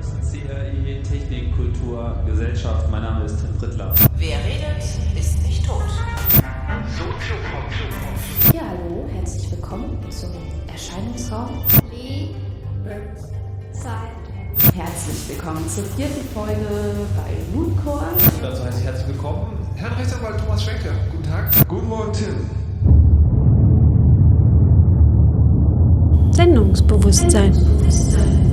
CRI Technik, Kultur, Gesellschaft. Mein Name ist Tim Prittler. Wer redet, ist nicht tot. Ja, hallo, herzlich willkommen zum Erscheinungsraum. Zeit. Herzlich willkommen zur vierten Folge bei Mooncore. Dazu heiße ich herzlich willkommen Herrn Rechtsanwalt Thomas Schwenker. Guten Tag. Guten Morgen, Tim. Sendungsbewusstsein. Sendungsbewusstsein.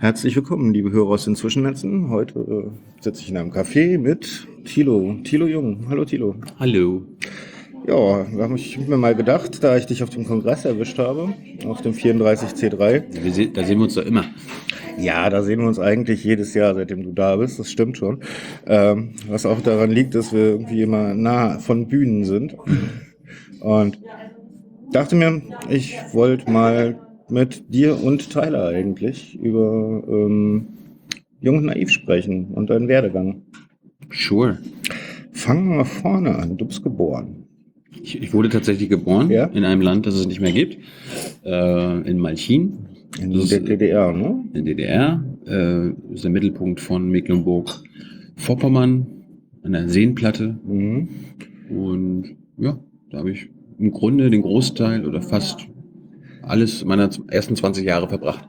Herzlich willkommen, liebe Hörer aus den Zwischennetzen. Heute äh, sitze ich in einem Café mit Thilo. Thilo Jung. Hallo Thilo. Hallo. Ja, da habe ich mir mal gedacht, da ich dich auf dem Kongress erwischt habe, auf dem 34C3. Wir se da sehen wir uns doch immer. Ja, da sehen wir uns eigentlich jedes Jahr, seitdem du da bist. Das stimmt schon. Ähm, was auch daran liegt, dass wir irgendwie immer nah von Bühnen sind. Und dachte mir, ich wollte mal mit dir und Tyler eigentlich über ähm, Jung und Naiv sprechen und deinen Werdegang. Sure. Fangen wir mal vorne an. Du bist geboren. Ich, ich wurde tatsächlich geboren Ja? in einem Land, das es nicht mehr gibt. Äh, in Malchin, In Das der DDR, ne? in der DDR. Äh, ist der Mittelpunkt von Mecklenburg-Vorpommern an der Seenplatte. Mhm. Und ja, da habe ich im Grunde den Großteil oder fast alles meiner ersten 20 Jahre verbracht.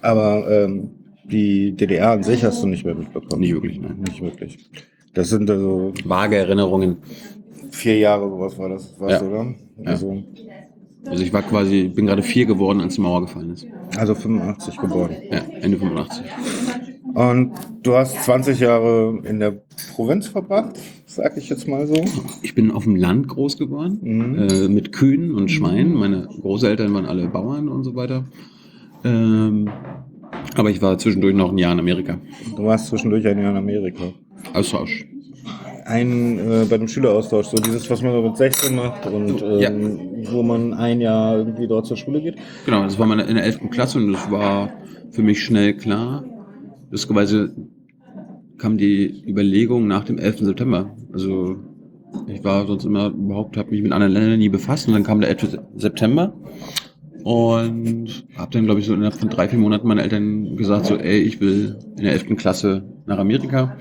Aber ähm, die DDR an sich hast du nicht mehr mitbekommen. Nicht wirklich, nein. Nicht wirklich. Das sind also Vage Erinnerungen. vier Jahre, sowas war das, was, Ja. oder? Also, Also ich war quasi, bin gerade vier geworden, als die Mauer gefallen ist. also 85 geboren. Ja, Ende 85. Und du hast 20 Jahre in der Provinz verbracht, sag ich jetzt mal so. Ich bin auf dem Land groß geworden, Mhm. äh, mit Kühen und Schweinen. Meine Großeltern waren alle Bauern und so weiter. Ähm, aber ich war zwischendurch noch ein Jahr in Amerika. Du warst zwischendurch ein Jahr in Amerika. Austausch. Ein äh, bei dem Schüleraustausch, so dieses, was man so mit 16 macht und ähm, Ja. wo man ein Jahr irgendwie dort zur Schule geht. Genau, das war meine in der 11. Klasse und das war für mich schnell klar. Lustigerweise kam die Überlegung nach dem 11. September. Also ich war sonst immer überhaupt, habe mich mit anderen Ländern nie befasst und dann kam der 11. September und habe dann, glaube ich, so innerhalb von drei, vier Monaten meinen Eltern gesagt, so, ey, ich will in der 11. Klasse nach Amerika.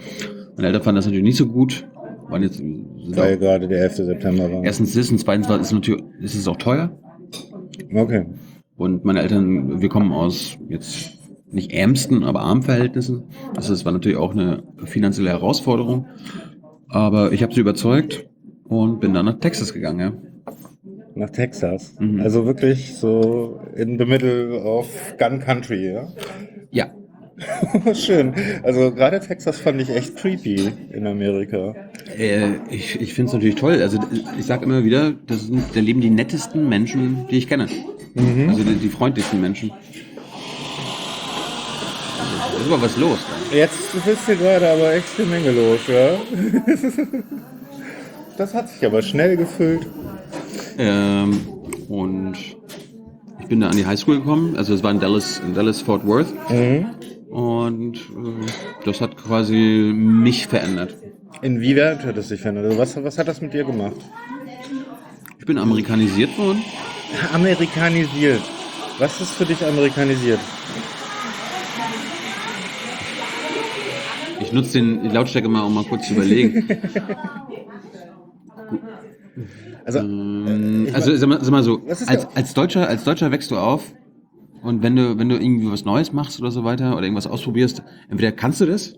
Meine Eltern fanden das natürlich nicht so gut. Waren jetzt, Weil auch, gerade der 11. September war. erstens das und zweitens war es natürlich, ist es auch teuer. Okay. Und meine Eltern, wir kommen aus jetzt nicht ärmsten, aber armen Verhältnissen. Also es war natürlich auch eine finanzielle Herausforderung. Aber ich habe sie überzeugt und bin dann nach Texas gegangen. Ja. Nach Texas. Mhm. Also wirklich so in the middle of Gun Country, ja? ja. Schön. Also gerade Texas fand ich echt creepy in Amerika. Äh, ich ich finde es natürlich toll. Also ich sage immer wieder, das sind, da leben die nettesten Menschen, die ich kenne. Also die, die freundlichsten Menschen. Da ist aber was los. Jetzt ist hier gerade aber echt eine Menge los, ja? Das hat sich aber schnell gefüllt. Ähm, und ich bin da an die Highschool gekommen. Also es war in Dallas, in Dallas Fort Worth. Und äh, das hat quasi mich verändert. Inwieweit hat es sich verändert? Also was, was hat das mit dir gemacht? Ich bin amerikanisiert worden. Amerikanisiert. Was ist für dich amerikanisiert? Ich nutze den die Lautstärke mal, um mal kurz zu überlegen. Also, Ähm, also sag mal, sag mal so, als, als Deutscher, als Deutscher wächst du auf und wenn du, wenn du irgendwie was Neues machst oder so weiter oder irgendwas ausprobierst, entweder kannst du das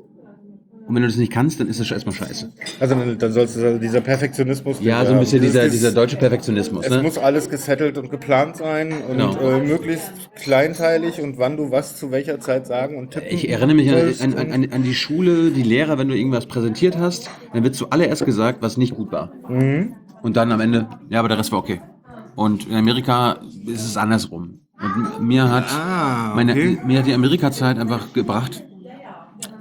und wenn du das nicht kannst, dann ist das schon erstmal scheiße. also dann, dann sollst du dieser Perfektionismus. Ja, so ein bisschen dieser, ist- dieser deutsche Perfektionismus. Es Ne? muss alles gesettelt und geplant sein und Genau. äh, möglichst kleinteilig und wann du was zu welcher Zeit sagen und tippen Ich erinnere mich an, an, an, an die Schule, die Lehrer, wenn du irgendwas präsentiert hast, dann wird zuallererst gesagt, was nicht gut war. Mhm. Und dann am Ende, ja, aber der Rest war okay. Und in Amerika ist es andersrum. Und mir hat, Ah, meine, okay. mir hat die Amerika-Zeit einfach gebracht,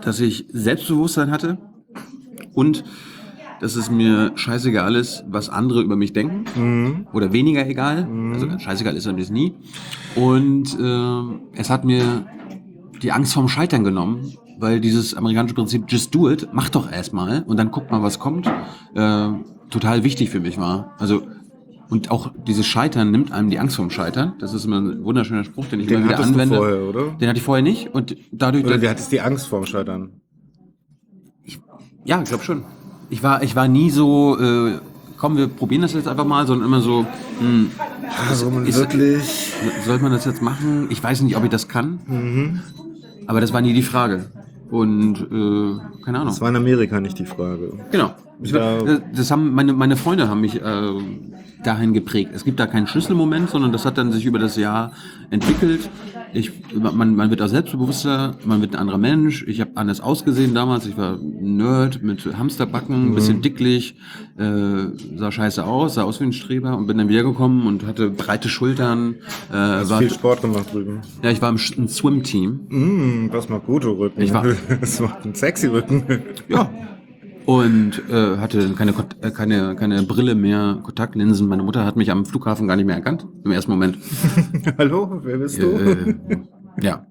dass ich Selbstbewusstsein hatte und dass es mir scheißegal ist, was andere über mich denken. Mhm. Oder weniger egal. Also ganz scheißegal ist es nie. Und äh, es hat mir die Angst vorm Scheitern genommen, weil dieses amerikanische Prinzip just do it, mach doch erstmal und dann guck mal, was kommt, äh, total wichtig für mich war. Also Und auch dieses Scheitern nimmt einem die Angst vom Scheitern. Das ist immer ein wunderschöner Spruch, den ich Den immer wieder hattest du anwende. vorher, oder? Den hatte ich vorher nicht und dadurch, Oder du hattest die Angst vorm Scheitern. ja, ich glaube schon. Ich war, ich war nie so, äh, komm, wir probieren das jetzt einfach mal, sondern immer so, hm, Also man ist- wirklich. soll man das jetzt machen? Ich weiß nicht, ob ich das kann. Mhm. Aber das war nie die Frage. Und äh, keine Ahnung. Das war in Amerika nicht die Frage. Genau. Ich, Da- das- das haben meine, meine Freunde haben mich äh, dahin geprägt. Es gibt da keinen Schlüsselmoment, sondern das hat dann sich über das Jahr entwickelt. Ich, man, man wird auch selbstbewusster, man wird ein anderer Mensch. Ich habe anders ausgesehen damals. Ich war ein Nerd mit Hamsterbacken, ein bisschen dicklich, äh, sah scheiße aus, sah aus wie ein Streber und bin dann wiedergekommen und hatte breite Schultern. Äh, Hast war, viel Sport gemacht drüben. ja, ich war im, im Swim-Team. Mm, das macht gute Rücken. Ich war- Das macht einen sexy Rücken. Ja. Und äh, hatte keine, äh, keine, keine Brille mehr, Kontaktlinsen. Meine Mutter hat mich am Flughafen gar nicht mehr erkannt, im ersten Moment. Hallo, wer bist du? Äh, ja.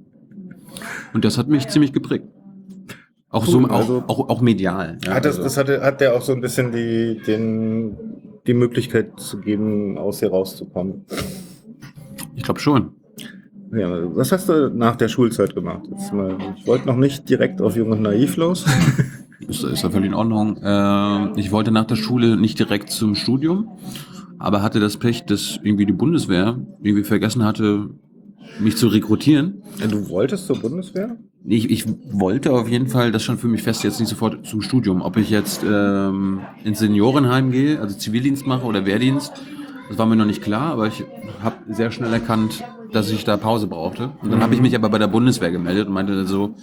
Und das hat mich ziemlich geprägt. Auch so, Cool, auch, also- auch, auch medial. Ja, hat, das, also, das hatte, hat der auch so ein bisschen die, den, die Möglichkeit zu geben, aus hier rauszukommen. ich glaube schon. Ja, was hast du nach der Schulzeit gemacht? Mal, ich wollte noch nicht direkt auf Jung und Naiv los. Ist, ist ja völlig in Ordnung. Äh, ich wollte nach der Schule nicht direkt zum Studium, aber hatte das Pech, dass irgendwie die Bundeswehr irgendwie vergessen hatte, mich zu rekrutieren. Du wolltest zur Bundeswehr? Ich, ich wollte auf jeden Fall, das schon für mich fest, jetzt nicht sofort zum Studium. Ob ich jetzt ähm, ins Seniorenheim gehe, also Zivildienst mache oder Wehrdienst, das war mir noch nicht klar, aber ich habe sehr schnell erkannt, dass ich da Pause brauchte. Und dann habe ich mich aber bei der Bundeswehr gemeldet und meinte dann so,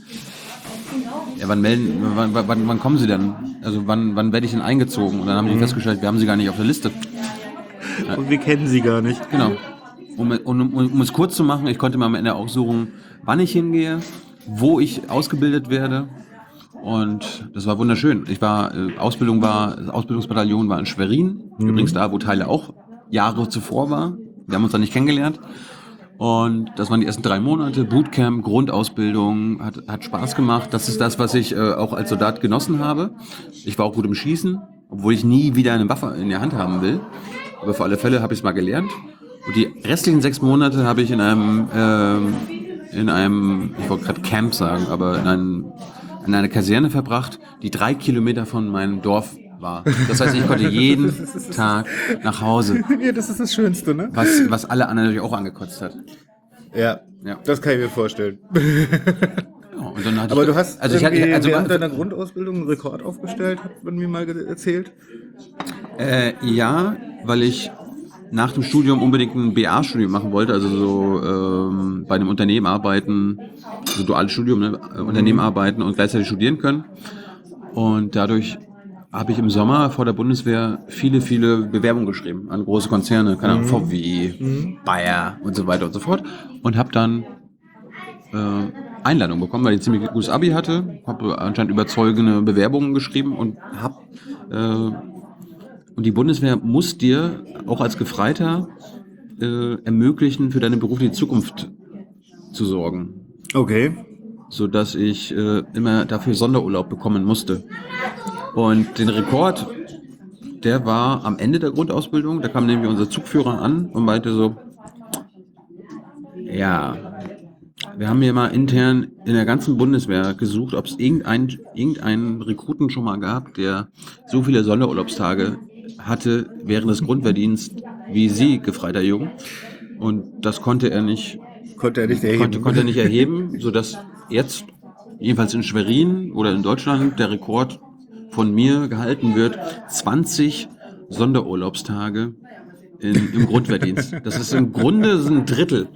ja, wann melden, wann, wann, wann kommen Sie denn? Also wann, wann werde ich denn eingezogen? Und dann haben die festgestellt, wir haben Sie gar nicht auf der Liste. Und wir kennen sie gar nicht. Genau. Um, um, um, um es kurz zu machen, ich konnte mir am Ende aussuchen, wann ich hingehe, wo ich ausgebildet werde. Und das war wunderschön. Ich war, äh, Ausbildung war, das Ausbildungsbataillon war in Schwerin. Übrigens da, wo Teile auch Jahre zuvor war. Wir haben uns da nicht kennengelernt. Und das waren die ersten drei Monate. Bootcamp, Grundausbildung, hat, hat Spaß gemacht. Das ist das, was ich äh, auch als Soldat genossen habe. Ich war auch gut im Schießen, obwohl ich nie wieder eine Waffe in der Hand haben will. Aber für alle Fälle habe ich es mal gelernt. Und die restlichen sechs Monate habe ich in einem, ähm, in einem, ich wollte gerade Camp sagen, aber in, einem, in einer Kaserne verbracht, die drei Kilometer von meinem Dorf war. Das heißt, ich konnte jeden Tag nach Hause, Ja, das ist das Schönste, ne? was, was alle anderen natürlich auch angekotzt hat. Ja, Ja. das kann ich mir vorstellen. Ja, und dann hatte Aber ich, du hast also ich hatte, also während deiner Grundausbildung einen Rekord aufgestellt, hat man mir mal erzählt. Äh, ja, weil ich nach dem Studium unbedingt ein BA-Studium machen wollte, also so ähm, bei einem Unternehmen arbeiten, so duales Studium, ne? äh, Unternehmen arbeiten und gleichzeitig studieren können. Und dadurch habe ich im Sommer vor der Bundeswehr viele, viele Bewerbungen geschrieben an große Konzerne, keine Ahnung, VW, Bayer und so weiter und so fort. Und habe dann äh, Einladung bekommen, weil ich ziemlich gutes Abi hatte, habe anscheinend überzeugende Bewerbungen geschrieben und habe äh, und die Bundeswehr muss dir auch als Gefreiter äh, ermöglichen, für deine berufliche Zukunft zu sorgen, Okay. so dass ich äh, immer dafür Sonderurlaub bekommen musste. Und den Rekord, der war am Ende der Grundausbildung. Da kam nämlich unser Zugführer an und meinte so, ja, wir haben hier mal intern in der ganzen Bundeswehr gesucht, ob es irgendeinen irgendeinen Rekruten schon mal gab, der so viele Sonderurlaubstage hatte während des Grundwehrdienstes wie Sie, gefreiter Jung. Und das konnte er nicht, Konnte er nicht erheben. konnte, konnte er nicht erheben, sodass jetzt, jedenfalls in Schwerin oder in Deutschland, der Rekord von mir gehalten wird, 20 Sonderurlaubstage in, im Grundwehrdienst. Das ist im Grunde ein Drittel.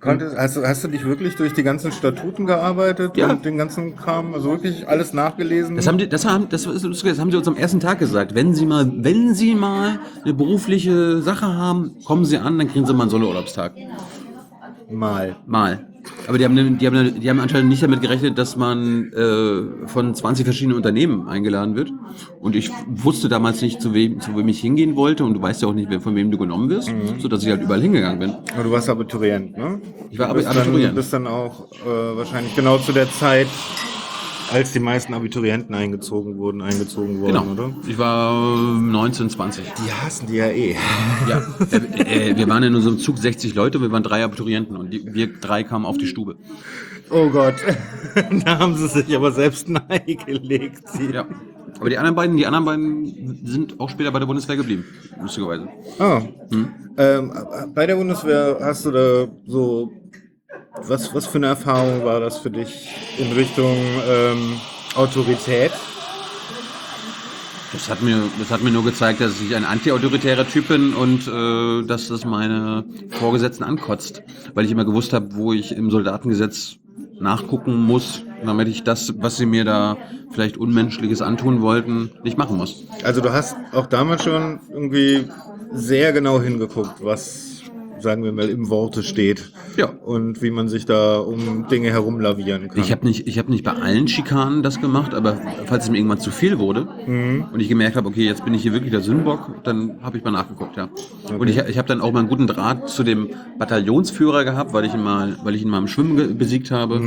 Konntest, hast, du- hast du dich wirklich durch die ganzen Statuten gearbeitet Ja. und den ganzen Kram, also wirklich alles nachgelesen? Das haben die, das haben, das ist das haben sie uns am ersten Tag gesagt. Wenn Sie mal, wenn Sie mal eine berufliche Sache haben, kommen Sie an, dann kriegen Sie mal einen Sonderurlaubstag. mal. Mal. Aber die haben, die haben, die haben anscheinend nicht damit gerechnet, dass man äh, von 20 verschiedenen Unternehmen eingeladen wird. Und ich wusste damals nicht, zu wem, zu wem ich hingehen wollte. Und du weißt ja auch nicht, wer- von wem du genommen wirst, so dass ich halt überall hingegangen bin. Aber du warst Abiturient, ne? Ich war Du Abiturient. Dann, bist dann auch äh, wahrscheinlich genau zu der Zeit als die meisten Abiturienten eingezogen wurden, eingezogen wurden, Genau. oder? Ich war äh, 19, 20. Die hassen die ja eh. Ja, äh, äh, wir waren in unserem Zug 60 Leute, wir waren drei Abiturienten und die, wir drei kamen auf die Stube. Oh Gott. da haben sie sich aber selbst nahegelegt. Ja. Aber die anderen beiden, die anderen beiden sind auch später bei der Bundeswehr geblieben, lustigerweise. Ah. Ähm, bei der Bundeswehr hast du da so, was, was für eine Erfahrung war das für dich in Richtung ähm, Autorität? Das hat mir, das hat mir nur gezeigt, dass ich ein antiautoritärer Typ bin und äh, dass das meine Vorgesetzten ankotzt, weil ich immer gewusst habe, wo ich im Soldatengesetz nachgucken muss, damit ich das, was sie mir da vielleicht Unmenschliches antun wollten, nicht machen muss. Also du hast auch damals schon irgendwie sehr genau hingeguckt, was, sagen wir mal, im Worte steht. Ja. Und wie man sich da um Dinge herumlavieren kann. Ich habe nicht, ich habe nicht bei allen Schikanen das gemacht, aber falls es mir irgendwann zu viel wurde und ich gemerkt habe, okay, jetzt bin ich hier wirklich der Sündenbock, dann habe ich mal nachgeguckt, ja. Und ich, ich habe dann auch mal einen guten Draht zu dem Bataillonsführer gehabt, weil ich ihn mal, weil ich ihn mal im Schwimmen besiegt habe.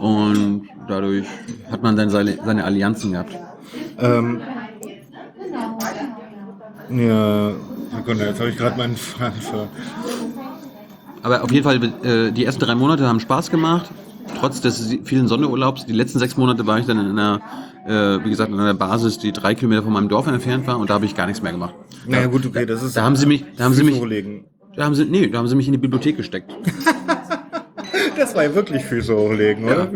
Und dadurch hat man dann seine, seine Allianzen gehabt. Ähm, ja, Sekunde, jetzt habe ich gerade meinen Faden ver... Aber auf jeden Fall, äh, die ersten drei Monate haben Spaß gemacht. Trotz des vielen Sonderurlaubs. Die letzten sechs Monate war ich dann in einer, äh, wie gesagt, in einer Basis, die drei Kilometer von meinem Dorf entfernt war und da habe ich gar nichts mehr gemacht. Naja gut, okay, das ist... Da haben sie mich, da haben sie mich, hochlegen. da haben sie, nee, da haben sie mich in die Bibliothek gesteckt. Das war ja wirklich Füße hochlegen, oder?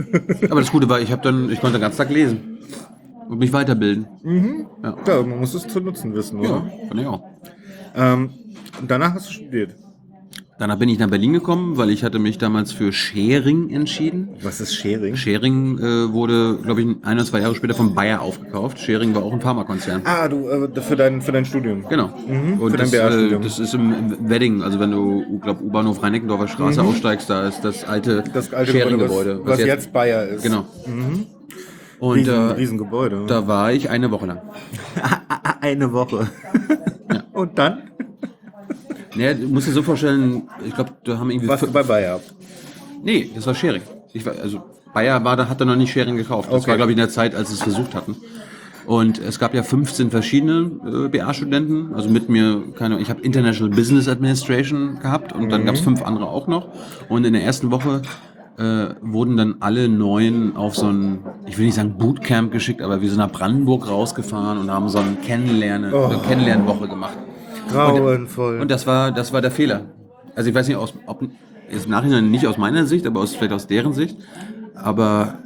Aber das Gute war, ich habe dann, ich konnte den ganzen Tag lesen und mich weiterbilden. Ja, man muss es zu nutzen wissen, oder? Ja, fand ich auch. Ähm, und danach hast du studiert. Danach bin ich nach Berlin gekommen, weil ich hatte mich damals für Schering entschieden. Was ist Sharing? Schering äh, wurde, glaube ich, ein oder zwei Jahre später von Bayer aufgekauft. Schering war auch ein Pharmakonzern. Ah, du, äh, für dein, für dein Studium. Genau. Mhm, Und für dein das, äh, BA-Studium. das ist im im Wedding, also wenn du, ich glaube, U-Bahnhof Rhein-Neckendorfer Straße aussteigst, da ist das alte, Mhm. Das alte Schering-Gebäude. Gebäude, was, was jetzt, Bayer ist. Genau. Und Riesen, äh, Riesengebäude. da war ich eine Woche lang. Eine Woche. Und dann? Naja, du musst dir so vorstellen, ich glaube, da haben irgendwie... Warst du bei Bayer? Nee, das war Schering. Ich war, also Bayer war, da hat er noch nicht Schering gekauft. Das Okay. war, glaube ich, in der Zeit, als sie es versucht hatten. Und es gab ja 15 verschiedene äh, BA-Studenten, also mit mir, keine ich habe International Business Administration gehabt und dann gab es fünf andere auch noch. Und in der ersten Woche äh, wurden dann alle neun auf so ein, ich will nicht sagen Bootcamp geschickt, aber wir sind nach Brandenburg rausgefahren und haben so ein Kennenlernen, eine Kennenlernwoche gemacht. Grauenvoll. Und das war, das war der Fehler. Also ich weiß nicht, aus, ob jetzt im Nachhinein nicht aus meiner Sicht, aber aus, vielleicht aus deren Sicht. Aber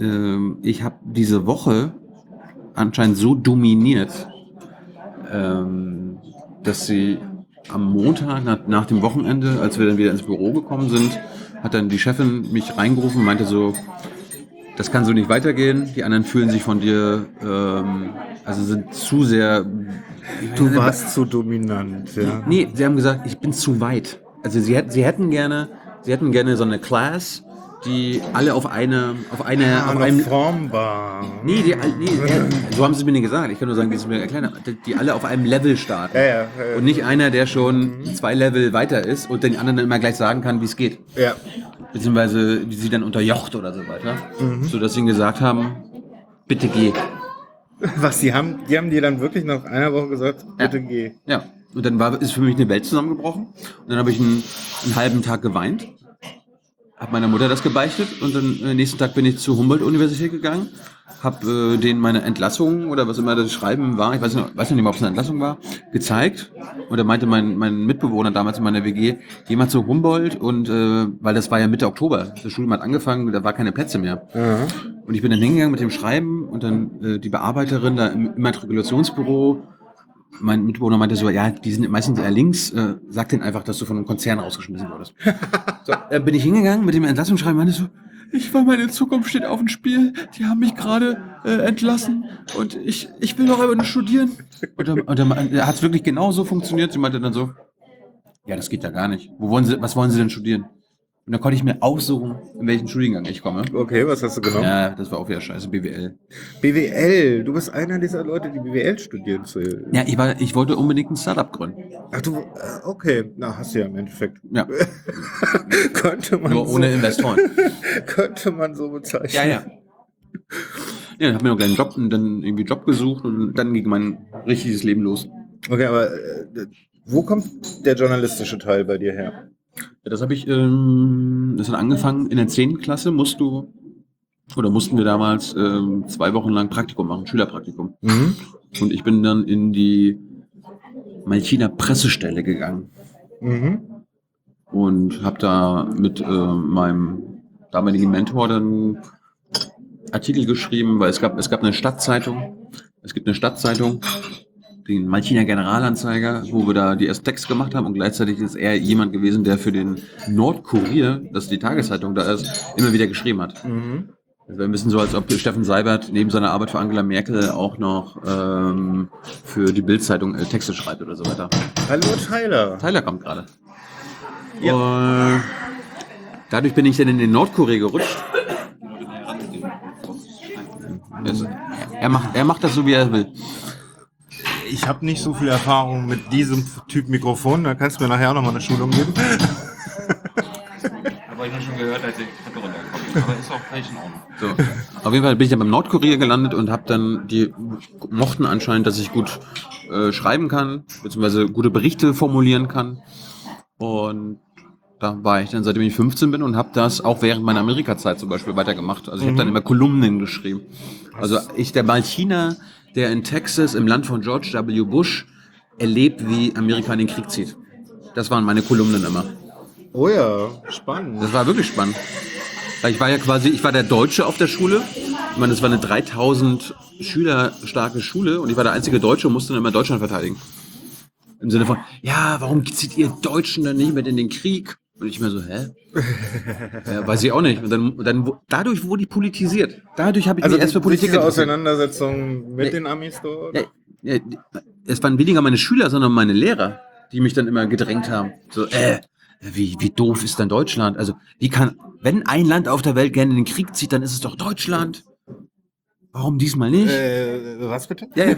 ähm, ich habe diese Woche anscheinend so dominiert, ähm, dass sie am Montag nach, nach dem Wochenende, als wir dann wieder ins Büro gekommen sind, hat dann die Chefin mich reingerufen und meinte so, das kann so nicht weitergehen. Die anderen fühlen sich von dir, ähm, also sind zu sehr. du warst zu dominant, ja. Nee, sie haben gesagt, ich bin zu weit. Also sie, hätten- sie hätten gerne, sie hätten gerne so eine Class, die alle auf eine, auf eine, Ah, auf einem. formbar. Nee, die, nee, so haben sie es mir nicht gesagt. Ich kann nur sagen, wie sie es mir erklärt haben. Die- Die alle auf einem Level starten. Ja, ja, ja. Und nicht einer, der schon zwei Level weiter ist und den anderen dann immer gleich sagen kann, wie es geht. Ja. Beziehungsweise wie sie dann unterjocht oder so weiter. Mhm. So dass sie ihnen gesagt haben, bitte geh. Was, die haben, die haben dir dann wirklich nach einer Woche gesagt, bitte geh. Ja. Und dann war, ist für mich eine Welt zusammengebrochen. Und dann habe ich einen, einen halben Tag geweint. Hab meiner Mutter das gebeichtet und dann äh, nächsten Tag bin ich zur Humboldt-Universität gegangen, hab äh, denen meine Entlassung oder was immer das Schreiben war, ich weiß nicht, weiß nicht mehr, ob es eine Entlassung war, gezeigt. Und da meinte mein, mein Mitbewohner damals in meiner WG, geh mal zu Humboldt und äh, weil das war ja Mitte Oktober, das Studium hat angefangen, da war keine Plätze mehr. Und ich bin dann hingegangen mit dem Schreiben und dann äh, die Bearbeiterin da im Immatrikulationsbüro mein Mitbewohner meinte so, ja, die sind meistens eher links, äh, sag denen einfach, dass du von einem Konzern rausgeschmissen wurdest. so, dann bin ich hingegangen mit dem Entlassungsschreiben, meinte so, ich war meine Zukunft steht auf dem Spiel, die haben mich gerade äh, entlassen und ich, ich will doch aber nur studieren. Und dann, dann hat es wirklich genau so funktioniert. Sie meinte dann so, ja, das geht ja gar nicht. Wo wollen Sie, was wollen Sie denn studieren? Und dann konnte ich mir aussuchen, in welchen Studiengang ich komme. Okay, was hast du genommen? Ja, das war auch wieder scheiße, BWL. BWL. Du bist einer dieser Leute, die BWL studieren. Zu Ja, ich, war, ich wollte unbedingt ein Startup gründen. Ach du, äh, okay. Na, hast du ja im Endeffekt. Ja, könnte man nur so, ohne Investoren. könnte man so bezeichnen. Ja, ja. Ja, dann hab mir noch einen Job und dann irgendwie Job gesucht und dann ging mein richtiges Leben los. Okay, aber äh, wo kommt der journalistische Teil bei dir her? Ja, das habe ich, ähm, das hat angefangen in der 10. Klasse musst du, oder mussten wir damals ähm, zwei Wochen lang Praktikum machen, Schülerpraktikum. Mhm. Und ich bin dann in die Malchiner Pressestelle gegangen Mhm. und habe da mit äh, meinem damaligen Mentor dann Artikel geschrieben, weil es gab, es gab eine Stadtzeitung, es gibt eine Stadtzeitung, den Malchiner Generalanzeiger, wo wir da die ersten Text gemacht haben und gleichzeitig ist er jemand gewesen, der für den Nordkurier, das ist die Tageszeitung da ist, immer wieder geschrieben hat. Mhm. Wäre ein bisschen so, als ob Steffen Seibert neben seiner Arbeit für Angela Merkel auch noch ähm, für die Bildzeitung äh, Texte schreibt oder so weiter. Hallo Tyler. Tyler kommt gerade. Und dadurch bin ich dann in den Nordkorea gerutscht. Er macht, er macht das so, wie er will. Ich habe nicht so viel Erfahrung mit diesem Typ Mikrofon. Da kannst du mir nachher auch noch mal eine Schulung geben. Aber ich habe schon gehört, als ich Treppe runtergekommen Aber ist auch völlig in Ordnung. So. Auf jeden Fall bin ich dann beim Nordkorea gelandet und habe dann, die mochten anscheinend, dass ich gut äh, schreiben kann, beziehungsweise gute Berichte formulieren kann. Und da war ich dann, seitdem ich 15 bin und habe das auch während meiner Amerika-Zeit zum Beispiel weitergemacht. Also ich habe dann immer Kolumnen geschrieben. Also ich, der Malchiner, der in Texas im Land von George W. Bush erlebt, wie Amerika in den Krieg zieht. Das waren meine Kolumnen immer. Oh ja, spannend. Das war wirklich spannend. Weil Ich war ja quasi, ich war der Deutsche auf der Schule. Ich meine, das war eine 3000 Schüler starke Schule und ich war der einzige Deutsche und musste dann immer Deutschland verteidigen. Im Sinne von, ja, warum zieht ihr Deutschen dann nicht mit in den Krieg? Und ich mir so, hä? ja, weiß ich auch nicht. Und dann, dann dadurch wurde ich politisiert. Dadurch habe ich Also mich erst für Politik diese. Auseinandersetzung mit Ja. den Amis dort? Ja, ja, die- es waren weniger meine Schüler, sondern meine Lehrer, die mich dann immer gedrängt haben. So, äh, wie, wie doof ist denn Deutschland? Also, wie kann, wenn ein Land auf der Welt gerne in den Krieg zieht, dann ist es doch Deutschland. Warum diesmal nicht? Äh, was bitte? Ja, ja,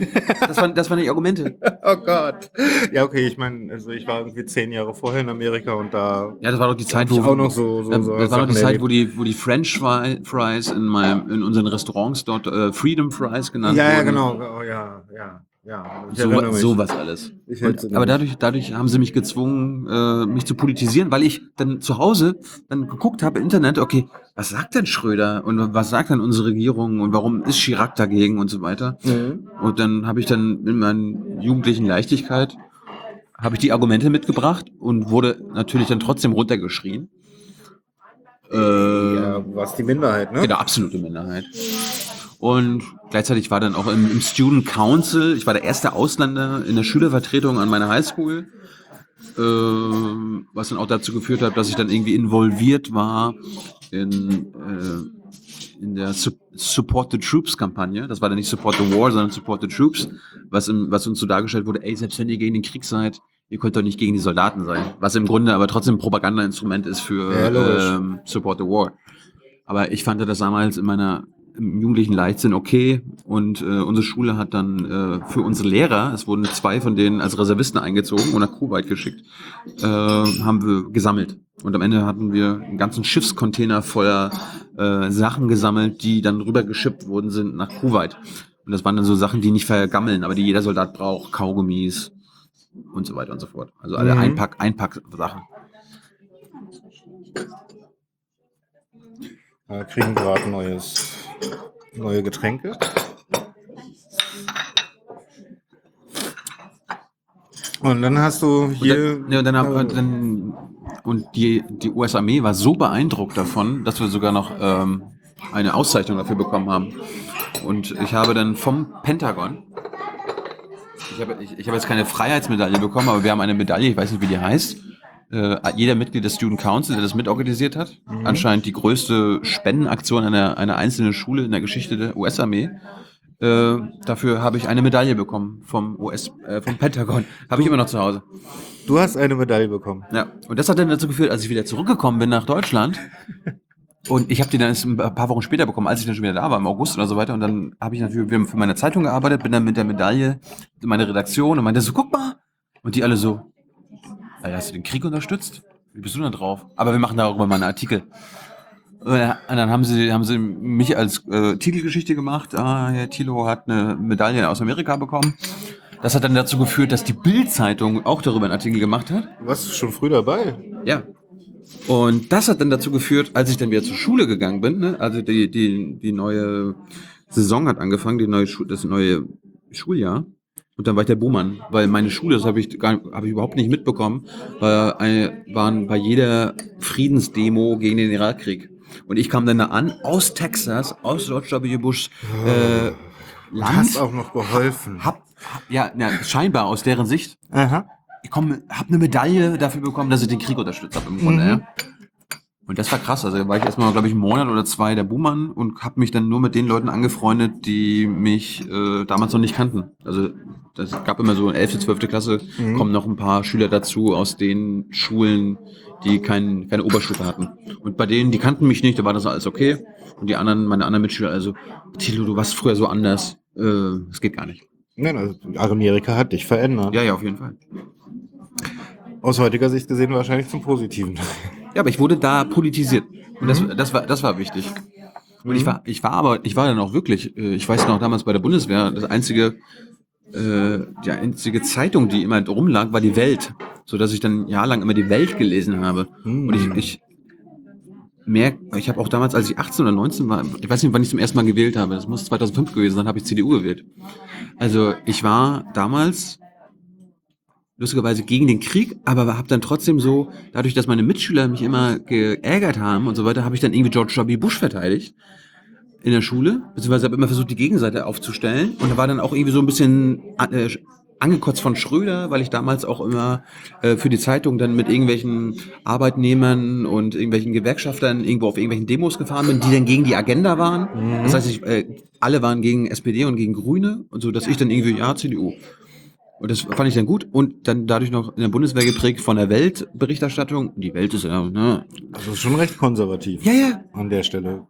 das waren, das waren die Argumente. Oh Gott. Ja, okay, ich meine, also ich war irgendwie zehn Jahre vorher in Amerika und da Ja, das war doch die Zeit, wo, auch noch so, so, Ähm, so das war noch die Zeit, wo die, wo die French Fries in, meinem, in unseren Restaurants dort äh, Freedom Fries genannt Ja, ja, wurden. genau. Oh, ja, ja, ja. So, sowas alles. Und, aber dadurch, dadurch haben sie mich gezwungen, äh, mich zu politisieren, weil ich dann zu Hause dann geguckt habe im Internet, okay, was sagt denn Schröder und was sagt denn unsere Regierung und warum ist Chirac dagegen und so weiter. Mhm. Und dann habe ich dann in meiner jugendlichen Leichtigkeit habe ich die Argumente mitgebracht und wurde natürlich dann trotzdem runtergeschrien. Äh, Ja, warst die Minderheit, ne? Genau, absolute Minderheit. Und gleichzeitig war dann auch im, im Student Council, ich war der erste Ausländer in der Schülervertretung an meiner Highschool, ähm, was dann auch dazu geführt hat, dass ich dann irgendwie involviert war in, äh, in der Su Support the Troops Kampagne. Das war dann nicht Support the War, sondern Support the Troops, was, im, was uns so dargestellt wurde, ey, selbst wenn ihr gegen den Krieg seid, ihr könnt doch nicht gegen die Soldaten sein. Was im Grunde aber trotzdem ein Propagandainstrument ist für Ja, ähm, Support the War. Aber ich fand das damals in meiner im jugendlichen Leichtsinn okay und äh, unsere Schule hat dann äh, für unsere Lehrer, es wurden zwei von denen als Reservisten eingezogen und nach Kuwait geschickt, äh, haben wir gesammelt. Und am Ende hatten wir einen ganzen Schiffscontainer voller äh, Sachen gesammelt, die dann rübergeschippt worden sind nach Kuwait. Und das waren dann so Sachen, die nicht vergammeln, aber die jeder Soldat braucht, Kaugummis und so weiter und so fort. Also alle Mhm. Einpack, Einpack-Sachen. Wir kriegen gerade neues, neue Getränke. Und dann hast du Und hier. dann, ja, und, dann, hab, und dann und die, die US-Armee war so beeindruckt davon, dass wir sogar noch ähm, eine Auszeichnung dafür bekommen haben. Und ich habe dann vom Pentagon, ich habe, ich, ich habe jetzt keine Freiheitsmedaille bekommen, aber wir haben eine Medaille, ich weiß nicht, wie die heißt. Äh, jeder Mitglied des Student Council, der das mitorganisiert hat. Anscheinend die größte Spendenaktion einer, einer einzelnen Schule in der Geschichte der US-Armee. Äh, dafür habe ich eine Medaille bekommen vom US, äh, vom Pentagon. Habe ich immer noch zu Hause. Du hast eine Medaille bekommen. Ja. Und das hat dann dazu geführt, als ich wieder zurückgekommen bin nach Deutschland. Und ich habe die dann erst ein paar Wochen später bekommen, als ich dann schon wieder da war, im August oder so weiter. Und dann habe ich natürlich wieder für meine Zeitung gearbeitet, bin dann mit der Medaille in meine Redaktion und meinte so, guck mal. Und die alle so, "Ey, hast du den Krieg unterstützt? Wie bist du denn drauf? Aber wir machen darüber mal einen Artikel. Und dann haben sie, haben sie mich als äh, Titelgeschichte gemacht. Ah, Herr Thilo hat eine Medaille aus Amerika bekommen. Das hat dann dazu geführt, dass die Bild-Zeitung auch darüber einen Artikel gemacht hat. Du warst schon früh dabei. Ja. Und das hat dann dazu geführt, als ich dann wieder zur Schule gegangen bin, ne, also die, die, die neue Saison hat angefangen, die neue Schu das neue Schuljahr. Und dann war ich der Buhmann, weil meine Schule, das habe ich, gar- hab ich überhaupt nicht mitbekommen, war eine, waren bei jeder Friedensdemo gegen den Irakkrieg. Und ich kam dann da an, aus Texas, aus George W. Bush äh, hast Land. auch noch geholfen. Hab, hab, ja, ja, scheinbar aus deren Sicht Aha. ich komm, hab eine Medaille dafür bekommen, dass ich den Krieg unterstützt habe im Grunde. Mhm. Ja. Und das war krass. Also da war ich erstmal, glaube ich, einen Monat oder zwei der Buhmann und habe mich dann nur mit den Leuten angefreundet, die mich äh, damals noch nicht kannten. Also das gab immer so 11., 12. Klasse, Mhm. kommen noch ein paar Schüler dazu aus den Schulen, die kein, keine Oberstufe hatten. Und bei denen, die kannten mich nicht, da war das alles okay. Und die anderen, meine anderen Mitschüler, also, Thilo, du warst früher so anders. Äh, das geht gar nicht. Nein, also Amerika hat dich verändert. Ja, ja, auf jeden Fall. Aus heutiger Sicht gesehen wahrscheinlich zum Positiven. Ja, aber ich wurde da politisiert. Und das, das war, das war wichtig. Und ich war, ich war aber, ich war dann auch wirklich, äh, ich weiß noch damals bei der Bundeswehr, das einzige, äh, die einzige Zeitung, die immer rumlag, war die Welt. So dass ich dann jahrelang immer die Welt gelesen habe. Und ich, ich merk, ich habe auch damals, als ich 18 oder 19 war, ich weiß nicht, wann ich zum ersten Mal gewählt habe, das muss 2005 gewesen sein, habe ich CDU gewählt. Also ich war damals lustigerweise gegen den Krieg, aber habe dann trotzdem so, dadurch, dass meine Mitschüler mich immer geärgert haben und so weiter, habe ich dann irgendwie George W. Bush verteidigt in der Schule, beziehungsweise habe immer versucht, die Gegenseite aufzustellen und da war dann auch irgendwie so ein bisschen äh, angekotzt von Schröder, weil ich damals auch immer äh, für die Zeitung dann mit irgendwelchen Arbeitnehmern und irgendwelchen Gewerkschaftern irgendwo auf irgendwelchen Demos gefahren bin, die dann gegen die Agenda waren. Das heißt, ich, äh, alle waren gegen SPD und gegen Grüne und so, dass ich dann irgendwie, ja, CDU. Und das fand ich dann gut und dann dadurch noch in der Bundeswehr geprägt von der Weltberichterstattung. Die Welt ist ja, ne? Das ist schon recht konservativ Ja, ja. an der Stelle.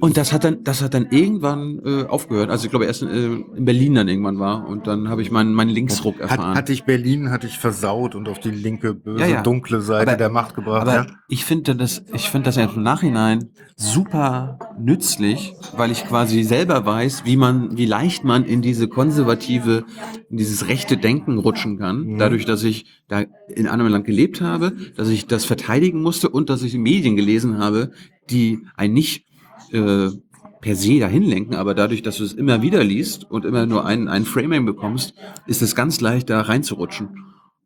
Und das hat dann, das hat dann irgendwann äh, aufgehört. Also ich glaube erst in, äh, in Berlin dann irgendwann war und dann habe ich meinen meinen Linksruck erfahren. hat dich Berlin, hat dich versaut und auf die linke, böse, Ja, ja. dunkle Seite Aber- der Macht gebracht. Aber ja? ich finde das, ich finde das ja im Nachhinein super nützlich, weil ich quasi selber weiß, wie man, wie leicht man in diese konservative, in dieses rechte Denken rutschen kann, Mhm. dadurch, dass ich da in einem Land gelebt habe, dass ich das verteidigen musste und dass ich Medien gelesen habe, die ein nicht äh, per se dahin lenken, aber dadurch, dass du es immer wieder liest und immer nur ein, ein Framing bekommst, ist es ganz leicht, da reinzurutschen.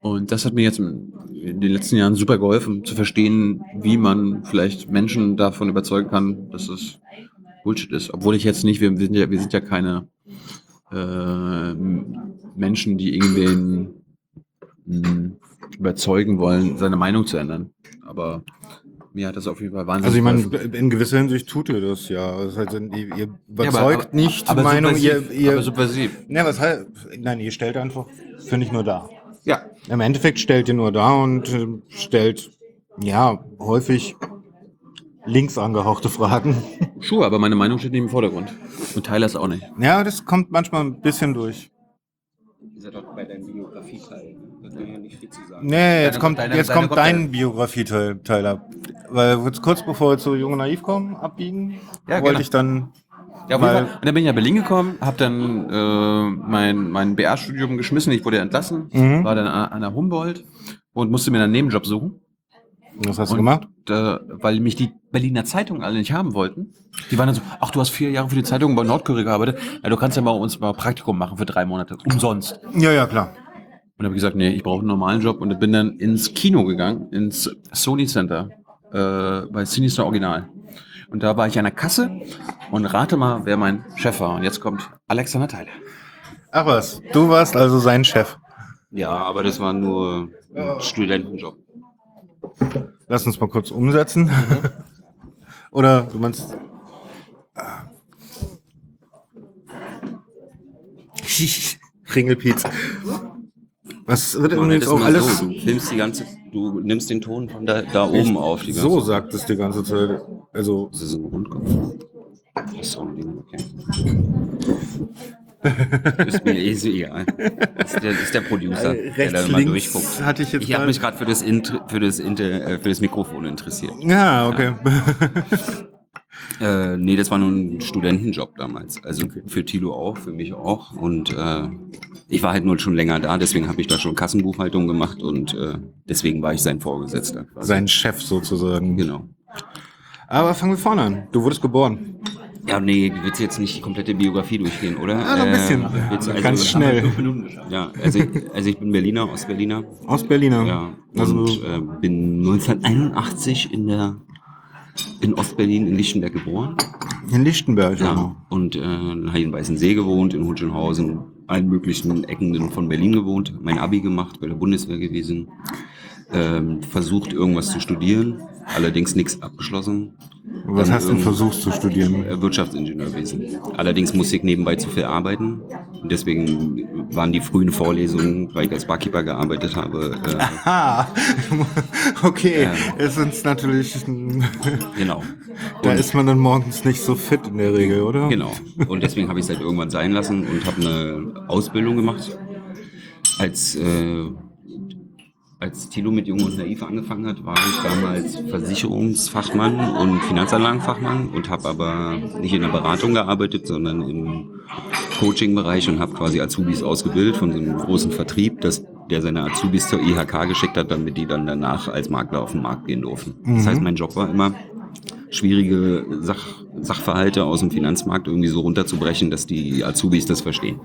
Und das hat mir jetzt in den letzten Jahren super geholfen, zu verstehen, wie man vielleicht Menschen davon überzeugen kann, dass es Bullshit ist. Obwohl ich jetzt nicht, wir sind ja, wir sind ja keine äh, Menschen, die irgendwen mh, überzeugen wollen, seine Meinung zu ändern. Aber mir hat das auf jeden Fall wahnsinnig Also ich meine, in gewisser Hinsicht tut ihr das ja. Das heißt, ihr ihr Ja, aber- überzeugt aber- nicht die aber Meinung, ihr, subversiv, ihr aber subversiv. ne, was heißt, nein, ihr stellt einfach, finde ich, nur da. Ja, Im Endeffekt stellt ihr nur da und äh, stellt, ja, häufig links angehauchte Fragen. Schuhe, aber meine Meinung steht nicht im Vordergrund. Und Tyler ist auch nicht. Ja, das kommt manchmal ein bisschen durch. Ist ja doch bei deinem Biografie-Teil. Ja nicht viel zu sagen. Nee, jetzt Deine- kommt, deine- jetzt deine kommt dein Biografie-Teil Teil ab. Weil kurz bevor wir zu Jung und Naiv kommen, abbiegen, Ja, wollte gerne. ich dann Ja, auf Weil- jeden Fall. Und dann bin ich nach Berlin gekommen, habe dann äh, mein, mein BR-Studium geschmissen, ich wurde entlassen, Mhm. war dann an, der Humboldt und musste mir dann einen Nebenjob suchen, Was hast du Und- gemacht? äh, weil mich die Berliner Zeitungen alle nicht haben wollten. Die waren dann so, ach, du hast vier Jahre für die Zeitung bei Nordkorea gearbeitet, ja, du kannst ja mal uns mal Praktikum machen für drei Monate, umsonst. Ja, ja, klar. Und habe gesagt, nee, ich brauche einen normalen Job und bin dann ins Kino gegangen, ins Sony Center äh, bei Sinister Original. Und da war ich an der Kasse und rate mal, wer mein Chef war. Und jetzt kommt Alexander Tyler. Ach was, du warst also sein Chef. Ja, aber das war nur ein Studentenjob. Lass uns mal kurz umsetzen. Oder du meinst. Ringelpiez. Was wird übrigens das auch alles so. Du filmst die ganze, du nimmst den Ton von da, da oben auf. Die ganze so sagt es die ganze Zeit. Also Das ist ein Rundkopf. Das ist so ein Ding, okay. ist mir eh so egal. Das ist der, das ist der Producer, Äh, der da immer durchguckt. hatte ich jetzt ich habe mich gerade für das, Int- für, das Inter- äh, für das Mikrofon interessiert. ja, okay. Äh, nee, das war nur ein Studentenjob damals. Also für Tilo auch, für mich auch. Und äh, ich war halt nur schon länger da, deswegen habe ich da schon Kassenbuchhaltung gemacht und äh, deswegen war ich sein Vorgesetzter. quasi. Sein Chef sozusagen. Genau. Aber fangen wir vorne an. Du wurdest geboren. Ja, nee, du willst jetzt nicht die komplette Biografie durchgehen, oder? Ah, noch ein bisschen. willst du- Ganz schnell. Ja, also ich, also ich bin Berliner, Ostberliner. Ostberliner. Ja, Also und äh, bin 1981 in der in Ostberlin in Lichtenberg geboren. in Lichtenberg. Ja. Ja. Und äh, dann habe ich in Weißensee gewohnt, in Hohenschönhausen, allen möglichen Ecken von Berlin gewohnt, mein Abi gemacht, bei der Bundeswehr gewesen, ähm, versucht irgendwas zu studieren, allerdings nichts abgeschlossen. Was Dann hast du versucht zu studieren? Äh, Wirtschaftsingenieurwesen. Allerdings musste ich nebenbei zu viel arbeiten. Deswegen waren die frühen Vorlesungen, weil ich als Barkeeper gearbeitet habe, äh, Ah, okay. Ja. Es ist natürlich, genau. da Und- ist man dann morgens nicht so fit in der Regel, oder? Genau. Und deswegen habe ich es halt irgendwann sein lassen und habe eine Ausbildung gemacht. Als, äh, als Thilo mit Jung und Naiv angefangen hat, war ich damals Versicherungsfachmann und Finanzanlagenfachmann und habe aber nicht in der Beratung gearbeitet, sondern im Coaching-Bereich und habe quasi Azubis ausgebildet von so einem großen Vertrieb, dass der seine Azubis zur IHK geschickt hat, damit die dann danach als Makler auf den Markt gehen durften. Das heißt, mein Job war immer, schwierige Sach Sachverhalte aus dem Finanzmarkt irgendwie so runterzubrechen, dass die Azubis das verstehen.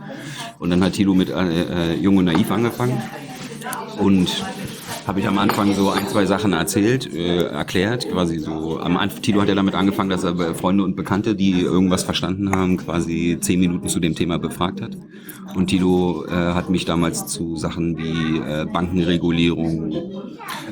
Und dann hat Thilo mit äh, äh, Jung und Naiv angefangen und habe ich am Anfang so ein, zwei Sachen erzählt, äh, erklärt, quasi so. Am Anfang, Tilo hat ja damit angefangen, dass er Freunde und Bekannte, die irgendwas verstanden haben, quasi zehn Minuten zu dem Thema befragt hat. Und Tilo äh, hat mich damals zu Sachen wie äh, Bankenregulierung,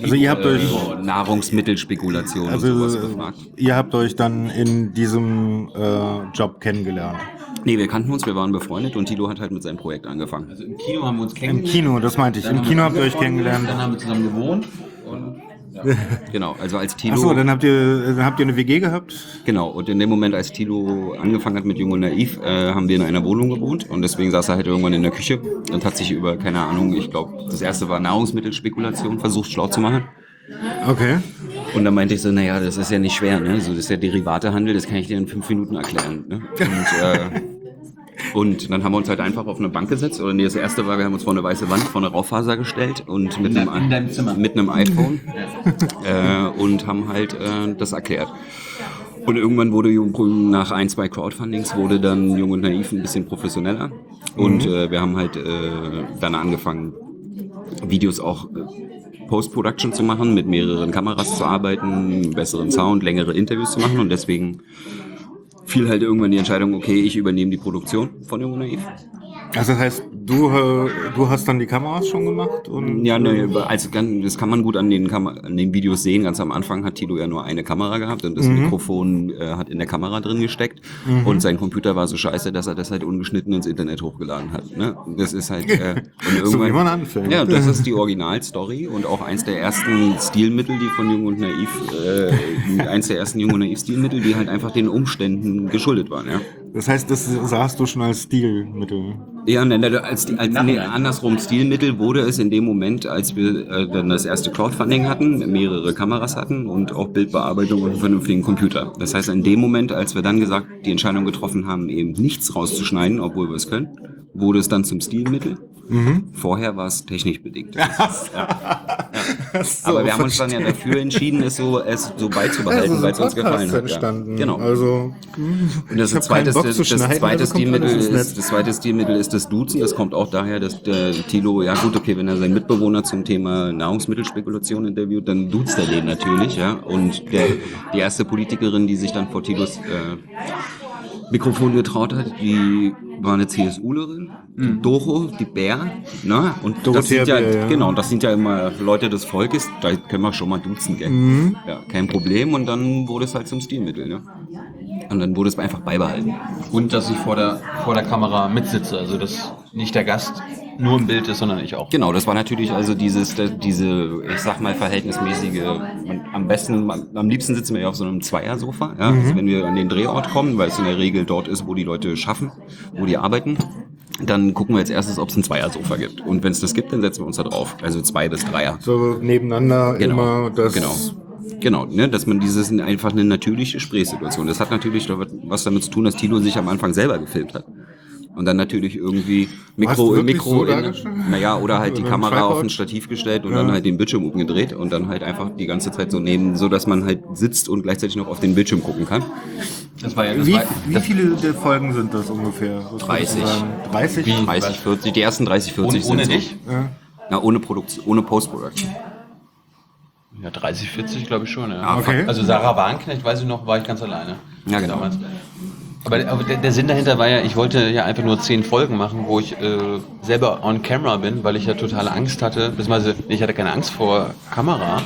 Also ihr habt äh, euch, Nahrungsmittelspekulation und also sowas befragt. ihr habt euch dann in diesem äh, Job kennengelernt. Nee, wir kannten uns, wir waren befreundet und Tilo hat halt mit seinem Projekt angefangen. Also im Kino haben wir uns Im kennengelernt. Kino, das meinte ich. Dann Im haben Kino wir habt ihr euch kennengelernt. Dann haben wir zusammen gewohnt. Und Genau, also als Tilo. Achso, dann habt ihr, dann habt ihr eine WG gehabt? Genau, und in dem Moment, als Tilo angefangen hat mit Jung und Naiv, äh, haben wir in einer Wohnung gewohnt und deswegen saß er halt irgendwann in der Küche und hat sich über, keine Ahnung, ich glaube, das erste war Nahrungsmittelspekulation, versucht schlau zu machen. Okay. Und dann meinte ich so, naja, das ist ja nicht schwer, ne? So, das ist ja Derivatehandel, das kann ich dir in fünf Minuten erklären. Ne? Und, äh, und dann haben wir uns halt einfach auf eine Bank gesetzt. Oder nee, das erste war, wir haben uns vor eine weiße Wand, vor eine Raufaser gestellt und mit, In einem, mit einem iPhone äh, und haben halt äh, das erklärt. Und irgendwann wurde Jung, nach ein, zwei Crowdfundings wurde dann Jung und Naiv ein bisschen professioneller. Und äh, wir haben halt äh, dann angefangen, Videos auch äh, Post-Production zu machen, mit mehreren Kameras zu arbeiten, besseren Sound, längere Interviews zu machen. Und deswegen fiel halt irgendwann die Entscheidung, okay, ich übernehme die Produktion von Jung und Naiv. Also das heißt, du, äh, du hast dann die Kameras schon gemacht? Und, Ja, ne, also ganz- das kann man gut an den, Kam an den Videos sehen. Ganz am Anfang hat Tilo ja nur eine Kamera gehabt und das Mhm. Mikrofon äh, hat in der Kamera drin gesteckt. Und sein Computer war so scheiße, dass er das halt ungeschnitten ins Internet hochgeladen hat. Ne? Das ist halt äh, und So wie irgendwann. man anfängt. Ja, das ist die Originalstory und auch eins der ersten Stilmittel, die von Jung und Naiv, äh, eins der ersten Jung und Naiv Stilmittel, die halt einfach den Umständen geschuldet waren. Ja. Das heißt, das sahst du schon als Stilmittel. Ja, als, als nee, andersrum Stilmittel wurde es in dem Moment, als wir äh, dann das erste Crowdfunding hatten, mehrere Kameras hatten und auch Bildbearbeitung und einen vernünftigen Computer. Das heißt, in dem Moment, als wir dann gesagt, die Entscheidung getroffen haben, eben nichts rauszuschneiden, obwohl wir es können, wurde es dann zum Stilmittel. Vorher war es technisch bedingt. So, Aber wir haben uns dann ja dafür entschieden, es so, es so beizubehalten, Also weil es uns gefallen hat. entstanden. Ja. Genau. Also, Und das, zweite, das, zweite also Stilmittel ist, das zweite Stilmittel ist das Duzen. Das kommt auch daher, dass der Tilo, ja gut, okay, wenn er seinen Mitbewohner zum Thema Nahrungsmittelspekulation interviewt, dann duzt er den natürlich, ja. Und der, die erste Politikerin, die sich dann vor Tilos äh, Mikrofon getraut hat, die war eine CSUlerin, die Doro, die Bär, ne? Und das Dorothea sind ja, Bär, ja. genau, das sind ja immer Leute des Volkes, da können wir schon mal duzen, gell? Mhm. Ja, kein Problem. Und dann wurde es halt zum Stilmittel, ne? Und dann wurde es einfach beibehalten. Und dass ich vor der, vor der Kamera mitsitze. Also das nicht der Gast nur im Bild ist, sondern ich auch. Genau, das war natürlich also dieses, diese, ich sag mal, verhältnismäßige, man, am besten, man, am liebsten sitzen wir ja auf so einem Zweiersofa, ja, also wenn wir an den Drehort kommen, weil es in der Regel dort ist, wo die Leute schaffen, wo die arbeiten. Dann gucken wir als erstes, ob es ein Zweiersofa gibt. Und wenn es das gibt, dann setzen wir uns da drauf. Also zwei bis Dreier. So nebeneinander Genau. immer das. Genau. Genau, ne, dass man dieses einfach eine natürliche Gesprächssituation. Das hat natürlich was damit zu tun, dass Tilo sich am Anfang selber gefilmt hat. Und dann natürlich irgendwie Mikro, Mikro, so in, naja, oder halt die Kamera Tripod? auf ein Stativ gestellt und Ja. dann halt den Bildschirm umgedreht und dann halt einfach die ganze Zeit so neben, so dass man halt sitzt und gleichzeitig noch auf den Bildschirm gucken kann. Das war ja das Wie, war, wie viele der Folgen sind das ungefähr? Was würdest du 30. sagen? 30? Wie? 30, 40, die ersten 30, 40 ohne, ohne sind so. dich? Ja. Na, ohne Produktion, ohne Post-Production. Ja, 30, 40 glaube ich schon. Ja. Ja, Okay. Also Sarah Warnknecht, weiß ich noch, war ich ganz alleine. Ja, genau. Damals. Aber, aber der, der Sinn dahinter war ja, ich wollte ja einfach nur zehn Folgen machen, wo ich äh, selber on camera bin, weil ich ja totale Angst hatte. Beziehungsweise, ich hatte keine Angst vor Kamera,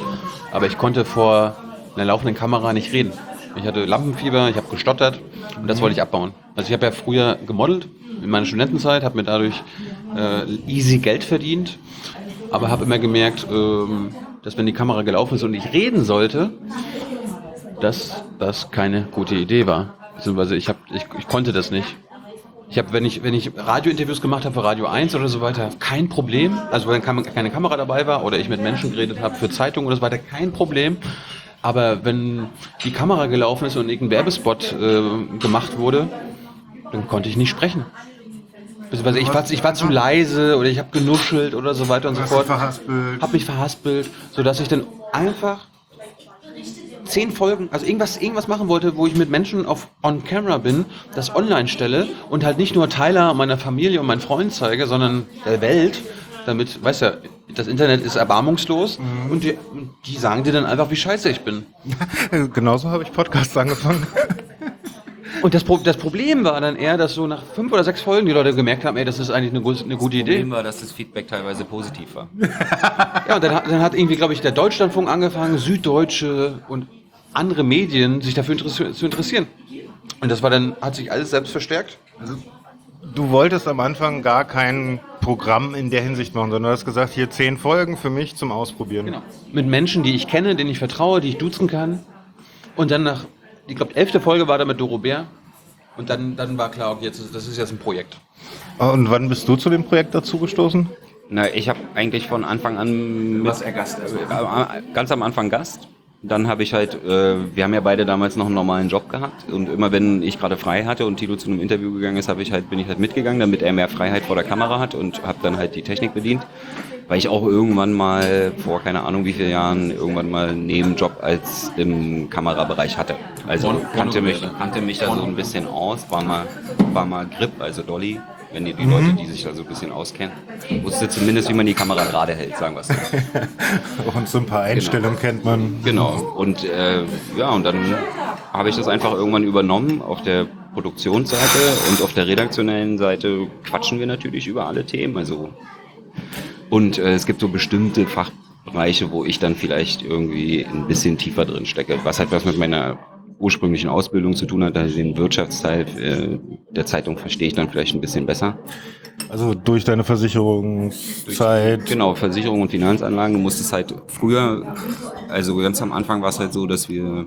aber ich konnte vor einer laufenden Kamera nicht reden. Ich hatte Lampenfieber, ich habe gestottert und das wollte ich abbauen. Also ich habe ja früher gemodelt in meiner Studentenzeit, habe mir dadurch äh, easy Geld verdient, aber habe immer gemerkt, ähm, dass wenn die Kamera gelaufen ist und ich reden sollte, dass das keine gute Idee war. Beziehungsweise ich, hab, ich, ich konnte das nicht. Ich habe, wenn ich, wenn ich Radiointerviews gemacht habe für Radio 1 oder so weiter, kein Problem. Also wenn keine Kamera dabei war oder ich mit Menschen geredet habe für Zeitungen oder so weiter, kein Problem. Aber wenn die Kamera gelaufen ist und irgendein Werbespot äh, gemacht wurde, dann konnte ich nicht sprechen. Beziehungsweise ich war, ich war zu leise oder ich habe genuschelt oder so weiter und so fort. verhaspelt? Hab mich verhaspelt, sodass ich dann einfach zehn Folgen, also irgendwas, irgendwas machen wollte, wo ich mit Menschen auf on camera bin, das online stelle und halt nicht nur Tyler, meiner Familie und meinen Freunden zeige, sondern der Welt, damit, weißt ja, das Internet ist erbarmungslos und die, und die sagen dir dann einfach, wie scheiße ich bin. Genauso habe ich Podcasts angefangen. Und das, Pro das Problem war dann eher, dass so nach fünf oder sechs Folgen die Leute gemerkt haben, ey, das ist eigentlich eine, gu- eine gute Idee. Problem war, dass das Feedback teilweise positiv war. Ja, und dann, dann hat irgendwie, glaube ich, der Deutschlandfunk angefangen, Süddeutsche und andere Medien sich dafür zu interessieren. Und das war dann, hat sich alles selbst verstärkt. Du wolltest am Anfang gar kein Programm in der Hinsicht machen, sondern du hast gesagt, hier zehn Folgen für mich zum Ausprobieren. Genau. Mit Menschen, die ich kenne, denen ich vertraue, die ich duzen kann. Und dann nach, ich glaube, elfte Folge war da mit Doro Bär. Und dann, dann war klar, okay, jetzt ist, das ist jetzt ein Projekt. Und wann bist du zu dem Projekt dazugestoßen? Na, ich habe eigentlich von Anfang an mit, er Gast. äh, ganz am Anfang Gast. Dann habe ich halt, äh, wir haben ja beide damals noch einen normalen Job gehabt. Und immer wenn ich gerade frei hatte und Tilo zu einem Interview gegangen ist, habe ich halt bin ich halt mitgegangen, damit er mehr Freiheit vor der Kamera hat und habe dann halt die Technik bedient, weil ich auch irgendwann mal vor keine Ahnung wie vielen Jahren irgendwann mal einen Nebenjob als im Kamerabereich hatte. Also kannte mich kannte mich da so ein bisschen aus, war mal war mal Grip, also Dolly, wenn die, die Leute, die sich da so ein bisschen auskennen, wusste zumindest, wie man die Kamera gerade hält, sagen wir es so. Und so ein paar Einstellungen kennt man. Genau. Und äh, ja, und dann habe ich das einfach irgendwann übernommen auf der Produktionsseite und auf der redaktionellen Seite quatschen wir natürlich über alle Themen. Also und äh, es gibt so bestimmte Fachbereiche, wo ich dann vielleicht irgendwie ein bisschen tiefer drin stecke, was halt was mit meiner ursprünglichen Ausbildung zu tun hat, also den Wirtschaftsteil äh, der Zeitung verstehe ich dann vielleicht ein bisschen besser. Also durch deine Versicherungszeit. Genau, Versicherung und Finanzanlagen. Du musstest halt früher, also ganz am Anfang war es halt so, dass wir,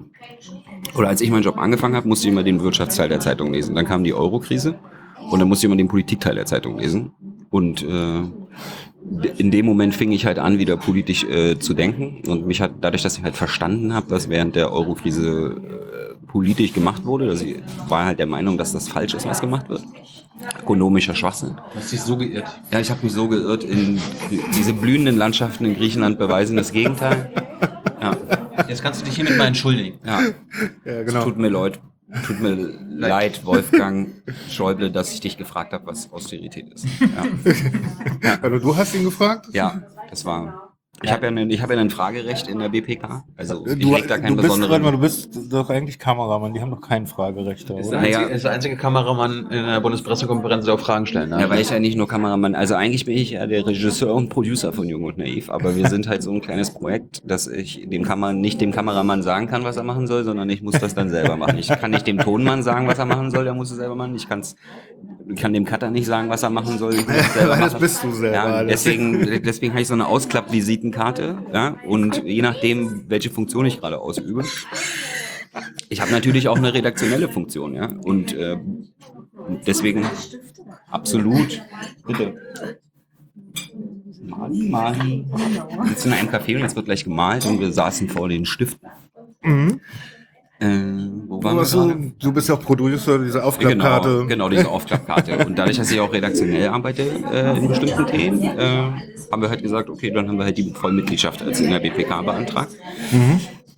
oder als ich meinen Job angefangen habe, musste ich immer den Wirtschaftsteil der Zeitung lesen. Dann kam die Euro-Krise und dann musste ich immer den Politikteil der Zeitung lesen. Und äh, in dem Moment fing ich halt an, wieder politisch äh, zu denken. Und mich hat, dadurch, dass ich halt verstanden habe, dass während der Euro-Krise äh, politisch gemacht wurde, dass ich war halt der Meinung, dass das falsch ist, was gemacht wird. Ökonomischer Schwachsinn. Du hast dich so geirrt. Ja, ich habe mich so geirrt. In diese blühenden Landschaften in Griechenland beweisen das Gegenteil. Ja, Jetzt kannst du dich hiermit mal entschuldigen. ja. Ja, genau. Tut mir leid. Tut mir leid, Wolfgang Schäuble, dass ich dich gefragt habe, was Austerität ist. Ja, Also du hast ihn gefragt? ja das war. Ich habe ja, ein- ich hab ja ein Fragerecht in der BPK. Also ich Du, leg da keinen du, bist, warte mal, du bist doch eigentlich Kameramann, die haben doch kein Fragerecht da, Ist oder? der, einzige, ist der einzige Kameramann in der Bundespressekonferenz, der auch Fragen stellen darf. Ja, weil ich ja nicht nur Kameramann, also eigentlich bin ich ja der Regisseur und Producer von Jung und Naiv, aber wir sind halt so ein kleines Projekt, dass ich dem Kamera, nicht dem Kameramann sagen kann, was er machen soll, sondern ich muss das dann selber machen. Ich kann nicht dem Tonmann sagen, was er machen soll, der muss es selber machen. Ich kann es kann dem Cutter nicht sagen, was er machen soll. Ich muss es selber Das machen. bist du selber, Ja, deswegen, deswegen habe ich so eine Ausklapp-Visitenkarte. Ja, und je nachdem, welche Funktion ich gerade ausübe. Ich habe natürlich auch eine redaktionelle Funktion, ja. Und äh, deswegen absolut. Bitte. Mali, Mali. Wir sitzen in einem Café und jetzt wird gleich gemalt und wir saßen vor den Stiften. Mhm. Äh, wo Du, waren wir hast so, du bist ja auch Producer dieser Aufklappkarte. Genau, genau, diese Aufklappkarte. Und dadurch, dass ich auch redaktionell arbeite äh, in bestimmten Themen, äh, haben wir halt gesagt, okay, dann haben wir halt die Vollmitgliedschaft als in der BPK beantragt.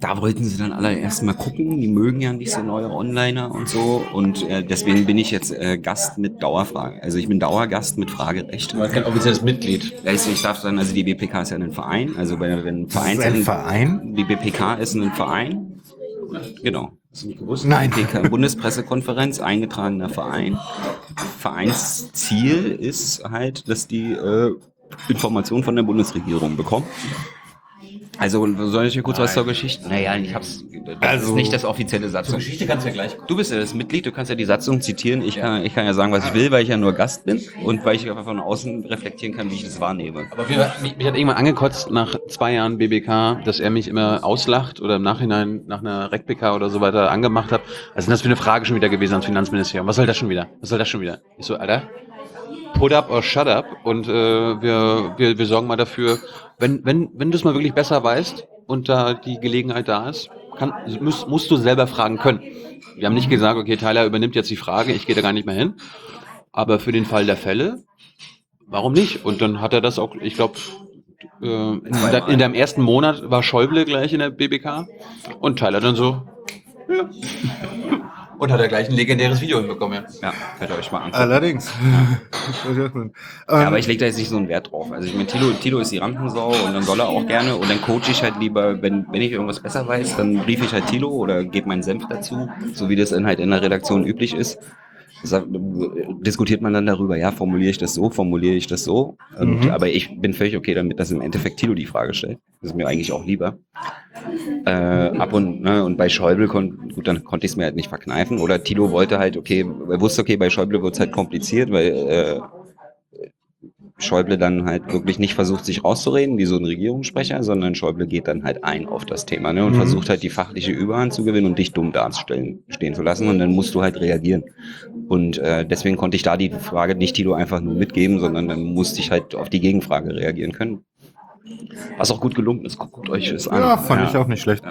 Da wollten sie dann alle erst mal gucken. Die mögen ja nicht so neue Onliner und so. Und äh, deswegen bin ich jetzt äh, Gast mit Dauerfrage. Also ich bin Dauergast mit Fragerecht. Aber kein offizielles Mitglied. Also ich darf dann, also die BPK ist ja ein Verein. Also wenn, wenn ein Verein, ist ein Verein? Die BPK ist ein Verein. Genau. Nein. BPK, Bundespressekonferenz, eingetragener Verein. Vereinsziel ist halt, dass die äh, Informationen von der Bundesregierung bekommen. Also soll ich dir kurz was zur Geschichte? Naja, ich hab's. Das Also- ist nicht das offizielle Satzung. Geschichte kannst du ja gleich. Du bist ja das Mitglied, du kannst ja die Satzung zitieren. Ich kann, ich kann ja sagen, was ich will, weil ich ja nur Gast bin und weil ich einfach von außen reflektieren kann, wie ich das wahrnehme. Aber wir, mich, mich hat irgendwann angekotzt nach zwei Jahren BBK, dass er mich immer auslacht oder im Nachhinein nach einer RecPK oder so weiter angemacht hat. Denn das für eine Frage schon wieder gewesen ans Finanzministerium? Was soll das schon wieder? Was soll das schon wieder? Ich so, Alter, put up or shut up und äh, wir, wir, wir sorgen mal dafür, wenn, wenn, wenn du es mal wirklich besser weißt und da die Gelegenheit da ist, kann, musst, musst du selber fragen können. Wir haben nicht gesagt, okay, Tyler übernimmt jetzt die Frage, ich gehe da gar nicht mehr hin. Aber für den Fall der Fälle, warum nicht? Und dann hat er das auch, ich glaube, äh, in, de- in deinem ersten Monat war Schäuble gleich in der BBK und Tyler dann so, ja. Und hat er gleich ein legendäres Video hinbekommen, ja. Ja, könnt ihr euch mal angucken. Allerdings. ähm, Ja, aber ich lege da jetzt nicht so einen Wert drauf. Also ich meine, Tilo, Tilo ist die Rampensau und dann soll er auch gerne und dann coache ich halt lieber, wenn, wenn ich irgendwas besser weiß, dann brief ich halt Tilo oder gebe meinen Senf dazu, so wie das dann halt in der Redaktion üblich ist. Diskutiert man dann darüber, ja, formuliere ich das so, formuliere ich das so. Und, Mhm. Aber ich bin völlig okay damit, dass im Endeffekt Tilo die Frage stellt. Das ist mir eigentlich auch lieber. Äh, ab und, ne, und bei Schäuble, kon, gut, dann konnte ich es mir halt nicht verkneifen. Oder Tilo wollte halt, okay, er wusste, okay, bei Schäuble wird es halt kompliziert, weil äh, Schäuble dann halt wirklich nicht versucht, sich rauszureden, wie so ein Regierungssprecher, sondern Schäuble geht dann halt ein auf das Thema ne, und Mhm. versucht halt die fachliche Überhand zu gewinnen und dich dumm dastehen stehen zu lassen und dann musst du halt reagieren. Und äh, deswegen konnte ich da die Frage nicht Tilo einfach nur mitgeben, sondern dann musste ich halt auf die Gegenfrage reagieren können. Was auch gut gelungen ist, guckt euch das an. Ja, fand ich auch nicht schlecht.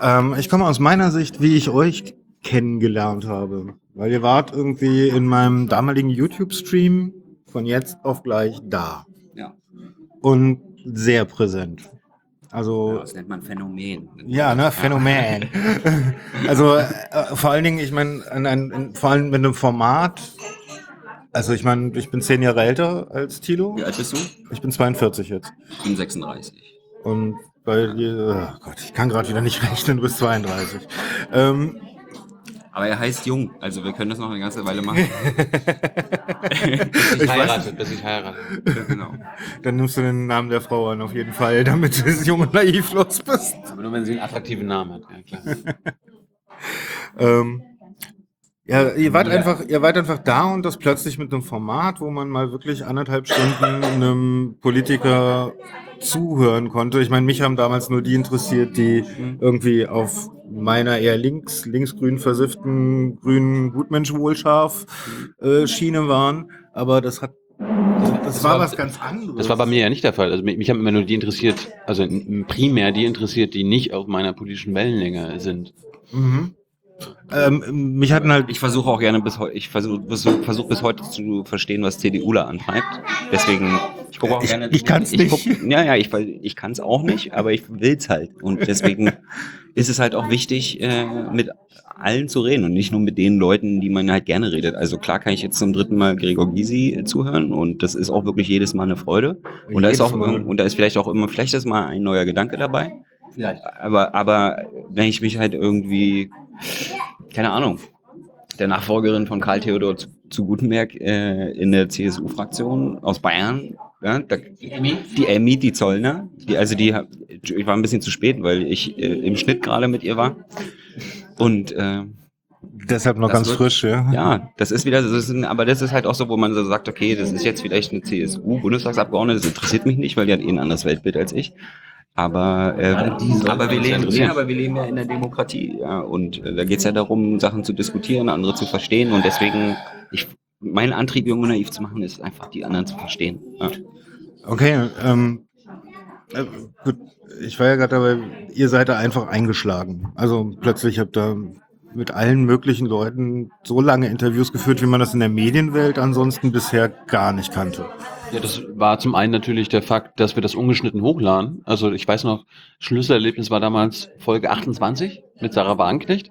Ähm, ich komme aus meiner Sicht, wie ich euch kennengelernt habe. Weil ihr wart irgendwie in meinem damaligen YouTube-Stream von jetzt auf gleich da. Ja. Und sehr präsent. Also, Das nennt man Phänomen. ja, ne, Phänomen. also, äh, vor allen Dingen, ich meine, vor allem mit einem Format. Also, ich meine, ich bin zehn Jahre älter als Tilo. Wie alt bist du? Ich bin 42 jetzt. Ich bin 36. Und bei dir, oh Gott, ich kann gerade wieder nicht rechnen, du bist 32. Ähm, Aber er heißt Jung, also wir können das noch eine ganze Weile machen. Bis Ich ich heirate, bis ich heirate. genau. dann nimmst du den Namen der Frau an, auf jeden Fall, damit du jung und naiv los bist. Aber nur wenn sie einen attraktiven Namen hat, ja klar. Ähm, ja, ihr wart einfach, ihr wart einfach da und das plötzlich mit einem Format, wo man mal wirklich anderthalb Stunden einem Politiker zuhören konnte. Ich meine, mich haben damals nur die interessiert, die irgendwie auf meiner eher links, linksgrün versifften, grünen Gutmensch wohlscharf äh, Schiene waren. Aber das hat, das, das war war- was ganz anderes. Das war bei mir ja nicht der Fall. Also mich, mich haben immer nur die interessiert, also primär die interessiert, die nicht auf meiner politischen Wellenlänge sind. Mhm. Ähm, mich hatten halt Ich versuche auch gerne bis heute, ich versuche versuch, versuch bis heute zu verstehen, was CDUler antreibt. Deswegen, ich gucke auch Ich- gerne. ich kann's ich nicht. ja, ja, ich, ich kann es auch nicht, aber ich will's halt. Und deswegen ist es halt auch wichtig, äh, mit allen zu reden und nicht nur mit den Leuten, die man halt gerne redet. Also klar kann ich jetzt zum dritten Mal Gregor Gysi äh, zuhören und das ist auch wirklich jedes Mal eine Freude. Und da ist auch, Mal. und da ist vielleicht auch immer, vielleicht ist mal ein neuer Gedanke dabei. Vielleicht. Aber, aber wenn ich mich halt irgendwie, keine Ahnung, der Nachfolgerin von Karl Theodor zu, zu Gutenberg äh, in der CSU-Fraktion aus Bayern, ja, da, die Emmy, die Zollner, die, also die, ich war ein bisschen zu spät, weil ich äh, im Schnitt gerade mit ihr war. Und äh, Deshalb noch Das ganz wird- frisch, ja. Ja, das ist wieder, das ist, ein- aber das ist halt auch so, wo man so sagt, okay, das ist jetzt vielleicht eine CSU-Bundestagsabgeordnete, das interessiert mich nicht, weil die hat eh ein anderes Weltbild als ich. Aber, äh, aber, wir leben, ja, aber wir leben ja in der Demokratie, ja, und äh, da geht's ja darum, Sachen zu diskutieren, andere zu verstehen und deswegen, ich, mein Antrieb, Junge naiv zu machen, ist einfach, die anderen zu verstehen. Ja. Okay, ähm, äh, gut, ich war ja gerade dabei, ihr seid da einfach eingeschlagen. Also plötzlich habt ihr mit allen möglichen Leuten so lange Interviews geführt, wie man das in der Medienwelt ansonsten bisher gar nicht kannte. Ja, das war zum einen natürlich der Fakt, dass wir das ungeschnitten hochladen. Also ich weiß noch, Schlüsselerlebnis war damals Folge 28 mit Sarah Wagenknecht.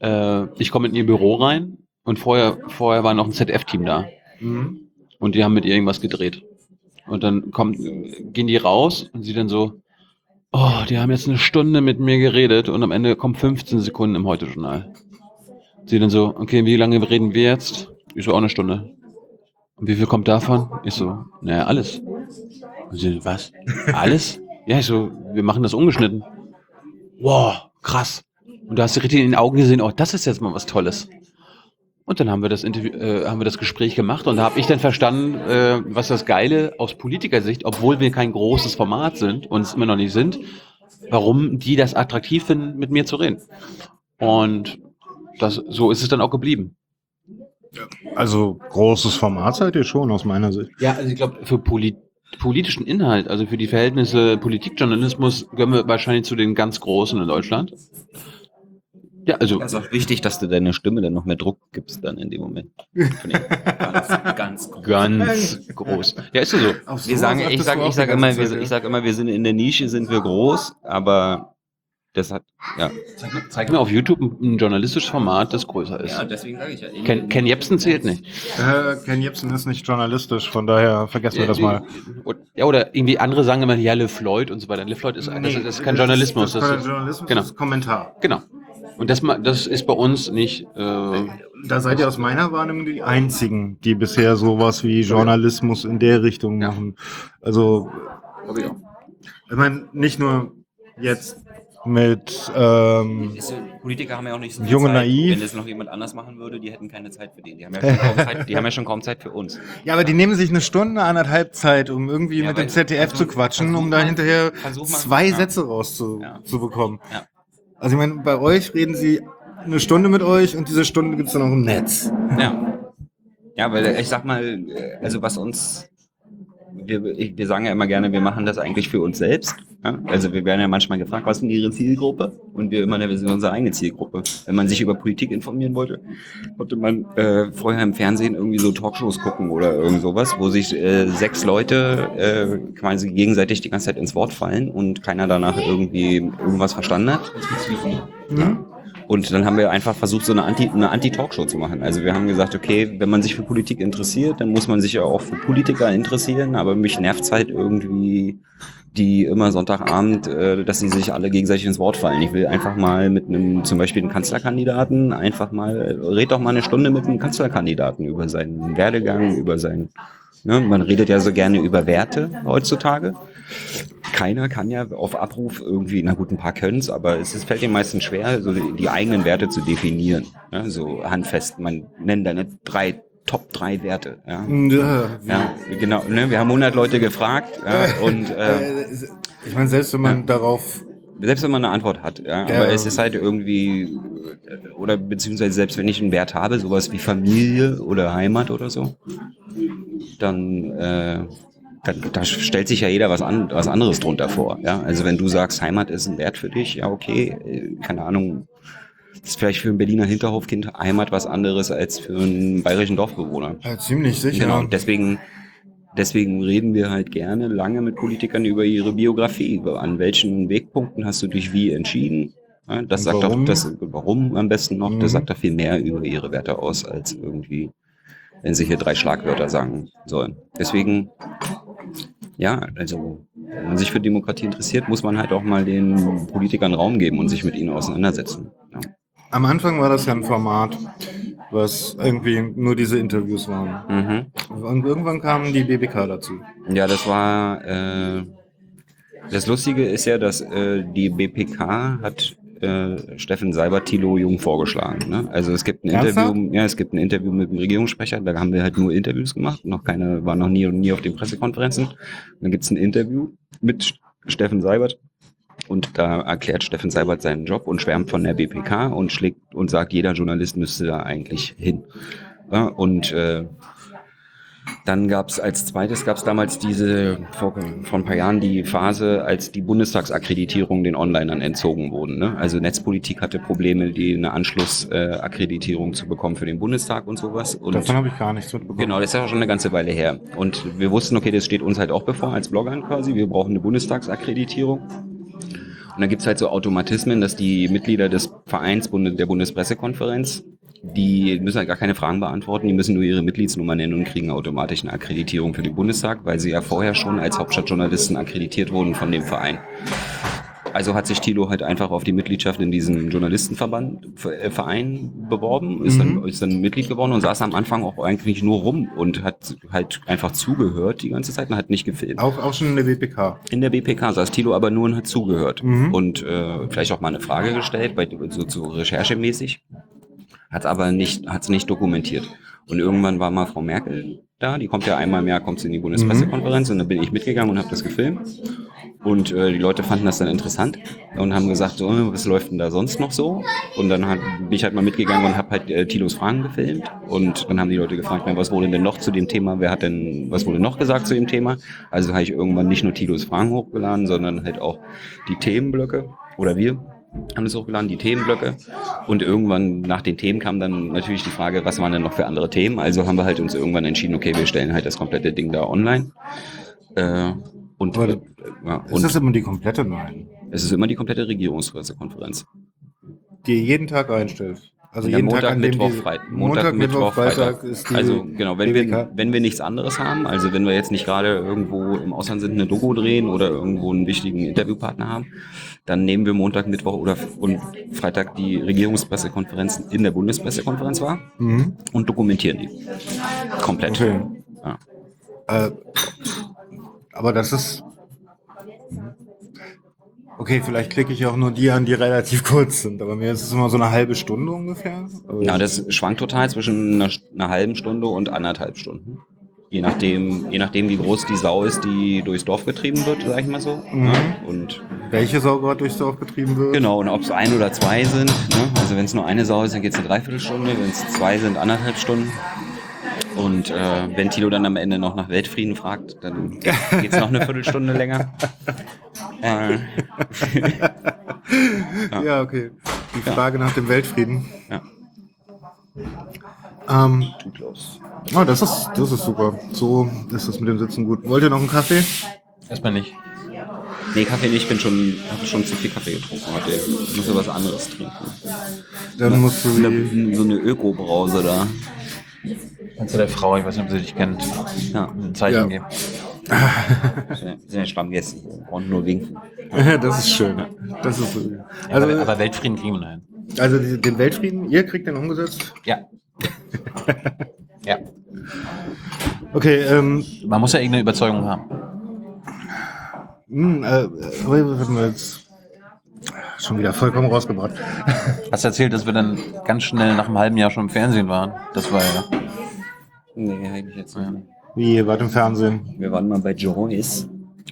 Äh, ich komme in ihr Büro rein und vorher, vorher war noch ein ZDF-Team da. Und die haben mit ihr irgendwas gedreht. Und dann kommt, gehen die raus und sie dann so, oh, die haben jetzt eine Stunde mit mir geredet und am Ende kommen 15 Sekunden im Heute-Journal. Sie dann so, okay, wie lange reden wir jetzt? Ich so, auch eine Stunde. Und wie viel kommt davon? Ich so, naja, alles. Und sie, was? Alles? Ja, ich so, wir machen das ungeschnitten. Wow, krass. Und du hast richtig in den Augen gesehen, oh, das ist jetzt mal was Tolles. Und dann haben wir das Interview, äh, haben wir das Gespräch gemacht und da habe ich dann verstanden, äh, was das Geile aus Politikersicht, obwohl wir kein großes Format sind und es immer noch nicht sind, warum die das attraktiv finden, mit mir zu reden. Und das, so ist es dann auch geblieben. Also großes Format seid ihr schon aus meiner Sicht. Ja, also ich glaube, für Poli politischen Inhalt, also für die Verhältnisse Politikjournalismus, gehören wir wahrscheinlich zu den ganz Großen in Deutschland. Ja, also Es ist auch wichtig, dass du deine Stimme dann noch mehr Druck gibst dann in dem Moment. Ganz, ganz groß. ganz groß. Ja, ist ja so. Wir sagen, ich sag, ich sag immer, wir, ich sag immer, wir sind in der Nische, sind wir groß, aber das hat, ja. Zeig mir auf YouTube ein, ein journalistisches Format, das größer ist. deswegen sage ich ja. Ken, Ken Jebsen zählt nicht. Äh, Ken Jebsen ist nicht journalistisch, von daher vergessen wir das mal. Ja, oder irgendwie andere sagen immer, ja, Le Floyd und so weiter. Le Floyd ist, das, ist- das ist kein Journalismus. Das, Das ist ist, kein Journalismus, genau. das ist Kommentar. genau. Und das, ma- das ist bei uns nicht. Äh, Da seid ihr aus meiner Wahrnehmung die einzigen, die bisher sowas wie Journalismus in der Richtung Ja. machen. Also, ich meine, nicht nur jetzt mit ähm, Politiker haben ja auch nicht so viel Junge Zeit. naiv. Wenn das noch jemand anders machen würde, die hätten keine Zeit für den. Die haben ja schon kaum Zeit, die haben ja schon kaum Zeit für uns. Ja, aber die nehmen sich eine Stunde, anderthalb Zeit, um irgendwie Ja, mit dem ZDF versuch- zu quatschen, um da hinterher mal- zwei ja. Sätze rauszubekommen. Ja. Also ich meine, bei euch reden sie eine Stunde mit euch und diese Stunde gibt's dann auch im Netz. Ja. Ja, weil ich sag mal, äh, also was uns, wir, wir sagen ja immer gerne, wir machen das eigentlich für uns selbst. Ja? Also wir werden ja manchmal gefragt, was ist denn Ihre Zielgruppe? Und wir immer, wir sind unsere eigene Zielgruppe. Wenn man sich über Politik informieren wollte, konnte man äh, vorher im Fernsehen irgendwie so Talkshows gucken oder irgend sowas, wo sich äh, sechs Leute äh, quasi gegenseitig die ganze Zeit ins Wort fallen und keiner danach irgendwie irgendwas verstanden hat. Ja. Und dann haben wir einfach versucht, so eine Anti- eine Anti-Talkshow zu machen. Also wir haben gesagt, okay, wenn man sich für Politik interessiert, dann muss man sich ja auch für Politiker interessieren, aber mich nervt's halt irgendwie, die immer Sonntagabend, äh, dass sie sich alle gegenseitig ins Wort fallen. Ich will einfach mal mit einem, zum Beispiel einem Kanzlerkandidaten, einfach mal, red doch mal eine Stunde mit einem Kanzlerkandidaten über seinen Werdegang, über sein, ne, man redet ja so gerne über Werte heutzutage keiner kann ja auf Abruf irgendwie, na gut, ein paar können's, aber es ist, fällt den meisten schwer, so die, die eigenen Werte zu definieren. Ja, so handfest, man nennt da nicht drei, Top drei Werte. Ja, Ja. ja genau. Ne? Wir haben 100 Leute gefragt ja, und äh, Ich meine, selbst wenn man darauf selbst wenn man eine Antwort hat, ja, Ja. aber es ist halt irgendwie, oder beziehungsweise selbst wenn ich einen Wert habe, sowas wie Familie oder Heimat oder so, dann, äh, dann da stellt sich ja jeder was, an, was anderes drunter vor. Ja? Also wenn du sagst, Heimat ist ein Wert für dich, ja okay, äh, keine Ahnung, ist vielleicht für ein Berliner Hinterhofkind Heimat was anderes als für einen bayerischen Dorfbewohner. ja, ziemlich sicher. Genau, deswegen, deswegen reden wir halt gerne lange mit Politikern über ihre Biografie. An welchen Wegpunkten hast du dich wie entschieden? Ja, das Und sagt warum? doch, das, warum am besten noch, Mhm. das sagt doch viel mehr über ihre Werte aus, als irgendwie, wenn sie hier drei Schlagwörter sagen sollen. Deswegen, ja, also, wenn man sich für Demokratie interessiert, muss man halt auch mal den Politikern Raum geben und sich mit ihnen auseinandersetzen. Ja. Am Anfang war das ja ein Format, was irgendwie nur diese Interviews waren. Mhm. Und irgendwann kam die BBK dazu. Ja, das war. Äh, das Lustige ist ja, dass äh, die BPK hat äh, Steffen Seibert Thilo Jung vorgeschlagen. Ne? Also es gibt ein Ernsthaft? Interview, ja, es gibt ein Interview mit dem Regierungssprecher, da haben wir halt nur Interviews gemacht, noch keine, waren noch nie und nie auf den Pressekonferenzen. Dann gibt's ein Interview mit St- Steffen Seibert und da erklärt Steffen Seibert seinen Job und schwärmt von der BPK und schlägt und sagt, jeder Journalist müsste da eigentlich hin. Ja, und äh, dann gab es als zweites gab es damals diese vor, vor ein paar Jahren die Phase, als die Bundestagsakkreditierung den Onlinern entzogen wurden. Ne? Also Netzpolitik hatte Probleme, die eine Anschlussakkreditierung äh, Akkreditierung zu bekommen für den Bundestag und sowas. Und Davon habe ich gar nichts mitbekommen. Genau, das ist ja schon eine ganze Weile her. Und wir wussten, okay, das steht uns halt auch bevor als Bloggern quasi. Wir brauchen eine Bundestagsakkreditierung. Und dann gibt's halt so Automatismen, dass die Mitglieder des Vereins der Bundespressekonferenz, die müssen halt gar keine Fragen beantworten, die müssen nur ihre Mitgliedsnummer nennen und kriegen automatisch eine Akkreditierung für den Bundestag, weil sie ja vorher schon als Hauptstadtjournalisten akkreditiert wurden von dem Verein. Also hat sich Thilo halt einfach auf die Mitgliedschaft in diesem Journalistenverband, äh, Verein beworben, ist, dann, ist dann Mitglied geworden und saß am Anfang auch eigentlich nur rum und hat halt einfach zugehört die ganze Zeit und hat nicht gefilmt. Auch, auch schon in der WPK. In der BPK saß Thilo aber nur und hat zugehört Mhm. und äh, vielleicht auch mal eine Frage gestellt, bei, so, so recherchemäßig, hat aber nicht, hat es nicht dokumentiert. Und irgendwann war mal Frau Merkel da, die kommt ja einmal im Jahr, kommt sie in die Bundespressekonferenz und dann bin ich mitgegangen und habe das gefilmt. Und äh, die Leute fanden das dann interessant und haben gesagt, so, äh, was läuft denn da sonst noch so? Und dann hat, bin ich halt mal mitgegangen und habe halt äh, Thilos Fragen gefilmt. Und dann haben die Leute gefragt, na, was wurde denn noch zu dem Thema? Wer hat denn, was wurde noch gesagt zu dem Thema? Also habe ich irgendwann nicht nur Thilos Fragen hochgeladen, sondern halt auch die Themenblöcke oder wir haben es hochgeladen, die Themenblöcke. Und irgendwann nach den Themen kam dann natürlich die Frage, was waren denn noch für andere Themen? Also haben wir halt uns irgendwann entschieden, okay, wir stellen halt das komplette Ding da online. Äh, und, Aber äh, ja, Ist und das immer die komplette? Nein. es ist immer die komplette Regierungspressekonferenz. Die ihr jeden Tag einstellt. Also jeden Montag, Tag, Mittwoch, Freitag. Montag, Mittwoch, Freitag ist die Also genau, wenn wir, wenn wir nichts anderes haben, also wenn wir jetzt nicht gerade irgendwo im Ausland sind, eine Doku drehen oder irgendwo einen wichtigen Interviewpartner haben, dann nehmen wir Montag, Mittwoch oder und Freitag die Regierungspressekonferenzen in der Bundespressekonferenz wahr Mhm. und dokumentieren die. Komplett. Okay. Ja. Äh, aber das ist. Okay, vielleicht klicke ich auch nur die an, die relativ kurz sind. Aber mir ist es immer so eine halbe Stunde ungefähr. Ja, das schwankt total zwischen einer, einer halben Stunde und anderthalb Stunden. Je nachdem, je nachdem, wie groß die Sau ist, die durchs Dorf getrieben wird, sag ich mal so. Mhm. Ja, und welche Sau gerade durchs Dorf getrieben wird? genau, und ob es ein oder zwei sind, ne? also wenn es nur eine Sau ist, dann geht es eine Dreiviertelstunde, wenn es zwei sind, anderthalb Stunden. Und äh, wenn Tilo dann am Ende noch nach Weltfrieden fragt, dann geht es noch eine Viertelstunde länger. Äh, Ja, okay. Die Ja. Frage nach dem Weltfrieden. Ja. Ähm, tut los. Oh, das ist, das ist super. So ist das mit dem Sitzen gut. Wollt ihr noch einen Kaffee? Erstmal nicht. Nee, Kaffee nicht, ich bin schon, habe schon zu viel Kaffee getrunken heute. Ich muss ja was anderes trinken. Dann musst du. Eine, so eine Öko-Brause da. Kannst du der Frau, ich weiß nicht, ob sie dich kennt, Ja, ein Zeichen Ja. geben. sind sind ja Stammgäste hier. Und nur winken. das ist schön. Das ist so. Ja, Also, aber, aber Weltfrieden kriegen wir hin. also den Weltfrieden, ihr kriegt den umgesetzt? Ja. ja. Okay, ähm, Man muss ja irgendeine Überzeugung haben. Hm, äh, wir jetzt schon wieder vollkommen rausgebracht. Hast erzählt, dass wir dann ganz schnell nach einem halben Jahr schon im Fernsehen waren. Das war ja. Nee, hab ich jetzt nicht. Wie, ihr wart im Fernsehen? Wir waren mal bei Joyce.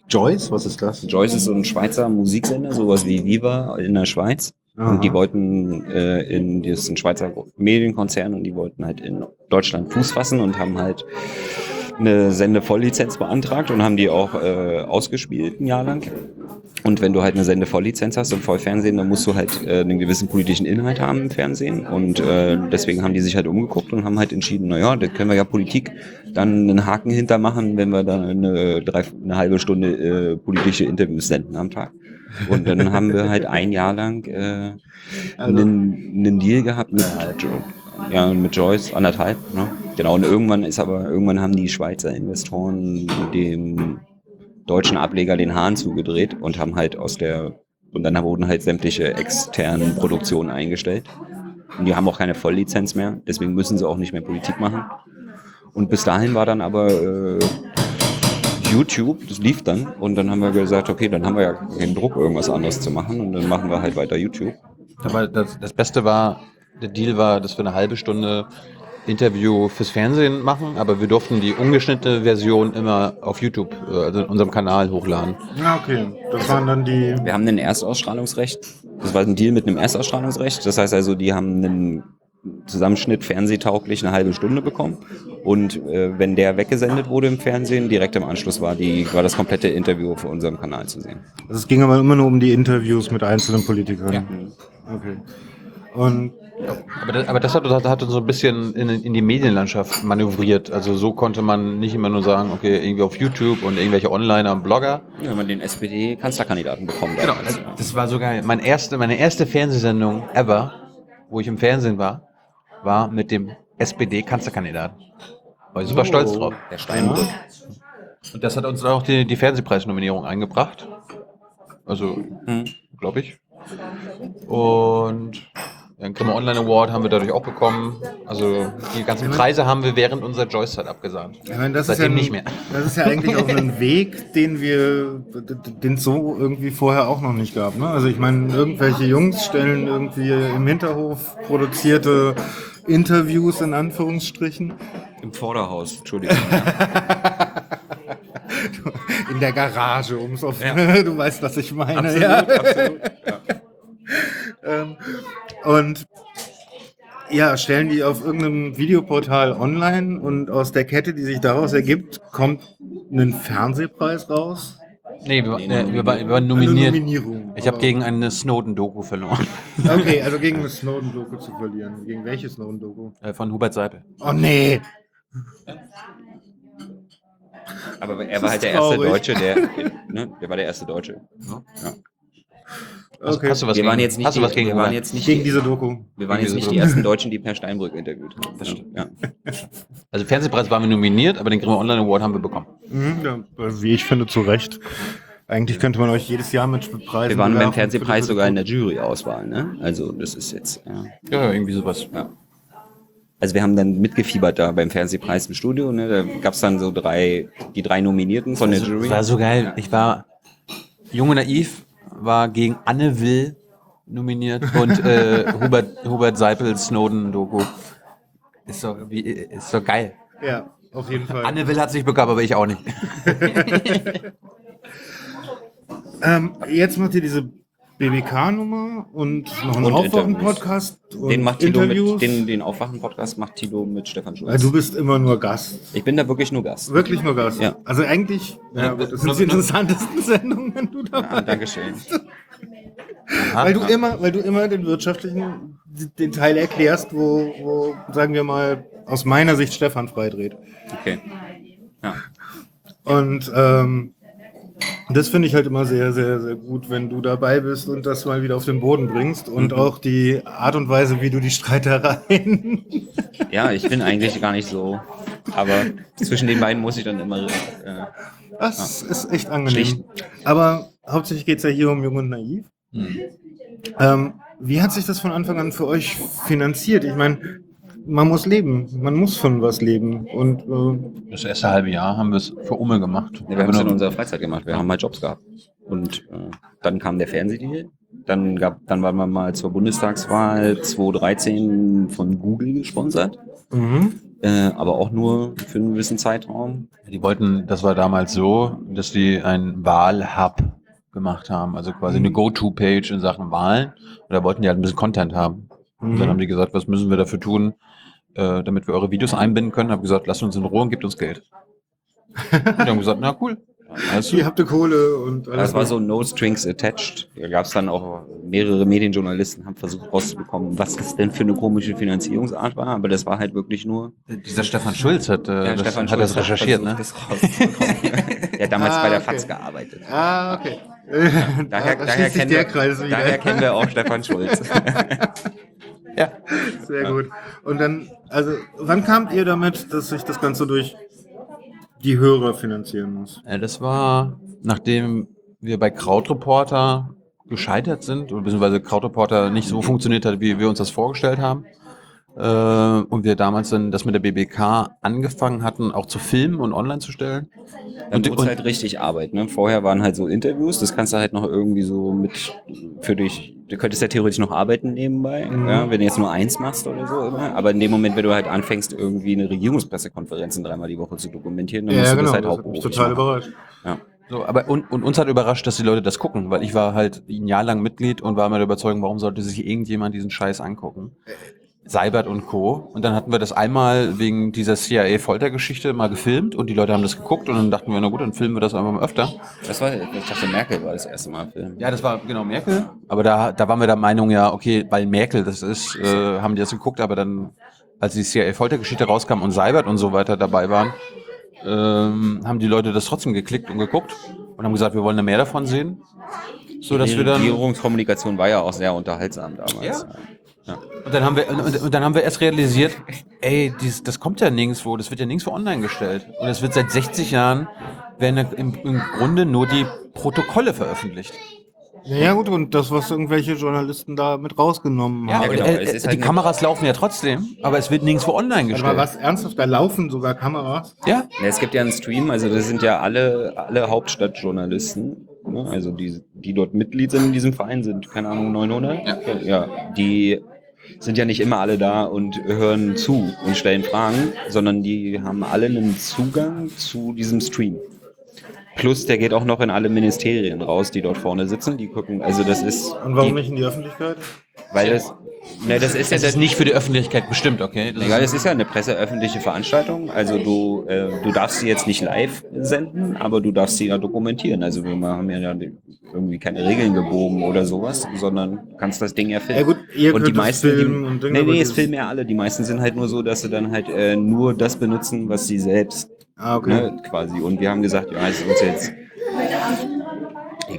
Joyce? Was ist das? Joyce ist so ein Schweizer Musiksender, sowas wie Viva in der Schweiz. Aha. Und die wollten äh, in, das ist ein Schweizer Medienkonzern und die wollten halt in Deutschland Fuß fassen und haben halt eine Sendevolllizenz beantragt und haben die auch äh, ausgespielt ein Jahr lang. Und wenn du halt eine Sendevolllizenz hast im Vollfernsehen, dann musst du halt äh, einen gewissen politischen Inhalt haben im Fernsehen. Und äh, deswegen haben die sich halt umgeguckt und haben halt entschieden, naja, da können wir ja Politik dann einen Haken hintermachen, wenn wir dann eine, drei, eine halbe Stunde äh, politische Interviews senden am Tag. Und dann haben wir halt ein Jahr lang äh, Also- einen, einen Deal gehabt mit, ja, mit Joyce, anderthalb. Ne? Genau, und irgendwann ist aber, irgendwann haben die Schweizer Investoren dem deutschen Ableger den Hahn zugedreht und haben halt aus der, und dann wurden halt sämtliche externen Produktionen eingestellt. Und die haben auch keine Volllizenz mehr, deswegen müssen sie auch nicht mehr Politik machen. Und bis dahin war dann aber äh, YouTube, das lief dann und dann haben wir gesagt, okay, dann haben wir ja keinen Druck, irgendwas anderes zu machen und dann machen wir halt weiter YouTube. Aber das, das Beste war, der Deal war, dass wir eine halbe Stunde Interview fürs Fernsehen machen, aber wir durften die ungeschnittene Version immer auf YouTube, äh, also in unserem Kanal hochladen. Ja, okay. Das waren dann die. Wir haben ein Erstausstrahlungsrecht. Das war ein Deal mit einem Erstausstrahlungsrecht. Das heißt also, die haben einen Zusammenschnitt fernsehtauglich eine halbe Stunde bekommen. Und äh, wenn der weggesendet wurde im Fernsehen, direkt im Anschluss war, die, war das komplette Interview auf unserem Kanal zu sehen. Also es ging aber immer nur um die Interviews mit einzelnen Politikern. Ja. Okay. Und Aber das, aber das hat, hat uns so ein bisschen in, in die Medienlandschaft manövriert. Also so konnte man nicht immer nur sagen, okay, irgendwie auf YouTube und irgendwelche Onliner und Blogger. Wenn man den SPD-Kanzlerkandidaten bekommen Genau, das, das war sogar mein erste, meine erste Fernsehsendung ever, wo ich im Fernsehen war, war mit dem SPD-Kanzlerkandidaten. War ich super Oh. stolz drauf. Der Steinbrück. Und das hat uns auch die, die Fernsehpreisnominierung eingebracht. Also, Hm. glaube ich. Und den Grimme Online Award haben wir dadurch auch bekommen. Also die ganzen Preise haben wir während unserer Joyce-Zeit abgesahnt. ich meine, das Seitdem ist ja, nicht mehr. Das ist ja eigentlich auch ein Weg, den wir, den es so irgendwie vorher auch noch nicht gab. Ne? Also ich meine, irgendwelche Jungs stellen irgendwie im Hinterhof produzierte Interviews in Anführungsstrichen Im Vorderhaus, Entschuldigung. in der Garage, ums auf, Ja. du weißt, was ich meine. absolut, ja. absolut. Ähm, und ja, stellen die auf irgendeinem Videoportal online und aus der Kette, die sich daraus ergibt, kommt ein Fernsehpreis raus. Nee, wir, Nee, äh, wir, waren- wir waren nominiert. Nominierung. Ich habe gegen eine Snowden-Doku verloren. Okay, also gegen eine Snowden-Doku zu verlieren. Gegen welche Snowden-Doku? Äh, von Hubert Seipel. Oh nee! Aber er war halt der erste traurig. Deutsche, der, ne, der war der erste Deutsche. Ja. Hast, Okay. hast du was Wir gegen, waren jetzt nicht, die, wir waren jetzt nicht, Gegen die, diese Doku. wir waren jetzt nicht die Doku. ersten Deutschen, die Per Steinbrück interviewt haben. Das stimmt. Ja. Also Fernsehpreis waren wir nominiert, aber den Grimme Online Award haben wir bekommen. Mhm, ja, wie ich finde, zu Recht. Eigentlich könnte man euch jedes Jahr mit Preisen Wir waren beim Fernsehpreis die- sogar in der Juryauswahl. Ne? Also das ist jetzt. Ja. Ja, irgendwie sowas. Ja. Also wir haben dann mitgefiebert da beim Fernsehpreis im Studio. Ne? Da gab es dann so drei, die drei Nominierten von der Jury. Das war so geil. Ich war jung und naiv, war gegen Anne Will nominiert und äh, Hubert, Hubert Seipel Snowden-Doku. Ist doch, wie, ist doch geil. Ja, auf jeden Fall. Anne Will hat sich bekommen, aber ich auch nicht. Ähm, jetzt macht ihr diese BBK-Nummer und noch einen Aufwachen-Podcast Den macht Tilo Interviews. mit, den, den Aufwachen-Podcast macht Tilo mit Stefan Schulz. Also du bist immer nur Gast. ich bin da wirklich nur Gast. Wirklich nur Gast. Ja. Also eigentlich, ja, Ja, das sind die interessantesten Sendungen, wenn du dabei Ah, Dankeschön. Weil du immer, weil du immer den wirtschaftlichen, den Teil erklärst, wo, wo, sagen wir mal, aus meiner Sicht Stefan freidreht. Okay. Ja. Und ähm, das finde ich halt immer sehr, sehr, sehr gut, wenn du dabei bist und das mal wieder auf den Boden bringst und Mhm. auch die Art und Weise, wie du die Streitereien. ja, ich bin eigentlich gar nicht so. Aber zwischen den beiden muss ich dann immer. Äh, Das ist echt angenehm. Schlicht. Aber hauptsächlich geht es ja hier um Jung und Naiv. Ähm, wie hat sich das von Anfang an für euch finanziert? Ich meine, man muss leben, man muss von was leben. Und äh, Das erste halbe Jahr haben wir es für Umme gemacht. Ja, wir haben es in unserer Freizeit gemacht. Wir haben mal Jobs gehabt. Und äh, dann kam der Fernsehdeal. Dann, gab, dann waren wir mal zur Bundestagswahl 2013 von Google gesponsert. mhm. Äh, aber auch nur für einen gewissen Zeitraum. Die wollten, das war damals so, dass die einen Wahlhub gemacht haben, also quasi eine Go-To-Page in Sachen Wahlen. Und da wollten die halt ein bisschen Content haben. Und dann haben die gesagt, was müssen wir dafür tun, äh, damit wir eure Videos einbinden können. Hab gesagt, lasst uns in Ruhe und gebt uns Geld. und die haben gesagt, na cool. Alles Ihr habt eine Kohle und alles. Das war so No Strings Attached. Da gab es dann auch mehrere Medienjournalisten, haben versucht rauszubekommen, was das denn für eine komische Finanzierungsart war. Aber das war halt wirklich nur. Dieser Stefan Schulz hat, äh, Ja, das, Stefan hat Schulz das recherchiert, ne? versucht, das rauszubekommen. Der hat damals Ah, bei der okay. FAZ gearbeitet. Ah, okay. Daher, da daher, kennen der wir, daher kennen wir auch Stefan Schulz. Ja. Sehr gut. Und dann, also, wann kamt ihr damit, dass sich das Ganze durch die Hörer finanzieren muss? Äh, Das war, nachdem wir bei Krautreporter gescheitert sind, oder beziehungsweise Krautreporter nicht so funktioniert hat, wie wir uns das vorgestellt haben. Äh, und wir damals dann das mit der BBK angefangen hatten, auch zu filmen und online zu stellen. Dann Und- und- halt richtig Arbeit. Ne? Vorher waren halt so Interviews, das kannst du halt noch irgendwie so mit für dich du könntest ja theoretisch noch arbeiten nebenbei, ja, wenn du jetzt nur eins machst oder so immer. Aber in dem Moment, wenn du halt anfängst, irgendwie eine Regierungspressekonferenz dreimal die Woche zu dokumentieren, dann musst Ja, du genau. das halt Das mich hauptberuflich total machen. überrascht. Ja. So, aber und, und uns hat überrascht, dass die Leute das gucken, weil ich war halt ein Jahr lang Mitglied und war immer der Überzeugung, warum sollte sich irgendjemand diesen Scheiß angucken? Seibert und Co. Und dann hatten wir das einmal wegen dieser CIA-Foltergeschichte mal gefilmt und die Leute haben das geguckt und dann dachten wir, na gut, dann filmen wir das einfach mal öfter. Das war, ich dachte, Merkel war das erste Mal Film. Ja, das war genau Merkel. Aber da, da waren wir der Meinung, ja, okay, weil Merkel das ist, äh, haben die das geguckt, aber dann, als die CIA-Foltergeschichte rauskam und Seibert und so weiter dabei waren, ähm, haben die Leute das trotzdem geklickt und geguckt und haben gesagt, wir wollen da mehr davon sehen. So dass die wir dann. Regierungskommunikation war ja auch sehr unterhaltsam damals. Ja. Und dann haben wir, und, und dann haben wir erst realisiert, ey, dies, das kommt ja nirgendwo, das wird ja nirgendwo online gestellt. Und es wird seit 60 Jahren, werden im, im Grunde nur die Protokolle veröffentlicht. Ja gut, und das, was irgendwelche Journalisten da mit rausgenommen Ja, haben. genau, äh, es ist die halt eine- Kameras laufen ja trotzdem, aber es wird nirgendwo online gestellt. mal, was ernsthaft, da laufen sogar Kameras. Ja, Ja, es gibt ja einen Stream, also das sind ja alle, alle Hauptstadtjournalisten, ne? also die, die dort Mitglied sind in diesem Verein, sind, keine Ahnung, 900? Ja. ja. Die sind ja nicht immer alle da und hören zu und stellen Fragen, sondern die haben alle einen Zugang zu diesem Stream. Plus, der geht auch noch in alle Ministerien raus, die dort vorne sitzen. Die gucken, also das ist. Und warum die, nicht in die Öffentlichkeit? Weil das, ne, das ist ja es ist nicht für die Öffentlichkeit bestimmt, okay? Das Egal, ist, es ist ja eine presseöffentliche Veranstaltung. Also du, äh, du darfst sie jetzt nicht live senden, aber du darfst sie ja dokumentieren. Also wir haben ja irgendwie keine Regeln gebogen oder sowas, sondern kannst das Ding ja filmen. Ja gut, ihr und die könnt das meisten, filmen die, und Dinge, nee, nee, es das- filmen ja alle. Die meisten sind halt nur so, dass sie dann halt äh, nur das benutzen, was sie selbst Ah, okay. ne, quasi. Und wir haben gesagt, ja, es ist uns jetzt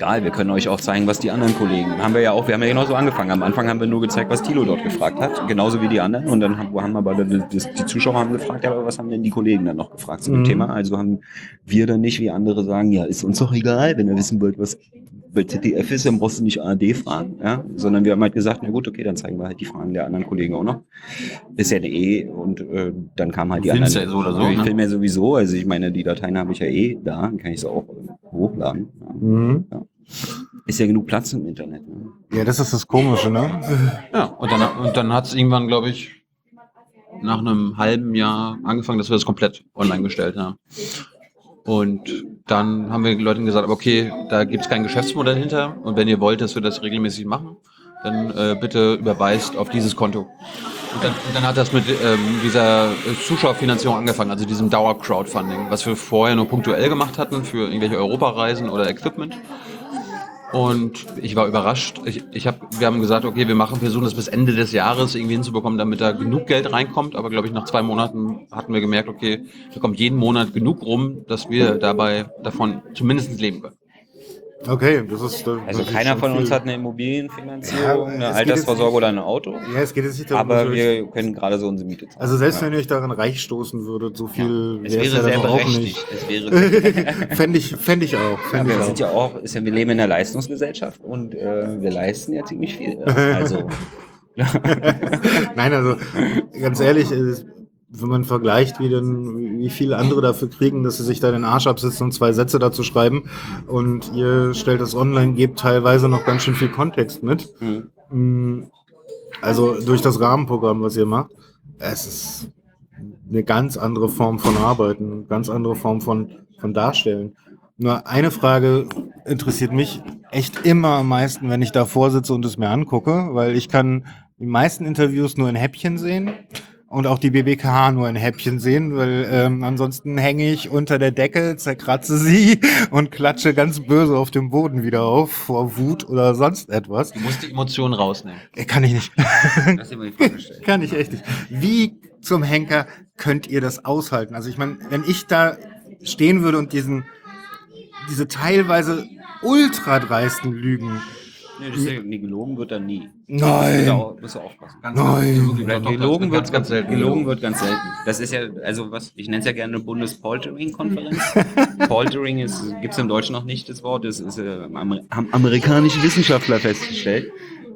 egal, wir können euch auch zeigen, was die anderen Kollegen. Haben wir ja auch, wir haben ja genauso angefangen. Am Anfang haben wir nur gezeigt, was Thilo dort gefragt hat, genauso wie die anderen. Und dann haben, haben aber die, die Zuschauer haben gefragt, ja, aber was haben denn die Kollegen dann noch gefragt zu dem Mhm. Thema? Also haben wir dann nicht wie andere sagen, ja, ist uns doch egal, wenn ihr wissen wollt, was bei ZDF ist, dann brauchst du nicht ARD fragen, ja, sondern wir haben halt gesagt, na gut, okay, dann zeigen wir halt die Fragen der anderen Kollegen auch noch. Ist ja eh und äh, dann kam halt die Du anderen. ja so oder so, Ich ne? filme ja sowieso, also ich meine, die Dateien habe ich ja eh da, dann kann ich sie auch hochladen. Ja. Mhm. Ist ja genug Platz im Internet. Ne? Ja, das ist das Komische, ne? ja, und dann, und dann hat es irgendwann, glaube ich, nach einem halben Jahr angefangen, dass wir das komplett online gestellt haben. Und dann haben wir den Leuten gesagt, okay, da gibt es kein Geschäftsmodell hinter und wenn ihr wollt, dass wir das regelmäßig machen, dann äh, bitte überweist auf dieses Konto. Und dann, und dann hat das mit ähm, dieser Zuschauerfinanzierung angefangen, also diesem Dauer-Crowdfunding, was wir vorher nur punktuell gemacht hatten für irgendwelche Europareisen oder Equipment. Und ich war überrascht. Ich, ich hab, wir haben gesagt, okay, wir machen, versuchen das bis Ende des Jahres irgendwie hinzubekommen, damit da genug Geld reinkommt. Aber glaube ich, nach zwei Monaten hatten wir gemerkt, okay, da kommt jeden Monat genug rum, dass wir dabei davon zumindest leben können. Okay, das ist. Das Also ist keiner von uns viel. hat eine Immobilienfinanzierung, Ja, eine es jetzt oder ein Auto. Ja, es geht jetzt nicht darum, Aber wir können gerade so unsere Miete zahlen. Also selbst ja. wenn ihr euch daran reich stoßen würdet, so viel es wär's wäre ja sehr dann auch berechtigt. nicht. Es wäre Fände ich, fänd ich auch. Ja, Fänd wir ich sind auch. ja auch, ist ja, wir leben in einer Leistungsgesellschaft und äh, wir leisten ja ziemlich viel. Ja. Also Nein, also ganz ehrlich, wenn man vergleicht, wie denn, wie viele andere dafür kriegen, dass sie sich da den Arsch absitzen und zwei Sätze dazu schreiben und ihr stellt das online, gebt teilweise noch ganz schön viel Kontext mit. hm. Mm, Also durch das Rahmenprogramm, was ihr macht, es ist eine ganz andere Form von Arbeiten, eine ganz andere Form von, von Darstellen. Nur eine Frage interessiert mich echt immer am meisten, wenn ich davor sitze und es mir angucke, weil ich kann die meisten Interviews nur in Häppchen sehen und auch die BBKH nur in Häppchen sehen, weil ähm, ansonsten hänge ich unter der Decke, zerkratze sie und klatsche ganz böse auf dem Boden wieder auf vor Wut oder sonst etwas. Du musst die Emotionen rausnehmen. Äh, Kann ich nicht. Kann ich echt nicht. Wie zum Henker könnt ihr das aushalten? Also ich meine, wenn ich da stehen würde und diesen, diese teilweise ultra dreisten Lügen. Nee, das ist ja, nee, gelogen wird dann nie. Nein. Da auch- musst du aufpassen. Nein. Oder gelogen wird ganz, ganz selten. Gelogen wird ganz selten. Das ist ja, also was, ich nenne es ja gerne Bundespoltering-Konferenz. Poltering gibt es im Deutschen noch nicht das Wort, das ist äh, haben amerikanische Wissenschaftler festgestellt.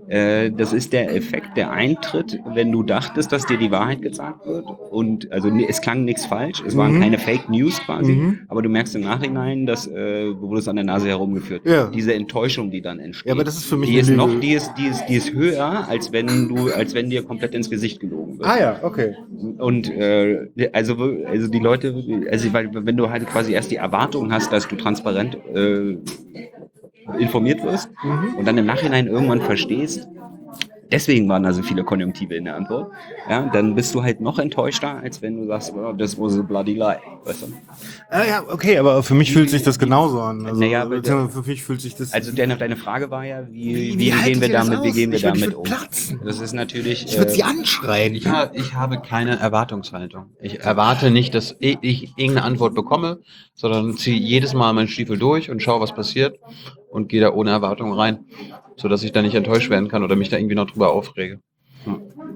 Äh, das ist der Effekt, der eintritt, wenn du dachtest, dass dir die Wahrheit gesagt wird. Und also nee, es klang nichts falsch, es waren Mhm. keine Fake News quasi, Mhm. aber du merkst im Nachhinein, dass äh, du wurdest an der Nase herumgeführt. Ja. Diese Enttäuschung, die dann entsteht. Ja, aber das ist für mich die ist Lüge. noch, die ist, die ist, die ist höher, als wenn du, als wenn dir komplett ins Gesicht gelogen wird. Ah ja, okay. Und äh, also, also die Leute, also weil wenn du halt quasi erst die Erwartung hast, dass du transparent äh, informiert wirst Mhm. und dann im Nachhinein irgendwann verstehst, deswegen waren da so viele Konjunktive in der Antwort, ja, dann bist du halt noch enttäuschter, als wenn du sagst, oh, das was a bloody lie, weißt du? Ah ja, okay, aber für mich fühlt sich das genauso an. Also, Naja, für mich fühlt sich das. Also deine, deine Frage war ja, wie, Wie- wie, wie gehen wir damit, wie gehen wir Ich ich damit würd um? platzen. Das ist natürlich. ich würde sie äh, anschreien. Ich, ha ich habe keine Erwartungshaltung. Ich erwarte nicht, dass ich, ich irgendeine Antwort bekomme, sondern ziehe jedes Mal meinen Stiefel durch und schaue, was passiert und gehe da ohne Erwartung rein, sodass ich da nicht enttäuscht werden kann oder mich da irgendwie noch drüber aufrege.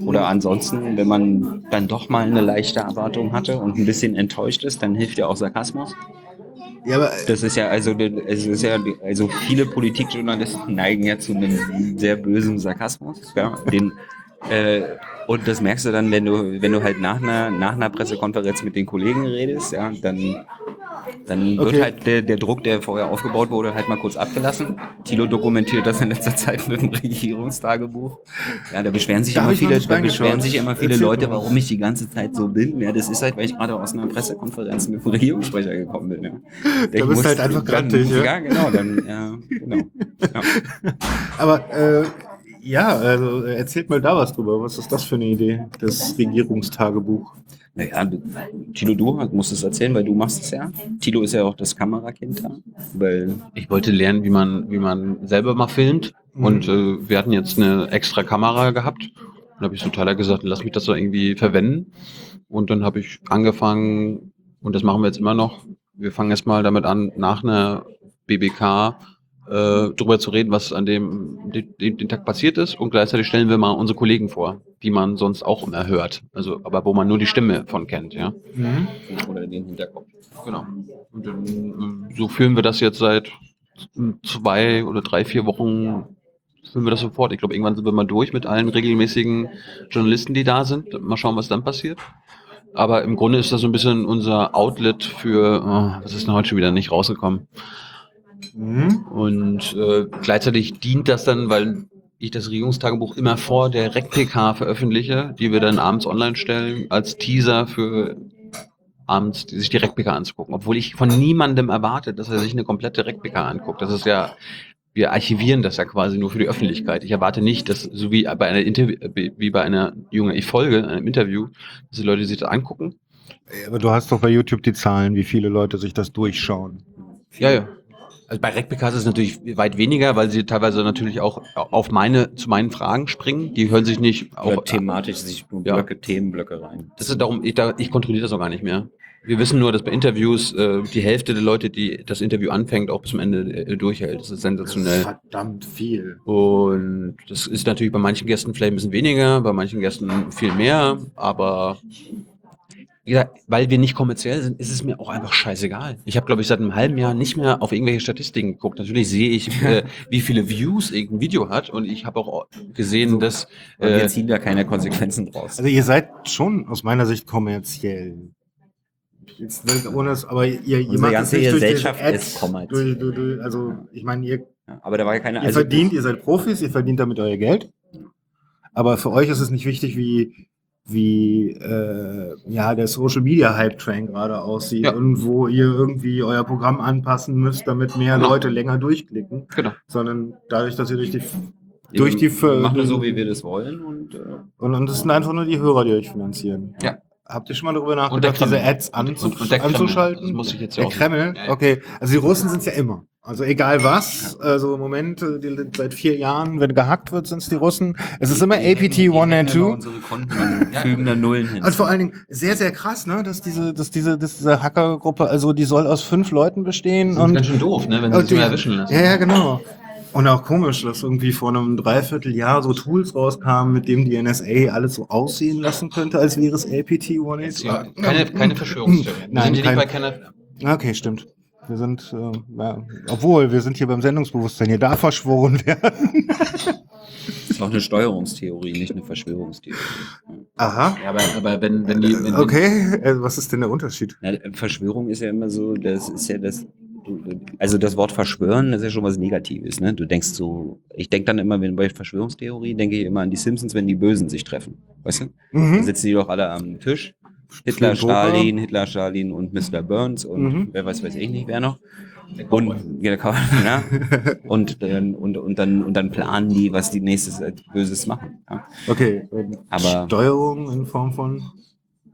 Oder ansonsten, wenn man dann doch mal eine leichte Erwartung hatte und ein bisschen enttäuscht ist, dann hilft ja auch Sarkasmus. ja, aber Das ist ja, also, es ist ja, also viele Politikjournalisten neigen ja zu einem sehr bösen Sarkasmus. Ja, den, äh, und das merkst du dann, wenn du, wenn du halt nach einer, nach einer Pressekonferenz mit den Kollegen redest, ja, dann, dann Okay. wird halt der, der Druck, der vorher aufgebaut wurde, halt mal kurz abgelassen. Thilo dokumentiert das in letzter Zeit mit dem Regierungstagebuch. Ja, da beschweren sich Da immer viele, da beschweren sich immer viele Erzähl Leute, warum ich die ganze Zeit so bin. Ja, das ist halt, weil ich gerade aus einer Pressekonferenz mit dem Regierungssprecher gekommen bin. Ja. Ich bist halt einfach grantig, ja? ja? genau, dann, ja, genau. Ja. Aber äh, ja, also äh, erzählt mal da was drüber. Was ist das für eine Idee? Das Regierungstagebuch. Naja, du, Tilo, du musst es erzählen, weil du machst es ja. Tilo ist ja auch das Kamerakind da. Weil, Ich wollte lernen, wie man, wie man selber mal filmt. Mhm. Und äh, wir hatten jetzt eine extra Kamera gehabt. Und habe ich zu Tyler gesagt, lass mich das so irgendwie verwenden. Und dann habe ich angefangen, und das machen wir jetzt immer noch. Wir fangen erst mal damit an, nach einer BBK äh, drüber zu reden, was an dem den, den Tag passiert ist. Und gleichzeitig stellen wir mal unsere Kollegen vor, die man sonst auch immer hört. Also, aber wo man nur die Stimme von kennt, ja. oder den Hinterkopf. Genau. Und dann, ähm, so führen wir das jetzt seit zwei oder drei, vier Wochen, führen wir das sofort. Ich glaube, irgendwann sind wir mal durch mit allen regelmäßigen Journalisten, die da sind. Mal schauen, was dann passiert. Aber im Grunde ist das so ein bisschen unser Outlet für, oh, was ist denn heute schon wieder nicht rausgekommen? Mhm. Und äh, gleichzeitig dient das dann, weil ich das Regierungstagebuch immer vor der REC-PK veröffentliche, die wir dann abends online stellen, als Teaser für abends die sich die REC-PK anzugucken. Obwohl ich von niemandem erwarte, dass er sich eine komplette REC-PK anguckt. Das ist ja, wir archivieren das ja quasi nur für die Öffentlichkeit. Ich erwarte nicht, dass, so wie bei einer Interview, wie bei einer junge ich folge, einem Interview, dass die Leute sich das angucken. Aber du hast doch bei YouTube die Zahlen, wie viele Leute sich das durchschauen. Ja, ja. Also bei RecPK ist es natürlich weit weniger, weil sie teilweise natürlich auch auf meine, zu meinen Fragen springen. Die hören sich nicht Oder auf, thematisch sich Ja. Blöcke, Themenblöcke rein. Das ist darum, ich, da, ich kontrolliere das auch gar nicht mehr. Wir wissen nur, dass bei Interviews äh, die Hälfte der Leute, die das Interview anfängt, auch bis zum Ende äh, durchhält. Das ist sensationell. verdammt viel. Und das ist natürlich bei manchen Gästen vielleicht ein bisschen weniger, bei manchen Gästen viel mehr, aber gesagt, weil wir nicht kommerziell sind, ist es mir auch einfach scheißegal. Ich habe, glaube ich, seit einem halben Jahr nicht mehr auf irgendwelche Statistiken geguckt. Natürlich sehe ich, äh, wie viele Views irgendein Video hat und ich habe auch gesehen, dass Und wir äh, ziehen da keine Konsequenzen draus. Also ihr seid schon aus meiner Sicht kommerziell. Jetzt, ne, ohne es, aber ihr, ihr macht ganze es durch Gesellschaft Ads, ist kommerziell. durch, durch, durch, also ich meine, ihr, Ja, aber da war ja keine. ihr also- verdient, ihr seid Profis, ihr verdient damit euer Geld. Aber für euch ist es nicht wichtig, wie wie äh, ja der Social Media Hype Train gerade aussieht Ja. und wo ihr irgendwie euer Programm anpassen müsst, damit mehr Genau. Leute länger durchklicken, genau. sondern dadurch, dass ihr durch die Wir durch die machen wir so, wie wir das wollen. Und, äh, und, und das sind einfach nur die Hörer, die euch finanzieren. Ja. Habt ihr schon mal darüber der nachgedacht, diese. Ads anzu Und- und der Kreml. anzuschalten? Das muss ich jetzt der auch- Kreml, Ja, ja. okay. Also die Russen sind ja immer. Also egal was, also im Moment, äh, die, seit vier Jahren, wenn gehackt wird, sind es die Russen. Es ist immer APT 1 and 2. Unsere Konten und fügen da Nullen hin. Also vor allen Dingen sehr, sehr krass, ne, dass diese, dass diese, dass diese Hackergruppe, also die soll aus fünf Leuten bestehen Das ist und ganz schön doof, ne, wenn sie immer die- erwischen lassen. Ja, ja, genau. Und auch komisch, dass irgendwie vor einem Dreivierteljahr so Tools rauskamen, mit dem die NSA alles so aussehen lassen könnte, als wäre es APT 1 Ja, keine, keine Verschwörungstheorie. Nein, sind die kein- nicht bei keiner. Okay, stimmt. Wir sind, äh, ja, obwohl, wir sind hier beim Sendungsbewusstsein, hier darf verschworen werden. ist auch eine Steuerungstheorie, nicht eine Verschwörungstheorie. Aha. Ja, aber, aber wenn, wenn die. Wenn die- Okay, äh, was ist denn der Unterschied? Na, Verschwörung ist ja immer so, das ist ja das, also das Wort verschwören, das ist ja schon was Negatives, ne? Du denkst so, ich denke dann immer, wenn bei Verschwörungstheorie, denke ich immer an die Simpsons, wenn die Bösen sich treffen. Weißt du? Mhm. sitzen die doch alle am Tisch. Hitler. Stalin, Hitler, Stalin und Mr. Burns und Mhm. wer weiß, weiß ich nicht, wer noch. Und, ja, ja. und, dann- und, und, dann, und dann planen die, was die nächstes äh, Böses machen. Ja. Okay. ähm, Aber- Steuerung in Form von.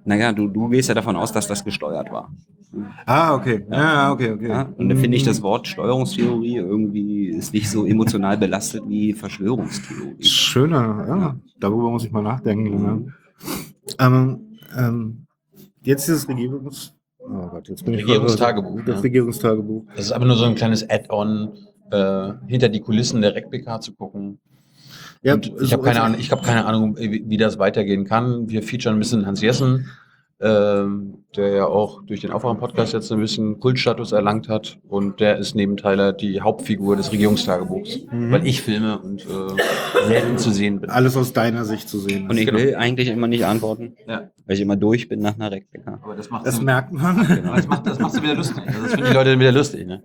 Naja, du, du gehst ja davon aus, dass das gesteuert war. Ah, okay. Ja, okay, okay. Ja? Und da finde ich das Wort Steuerungstheorie irgendwie ist nicht so emotional belastet wie Verschwörungstheorie. Schöner, ja. Darüber muss ich mal nachdenken. Ne? Ähm, ähm, jetzt dieses Regierungs... Oh Gott, jetzt Regierungstagebuch, Das ja. Regierungstagebuch. Das ist aber nur so ein kleines Add-on, äh, hinter die Kulissen der RecPK zu gucken. Ja, ich habe keine Ahnung, ich habe keine Ahnung, wie, wie das weitergehen kann. Wir featuren ein bisschen Hans Jessen, ähm, der ja auch durch den Aufwachen-Podcast jetzt ein bisschen Kultstatus erlangt hat. Und der ist neben Tyler die Hauptfigur des Regierungstagebuchs, Mhm. weil ich filme und äh, selten zu sehen bin. Alles aus deiner Sicht zu sehen. Und ich Genau. will eigentlich immer nicht antworten, Ja. weil ich immer durch bin nach einer Rektika. Aber das macht das merkt man. das macht das macht's wieder lustig. Also das finden die Leute dann wieder lustig. Ne?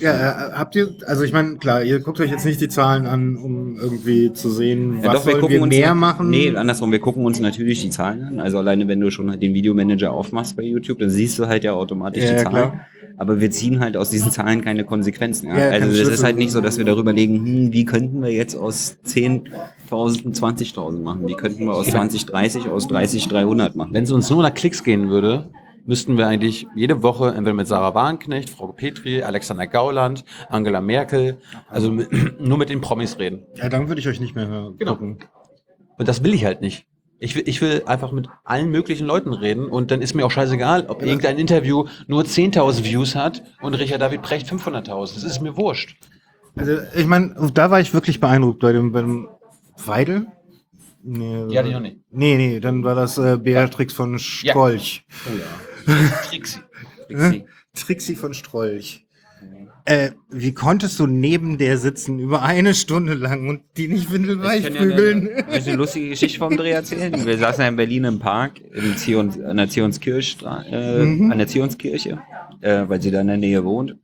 Ja, äh, habt ihr, also ich meine, klar, ihr guckt euch jetzt nicht die Zahlen an, um irgendwie zu sehen, was Ja, doch, wir sollen gucken wir uns mehr machen? Nee, andersrum, wir gucken uns natürlich die Zahlen an. Also alleine wenn du schon den Videomanager aufmachst bei YouTube, dann siehst du halt ja automatisch Ja, die Zahlen. klar. Aber wir ziehen halt aus diesen Zahlen keine Konsequenzen. Ja? Also das Schlüsse. ist halt nicht so, dass wir darüber legen, hm, wie könnten wir jetzt aus 10.000 20.000 machen? Wie könnten wir aus 20 30, aus 30 300 machen? Wenn es uns nur nach Klicks gehen würde, müssten wir eigentlich jede Woche entweder mit Sarah Warnknecht, Frau Petri, Alexander Gauland, Angela Merkel, also mit, nur mit den Promis reden. Ja, dann würde ich euch nicht mehr hören. Genau. Und das will ich halt nicht. Ich will, ich will einfach mit allen möglichen Leuten reden und dann ist mir auch scheißegal, ob irgendein Interview nur 10.000 Views hat und Richard David Precht 500.000. Das ist mir wurscht. Also ich meine, da war ich wirklich beeindruckt bei dem, Weidel. Nee, Die hatte ich noch nicht. Nee, nee, dann war das äh, Beatrix von Strolch. Oh ja. Trixi. Trixi. Trixi von Strolch. Äh, wie konntest du neben der sitzen über eine Stunde lang und die nicht windelweich Ich kann ja eine, ich eine lustige Geschichte vom Dreh erzählen. Wir saßen ja in Berlin im Park, im Zions, an der Zionskirche, äh, Mhm. an der Zionskirche, äh, weil sie da in der Nähe wohnt.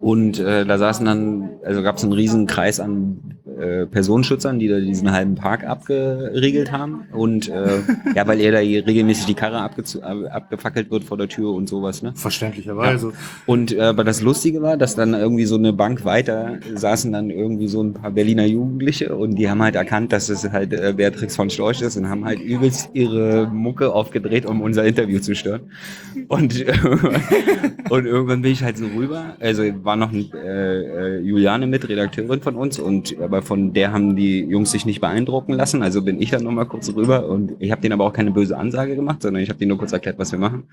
Und äh, da saßen dann, also gab es einen riesen Kreis an äh, Personenschützern, die da diesen halben Park abgeriegelt haben. Und äh, ja, weil er da regelmäßig die Karre abgefackelt wird vor der Tür und sowas, ne? Verständlicherweise. Und äh, aber das Lustige war, dass dann irgendwie so eine Bank weiter saßen dann irgendwie so ein paar Berliner Jugendliche und die haben halt erkannt, dass es halt äh, Beatrix von Storch ist und haben halt übelst ihre Mucke aufgedreht, um unser Interview zu stören. Und, und irgendwann bin ich halt so rüber. Also war noch ein, äh, äh, Juliane mit, Redakteurin von uns und aber von der haben die Jungs sich nicht beeindrucken lassen. Also bin ich dann nochmal kurz rüber und ich habe denen aber auch keine böse Ansage gemacht, sondern ich habe denen nur kurz erklärt, was wir machen.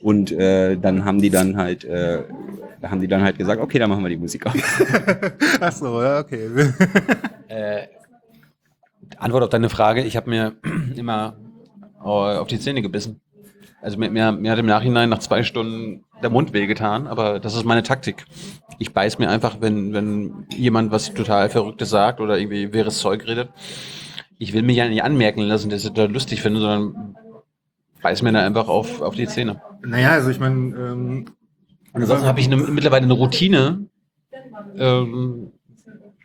Und äh, dann haben die dann halt, äh, haben die dann halt gesagt, okay, dann machen wir die Musik auf. Ach so, ja, okay. Äh, Antwort auf deine Frage, ich habe mir immer äh, auf die Zähne gebissen. Also mir, mir, mir hat im Nachhinein nach zwei Stunden der Mund wehgetan, aber das ist meine Taktik. Ich beiß mir einfach, wenn, wenn jemand was total Verrücktes sagt oder irgendwie wirres Zeug redet. Ich will mir ja nicht anmerken lassen, dass ich das lustig finde, sondern beiß mir da einfach auf, auf die Zähne. naja, also ich meine, ähm, ansonsten habe ich eine, mittlerweile eine Routine, ähm,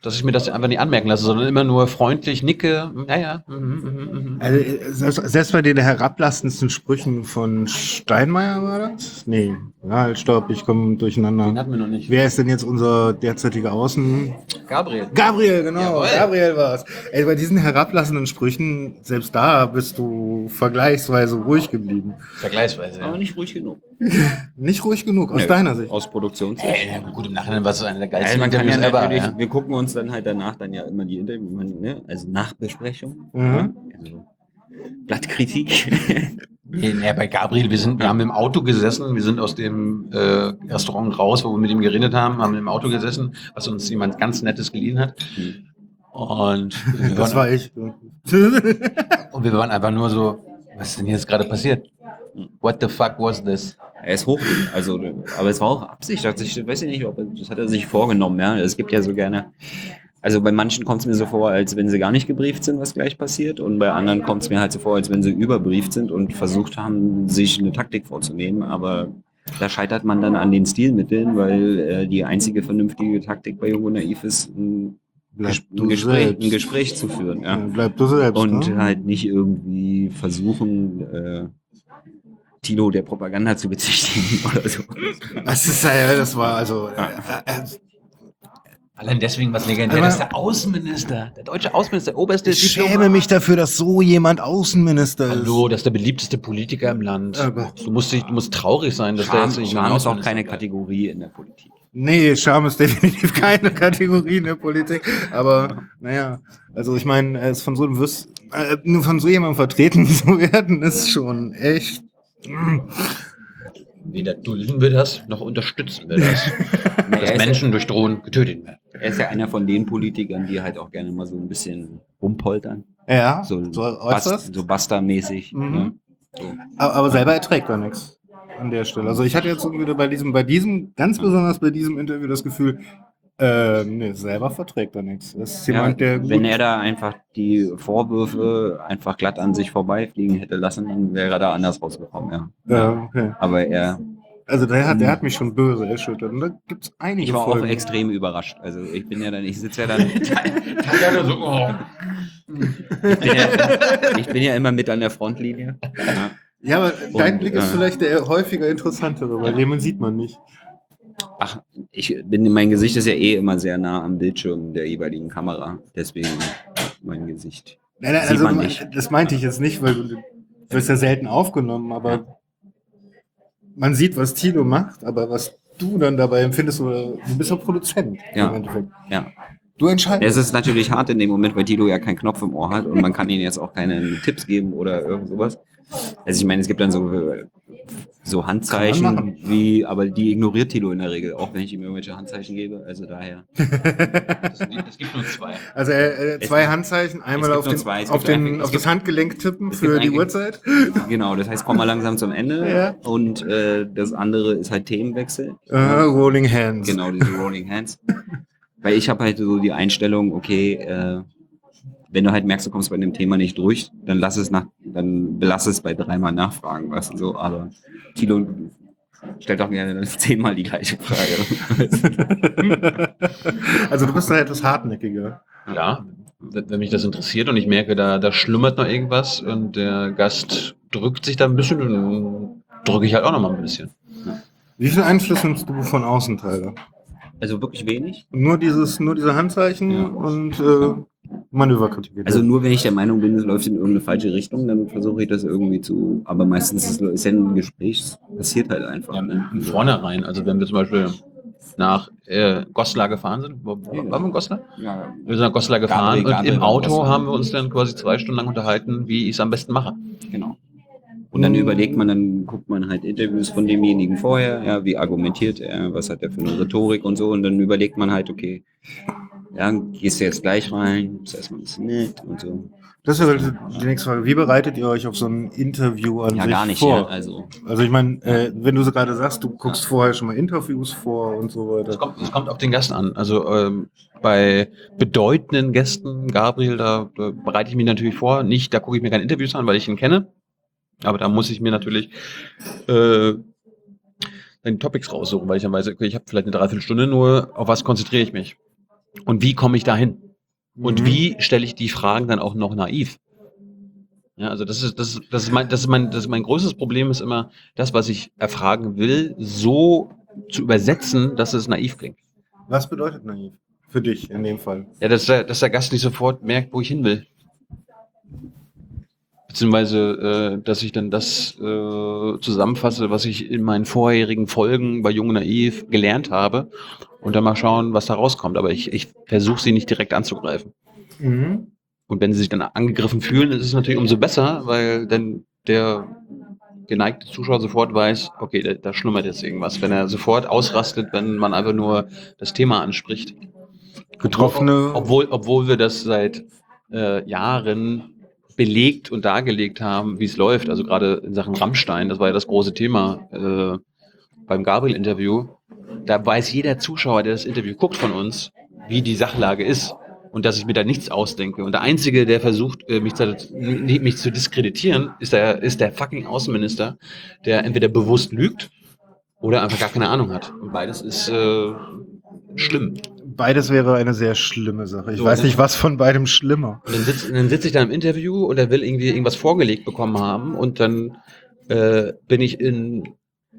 dass ich mir das einfach nicht anmerken lasse, sondern immer nur freundlich nicke. Ja, ja. mhm, mhm, mhm. Also, äh, selbst, selbst bei den herablassendsten Sprüchen von Steinmeier war das? Nee, ja, halt, stopp, ich komme Den durcheinander. hatten wir noch nicht. Wer ist denn jetzt unser derzeitiger Außen? Gabriel. Gabriel, genau. Jawohl. Gabriel war's. Ey, bei diesen herablassenden Sprüchen, selbst da bist du vergleichsweise ruhig geblieben. Vergleichsweise. Aber Ja. nicht ruhig genug. Nicht ruhig genug, aus Nö, deiner Sicht. Aus Produktionssicht. Ey, ja, gut, im Nachhinein war es eine der geilsten man kann ja Ja. wir gucken uns dann halt danach dann ja immer die Interviews, man, ne? also Nachbesprechung, Mhm. ja? also Blattkritik. Nee, nee, bei Gabriel, wir sind, wir haben im Auto gesessen, wir sind aus dem äh, Restaurant raus, wo wir mit ihm geredet haben, haben im Auto gesessen, was uns jemand ganz Nettes geliehen hat. Und Das waren, war ich. und wir waren einfach nur so, was ist denn jetzt gerade passiert? What the fuck was this? Er ist hoch, also, aber es war auch Absicht, hat sich, weiß ich nicht, ob das hat er sich vorgenommen, ja. Es gibt ja so gerne, also bei manchen kommt es mir so vor, als wenn sie gar nicht gebrieft sind, was gleich passiert. Und bei anderen kommt es mir halt so vor, als wenn sie überbrieft sind und versucht haben, sich eine Taktik vorzunehmen. Aber da scheitert man dann an den Stilmitteln, weil äh, die einzige vernünftige Taktik bei Jung und Naiv ist, ein, Ges- ein, Gespräch, ein Gespräch zu führen. Ja, bleib du selbst. Und ne? halt nicht irgendwie versuchen, äh, Tino der Propaganda zu bezichtigen oder so. Das ist ja, das war also. Äh, äh, Allein deswegen was legendär, dass der Außenminister, der deutsche Außenminister, der oberste ich schäme Diplomat- mich dafür, dass so jemand Außenminister ist. Hallo, das ist der beliebteste Politiker im Land. Aber- Du musst, dich, du musst traurig sein, dass der Scham, jetzt nicht Scham ist auch keine. Kategorie in der Politik. Nee, Scham ist definitiv keine Kategorie in der Politik. Aber naja, also ich meine, es von so einem Wiss, äh, nur von so jemandem vertreten zu werden, ist schon echt. Mm. Weder dulden wir das, noch unterstützen wir das. Er dass Menschen durch Drohnen getötet werden. er ist ja einer von den Politikern, die halt auch gerne mal so ein bisschen rumpoltern. Ja, So, so Bast, äußerst. so Basta-mäßig. Mhm. Ne? Aber, aber selber erträgt er nichts an der Stelle. Also ich hatte jetzt irgendwie bei diesem, bei diesem, ganz besonders bei diesem Interview das Gefühl, äh, nee, selber verträgt er nichts. Das ist Ja, jemand, der gut wenn er da einfach die Vorwürfe einfach glatt an sich vorbeifliegen hätte lassen, dann wäre er da anders rausgekommen, ja. Ja, okay. Aber er, Also der hat, der hat mich schon böse erschüttert. Und da gibt's einige ich war auch Folgen. extrem überrascht. Also ich bin ja dann, ich sitze ja dann, oh. ich bin ja, ich bin ja immer mit an der Frontlinie. Ja. Ja, aber dein Und, Blick ist äh, vielleicht der häufiger interessantere, weil den sieht man nicht. Ach, ich bin, mein Gesicht ist ja eh immer sehr nah am Bildschirm der jeweiligen Kamera. Deswegen mein Gesicht. Nein, nein, also, man nicht. Das meinte ich jetzt nicht, weil du wirst ja selten aufgenommen, aber man sieht, was Tilo macht, aber was du dann dabei empfindest, oder du bist ja Produzent Ja. im Endeffekt. Ja. Du entscheidest. Es ist natürlich hart in dem Moment, weil Tilo ja keinen Knopf im Ohr hat und man kann ihnen jetzt auch keine Tipps geben oder irgend sowas. Also ich meine, es gibt dann so, so Handzeichen, wie, aber die ignoriert Tilo in der Regel, auch wenn ich ihm irgendwelche Handzeichen gebe. Also daher. Es gibt nur zwei. Also äh, äh, Es zwei gibt- Handzeichen, einmal auf, den, zwei. Es auf, den, auf es das Handgelenk tippen es für die Uhrzeit. Genau, das heißt, komm mal langsam zum Ende. Ja. Und äh, das andere ist halt Themenwechsel. Äh, Rolling Hands. Genau, diese Rolling Hands. Weil ich habe halt so die Einstellung, okay, äh, wenn du halt merkst, du kommst bei dem Thema nicht durch, dann lass es nach, dann belass es bei dreimal nachfragen, weißt du so. Aber Tilo stellt auch gerne zehnmal die gleiche Frage. also du bist da etwas hartnäckiger. Ja, wenn mich das interessiert und ich merke, da, da schlummert noch irgendwas und der Gast drückt sich da ein bisschen, dann drücke ich halt auch noch mal ein bisschen. Wie viel Einfluss nimmst du von außen, Tyler? Also wirklich wenig. Nur dieses, nur diese Handzeichen Ja. und äh, Manöverkritik. Also nur wenn ich der Meinung bin, es läuft in irgendeine falsche Richtung, dann versuche ich das irgendwie zu. Aber meistens ist, es- ja ein Gespräch, es passiert halt einfach. Ja, ne? von vornherein, also wenn wir zum Beispiel nach äh, Goslar gefahren sind, waren wir in Goslar? Ja, Wir sind nach Goslar gefahren Gabriel, und Gabriel im war Auto Goslar. haben wir uns dann quasi zwei Stunden lang unterhalten, wie ich es am besten mache. Genau. Und dann überlegt man, dann guckt man halt Interviews von demjenigen vorher, ja, wie argumentiert er, was hat er für eine Rhetorik und so, und dann überlegt man halt, okay, ja, gehst du jetzt gleich rein, ist erstmal ein bisschen nett und so. Das ist ja die nächste Frage. Wie bereitet ihr euch auf so ein Interview an Ja, sich gar nicht, vor? ja, also. Also ich meine, äh, wenn du so gerade sagst, du guckst vorher schon mal Interviews vor und so Es weiter. kommt, es kommt auf den Gast an. Also ähm, bei bedeutenden Gästen, Gabriel, da, da bereite ich mich natürlich vor. Nicht, da gucke ich mir keine Interviews an, weil ich ihn kenne. Aber da muss ich mir natürlich äh, dann Topics raussuchen, weil ich dann weiß, okay, ich habe vielleicht eine Dreiviertelstunde nur, auf was konzentriere ich mich? Und wie komme ich dahin? Und Mhm. wie stelle ich die Fragen dann auch noch naiv? Ja, also das ist, das ist, das ist mein, das ist mein, das ist mein größtes Problem ist immer, das, was ich erfragen will, so zu übersetzen, dass es naiv klingt. Was bedeutet naiv? Für dich in dem Fall. Ja, dass der, dass der Gast nicht sofort merkt, wo ich hin will. Beziehungsweise, äh, dass ich dann das äh, zusammenfasse, was ich in meinen vorherigen Folgen bei Jung und Naiv gelernt habe und dann mal schauen, was da rauskommt. Aber ich, ich versuche sie nicht direkt anzugreifen. Mhm. Und wenn sie sich dann angegriffen fühlen, ist es natürlich umso besser, weil dann der geneigte Zuschauer sofort weiß, okay, da, da schlummert jetzt irgendwas. Wenn er sofort ausrastet, wenn man einfach nur das Thema anspricht. Getroffene. Obwohl, obwohl wir das seit äh, Jahren belegt und dargelegt haben, wie es läuft. Also gerade in Sachen Rammstein, das war ja das große Thema äh, beim Gabriel-Interview. Da weiß jeder Zuschauer, der das Interview guckt von uns, wie die Sachlage ist. und dass ich mir da nichts ausdenke. Und der Einzige, der versucht, äh, mich, zu, mich zu diskreditieren, ist der, ist der fucking Außenminister, der entweder bewusst lügt oder einfach gar keine Ahnung hat. Und beides ist äh, schlimm. Beides wäre eine sehr schlimme Sache. Ich So, weiß nicht, was von beidem schlimmer. Und dann sitze dann sitz ich da im Interview und er will irgendwie irgendwas vorgelegt bekommen haben und dann äh, bin ich in,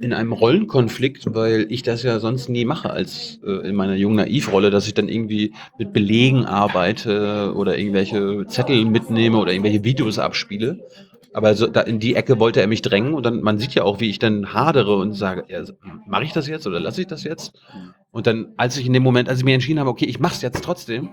in einem Rollenkonflikt, weil ich das ja sonst nie mache als äh, in meiner jungen Naivrolle, dass ich dann irgendwie mit Belegen arbeite oder irgendwelche Zettel mitnehme oder irgendwelche Videos abspiele. Aber so, da in die Ecke wollte er mich drängen und dann, man sieht ja auch, wie ich dann hadere und sage, ja, mache ich das jetzt oder lasse ich das jetzt? Und dann, als ich in dem Moment, als ich mir entschieden habe, okay, ich mach's jetzt trotzdem,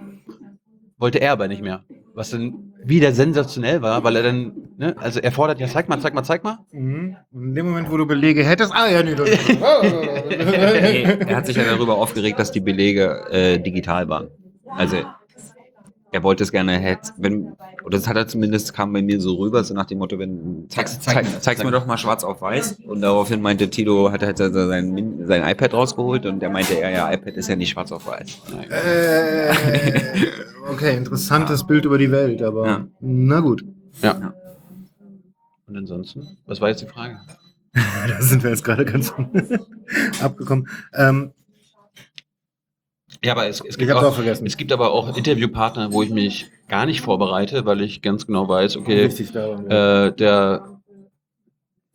wollte er aber nicht mehr. Was dann wieder sensationell war, weil er dann, ne, also er fordert, ja, zeig mal, zeig mal, zeig mal. Mhm. In dem Moment, wo du Belege hättest, ah ja, nee, das Nee, er hat sich ja darüber aufgeregt, dass die Belege äh, digital waren. Also er wollte es gerne, hätte, wenn, oder das hat er zumindest, kam bei mir so rüber, so nach dem Motto, wenn, zeig, Zeig- zeig, zeig- zeig's mir doch mal schwarz auf weiß. Und daraufhin meinte Tito, hat er halt sein, sein iPad rausgeholt und der meinte, ja, ja, iPad ist ja nicht schwarz auf weiß. äh, okay, interessantes Bild über die Welt, aber Ja. na gut. Ja. Und ansonsten, was war jetzt die Frage? da sind wir jetzt gerade ganz abgekommen. Ähm, Ja, aber es, es, gibt auch auch, es gibt aber auch Interviewpartner, wo ich mich gar nicht vorbereite, weil ich ganz genau weiß, okay, darum. ja. äh, der,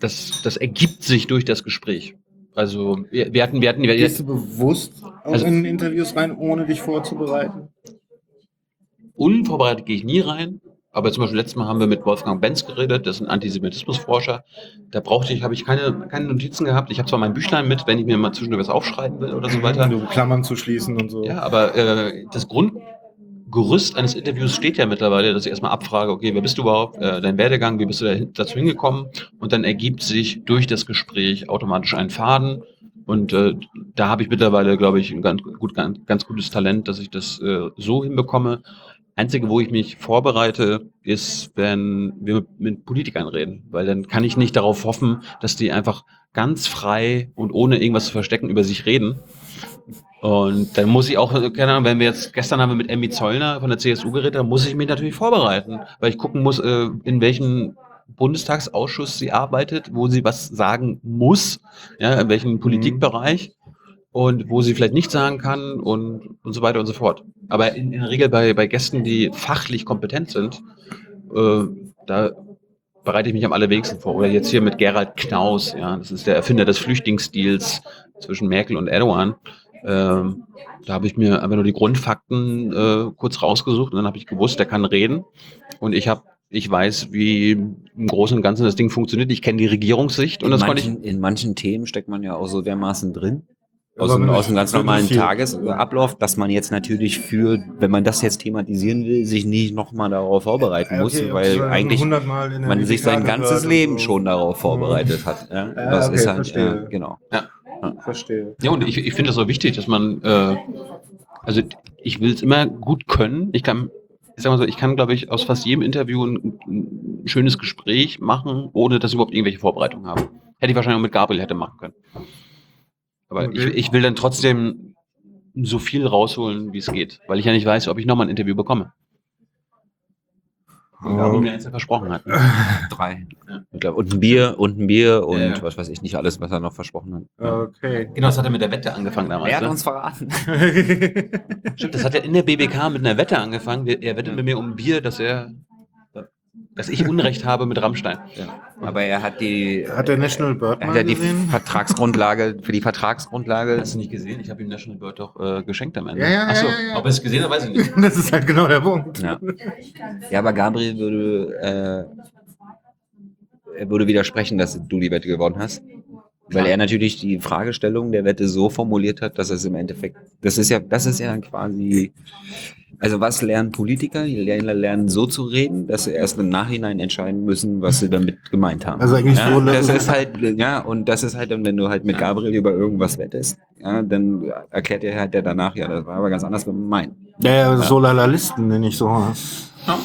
das, das ergibt sich durch das Gespräch. Also wir, wir hatten, wir hatten, wir, Gehst du bewusst auch Also- in Interviews rein, ohne dich vorzubereiten? unvorbereitet gehe ich nie rein. Aber zum Beispiel letztes Mal haben wir mit Wolfgang Benz geredet, das ist ein Antisemitismusforscher. Da brauchte ich, habe ich keine, keine Notizen gehabt. Ich habe zwar mein Büchlein mit, wenn ich mir mal zwischendurch was aufschreiben will oder so weiter. Du Klammern zu schließen und so. Ja, aber äh, das Grundgerüst eines Interviews steht ja mittlerweile, dass ich erstmal abfrage, okay, wer bist du überhaupt, äh, dein Werdegang, wie bist du da, dazu hingekommen? Und dann ergibt sich durch das Gespräch automatisch ein Faden. Und äh, da habe ich mittlerweile, glaube ich, ein ganz, gut, ganz, ganz gutes Talent, dass ich das äh, so hinbekomme. Einzige, wo ich mich vorbereite, ist, wenn wir mit, Politikern reden, weil dann kann ich nicht darauf hoffen, dass die einfach ganz frei und ohne irgendwas zu verstecken über sich reden. Und dann muss ich auch, keine Ahnung, wenn wir jetzt, gestern haben wir mit Emmy Zollner von der CSU geredet, dann muss ich mich natürlich vorbereiten, weil ich gucken muss, äh, in welchem Bundestagsausschuss sie arbeitet, wo sie was sagen muss, ja, in welchem Politikbereich und wo sie vielleicht nicht sagen kann und, und so weiter und so fort. Aber in, in der Regel bei, bei Gästen, die fachlich kompetent sind, äh, da bereite ich mich am allerwenigsten vor. Oder jetzt hier mit Gerald Knaus, ja, das ist der Erfinder des Flüchtlingsdeals zwischen Merkel und Erdogan. Ähm, da habe ich mir einfach nur die Grundfakten äh, kurz rausgesucht und dann habe ich gewusst, der kann reden. Und ich habe, ich weiß, wie im Großen und Ganzen das Ding funktioniert. Ich kenne die Regierungssicht und in, das konnte ich. manchen, in manchen Themen steckt man ja auch so dermaßen drin. Aus, nicht aus dem ganz normalen viel. Tagesablauf, dass man jetzt natürlich für, wenn man das jetzt thematisieren will, sich nicht nochmal darauf vorbereiten Ja, muss, okay, weil eigentlich 100 Mal in der man sich sein ganzes Leben so. schon darauf vorbereitet hat. Ja? Ja, das okay, ist halt, verstehe. ja, genau. Verstehe. Ja, und ich, ich finde das auch wichtig, dass man, äh, also ich will es immer gut können. Ich kann, ich sag mal so, ich kann, glaube ich, aus fast jedem Interview ein, ein schönes Gespräch machen, ohne dass ich überhaupt irgendwelche Vorbereitungen habe. Hätte ich wahrscheinlich auch mit Gabriel hätte machen können. Aber Okay. ich, ich will dann trotzdem so viel rausholen, wie es geht, weil ich ja nicht weiß, ob ich nochmal ein Interview bekomme. Und Gabriel mir eins ja versprochen hat. Drei. Ja. Ich glaub, und ein Bier und ein Bier und Ja, was weiß ich nicht alles, was er noch versprochen hat. Okay. Genau, das hat er mit der Wette angefangen damals. Er hat ne? uns verraten. Stimmt, das hat er in der BBK mit einer Wette angefangen. Er wettet mit mir um ein Bier, dass er, dass ich Unrecht habe mit Rammstein. Ja. Aber er hat die, Hat der National Bird er mal hat ja die gesehen? Vertragsgrundlage, für die Vertragsgrundlage Hast du nicht gesehen? Ich habe ihm National Bird doch äh, geschenkt am Ende. Ja, ja, ja, Achso, ja, ja. ob er es gesehen hat, weiß ich nicht. Das ist halt genau der Punkt. Ja. Ja, aber Gabriel würde, äh, er würde widersprechen, dass du die Wette gewonnen hast. Weil er natürlich die Fragestellung der Wette so formuliert hat, dass es im Endeffekt, das ist ja, das ist ja quasi, also was lernen Politiker? Die lernen, lernen so zu reden, dass sie erst im Nachhinein entscheiden müssen, was sie damit gemeint haben. Also eigentlich ja, so, das ist halt, ja, und das ist halt dann, wenn du halt mit Gabriel über irgendwas wettest, ja, dann erklärt er halt der danach, ja, das war aber ganz anders gemeint. Ja, ja, Solalisten nenne ich sowas. Ja.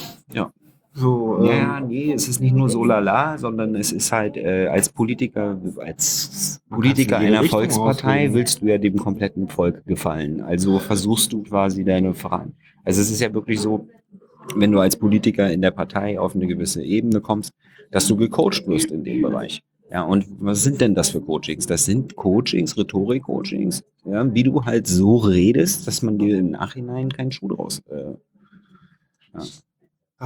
So, ähm, Ja, nee, es ist nicht nur so lala, sondern es ist halt äh, als Politiker, als Politiker einer Richtung Volkspartei auslegen. willst du ja dem kompletten Volk gefallen. Also versuchst du quasi deine Fragen. Also es ist ja wirklich so, wenn du als Politiker in der Partei auf eine gewisse Ebene kommst, dass du gecoacht wirst in dem Bereich. Ja, und was sind denn das für Coachings? Das sind Coachings, Rhetorik-Coachings, ja, wie du halt so redest, dass man dir im Nachhinein keinen Schuh draus. Äh,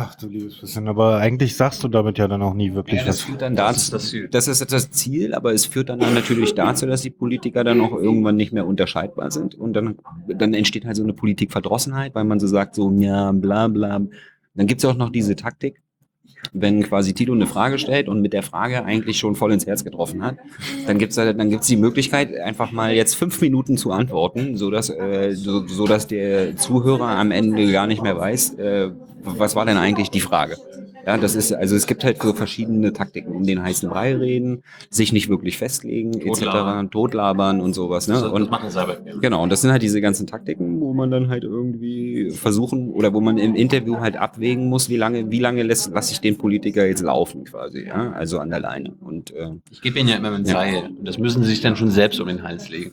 Ach du liebes bisschen, aber eigentlich sagst du damit ja dann auch nie wirklich Ja, das was. führt dann Das dazu, ist das Ziel. das ist das Ziel, aber es führt dann, dann natürlich dazu, dass die Politiker dann auch irgendwann nicht mehr unterscheidbar sind und dann, dann entsteht halt so eine Politikverdrossenheit, weil man so sagt, so, ja, bla, bla. Dann gibt's ja auch noch diese Taktik, wenn quasi Tilo eine Frage stellt und mit der Frage eigentlich schon voll ins Herz getroffen hat, dann gibt's halt, dann gibt's die Möglichkeit, einfach mal jetzt fünf Minuten zu antworten, so dass, äh, so, so dass der Zuhörer am Ende gar nicht mehr weiß, äh, was war denn eigentlich die Frage. Ja, das ist, also es gibt halt so verschiedene Taktiken, um den heißen Brei reden, sich nicht wirklich festlegen, etc., totlabern und sowas, ne? Das, das und machen wir selber. Genau, und das sind halt diese ganzen Taktiken, wo man dann halt irgendwie versuchen oder wo man im Interview halt abwägen muss, wie lange, wie lange lässt, lasse ich den Politiker jetzt laufen quasi, ja, also an der Leine. Und äh, Ich gebe Ihnen ja immer ein Ja. Seil. Und das müssen Sie sich dann schon selbst um den Hals legen.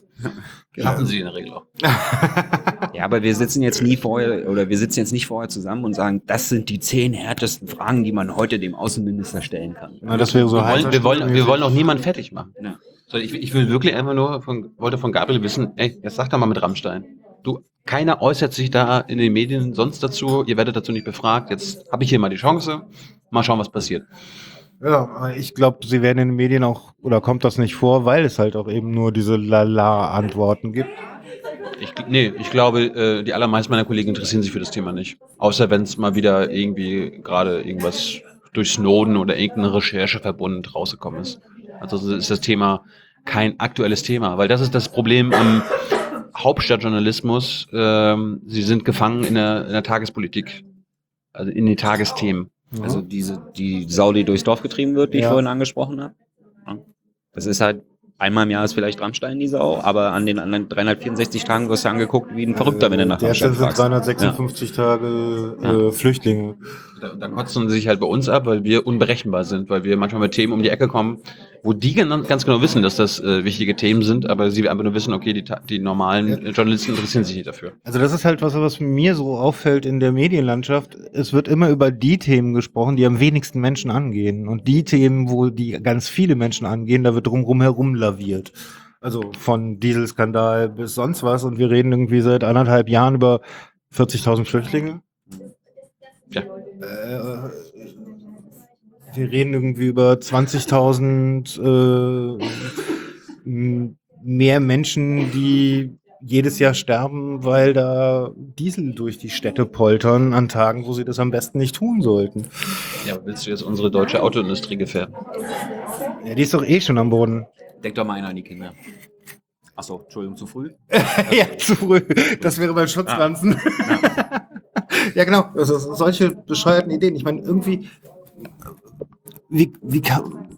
Schaffen Sie in der Regel auch. aber wir sitzen jetzt nie vorher oder wir sitzen jetzt nicht vorher zusammen und sagen, das sind die zehn härtesten Fragen, die man heute dem Außenminister stellen kann. Na, das wäre so Wir wollen, wir, wollen, wir wollen auch niemanden fertig machen. Ja. So, ich, ich will wirklich einfach nur von, wollte von Gabriel wissen, ey, jetzt sag doch mal mit Rammstein. Du, keiner äußert sich da in den Medien sonst dazu, ihr werdet dazu nicht befragt. Jetzt habe ich hier mal die Chance. Mal schauen, was passiert. Ja, aber ich glaube, sie werden in den Medien auch, oder kommt das nicht vor, weil es halt auch eben nur diese Lala-Antworten gibt. Ich, nee, ich glaube, äh, die allermeisten meiner Kollegen interessieren sich für das Thema nicht. Außer wenn es mal wieder irgendwie gerade irgendwas durch Snowden oder irgendeine Recherche verbunden rausgekommen ist. Also ist das Thema kein aktuelles Thema, weil das ist das Problem am Hauptstadtjournalismus. Ähm, sie sind gefangen in der, in der Tagespolitik, also in den Tagesthemen. Also diese, die Sau, die durchs Dorf getrieben wird, die ich Ja. vorhin angesprochen habe. Das ist halt, einmal im Jahr ist vielleicht Rammstein die Sau, aber an den anderen 364 Tagen wirst du angeguckt wie ein Verrückter, wenn du nach Der Rammstein sind fragst. 356 Tage äh, Flüchtlinge. Da, da kotzen sie sich halt bei uns ab, weil wir unberechenbar sind, weil wir manchmal mit Themen um die Ecke kommen, wo die ganz genau wissen, dass das äh, wichtige Themen sind, aber sie einfach nur wissen, okay, die, die normalen Journalisten interessieren sich nicht dafür. Also das ist halt was, was mir so auffällt in der Medienlandschaft. Es wird immer über die Themen gesprochen, die am wenigsten Menschen angehen. Und die Themen, wo die ganz viele Menschen angehen, da wird drumherum herum laviert. Also von Dieselskandal bis sonst was. Und wir reden irgendwie seit anderthalb Jahren über 40.000 Flüchtlinge. Äh, wir reden irgendwie über 20.000 äh, mehr Menschen, die jedes Jahr sterben, weil da Diesel durch die Städte poltern an Tagen, wo sie das am besten nicht tun sollten. Ja, willst du jetzt unsere deutsche Autoindustrie gefährden? Ja, die ist doch eh schon am Boden. Denk doch mal einer an die Kinder. Achso, Entschuldigung, zu früh. ja, zu früh. Das wäre beim Schutzpflanzen. ja, genau. Also solche bescheuerten Ideen. Ich meine, irgendwie, wie, wie kann.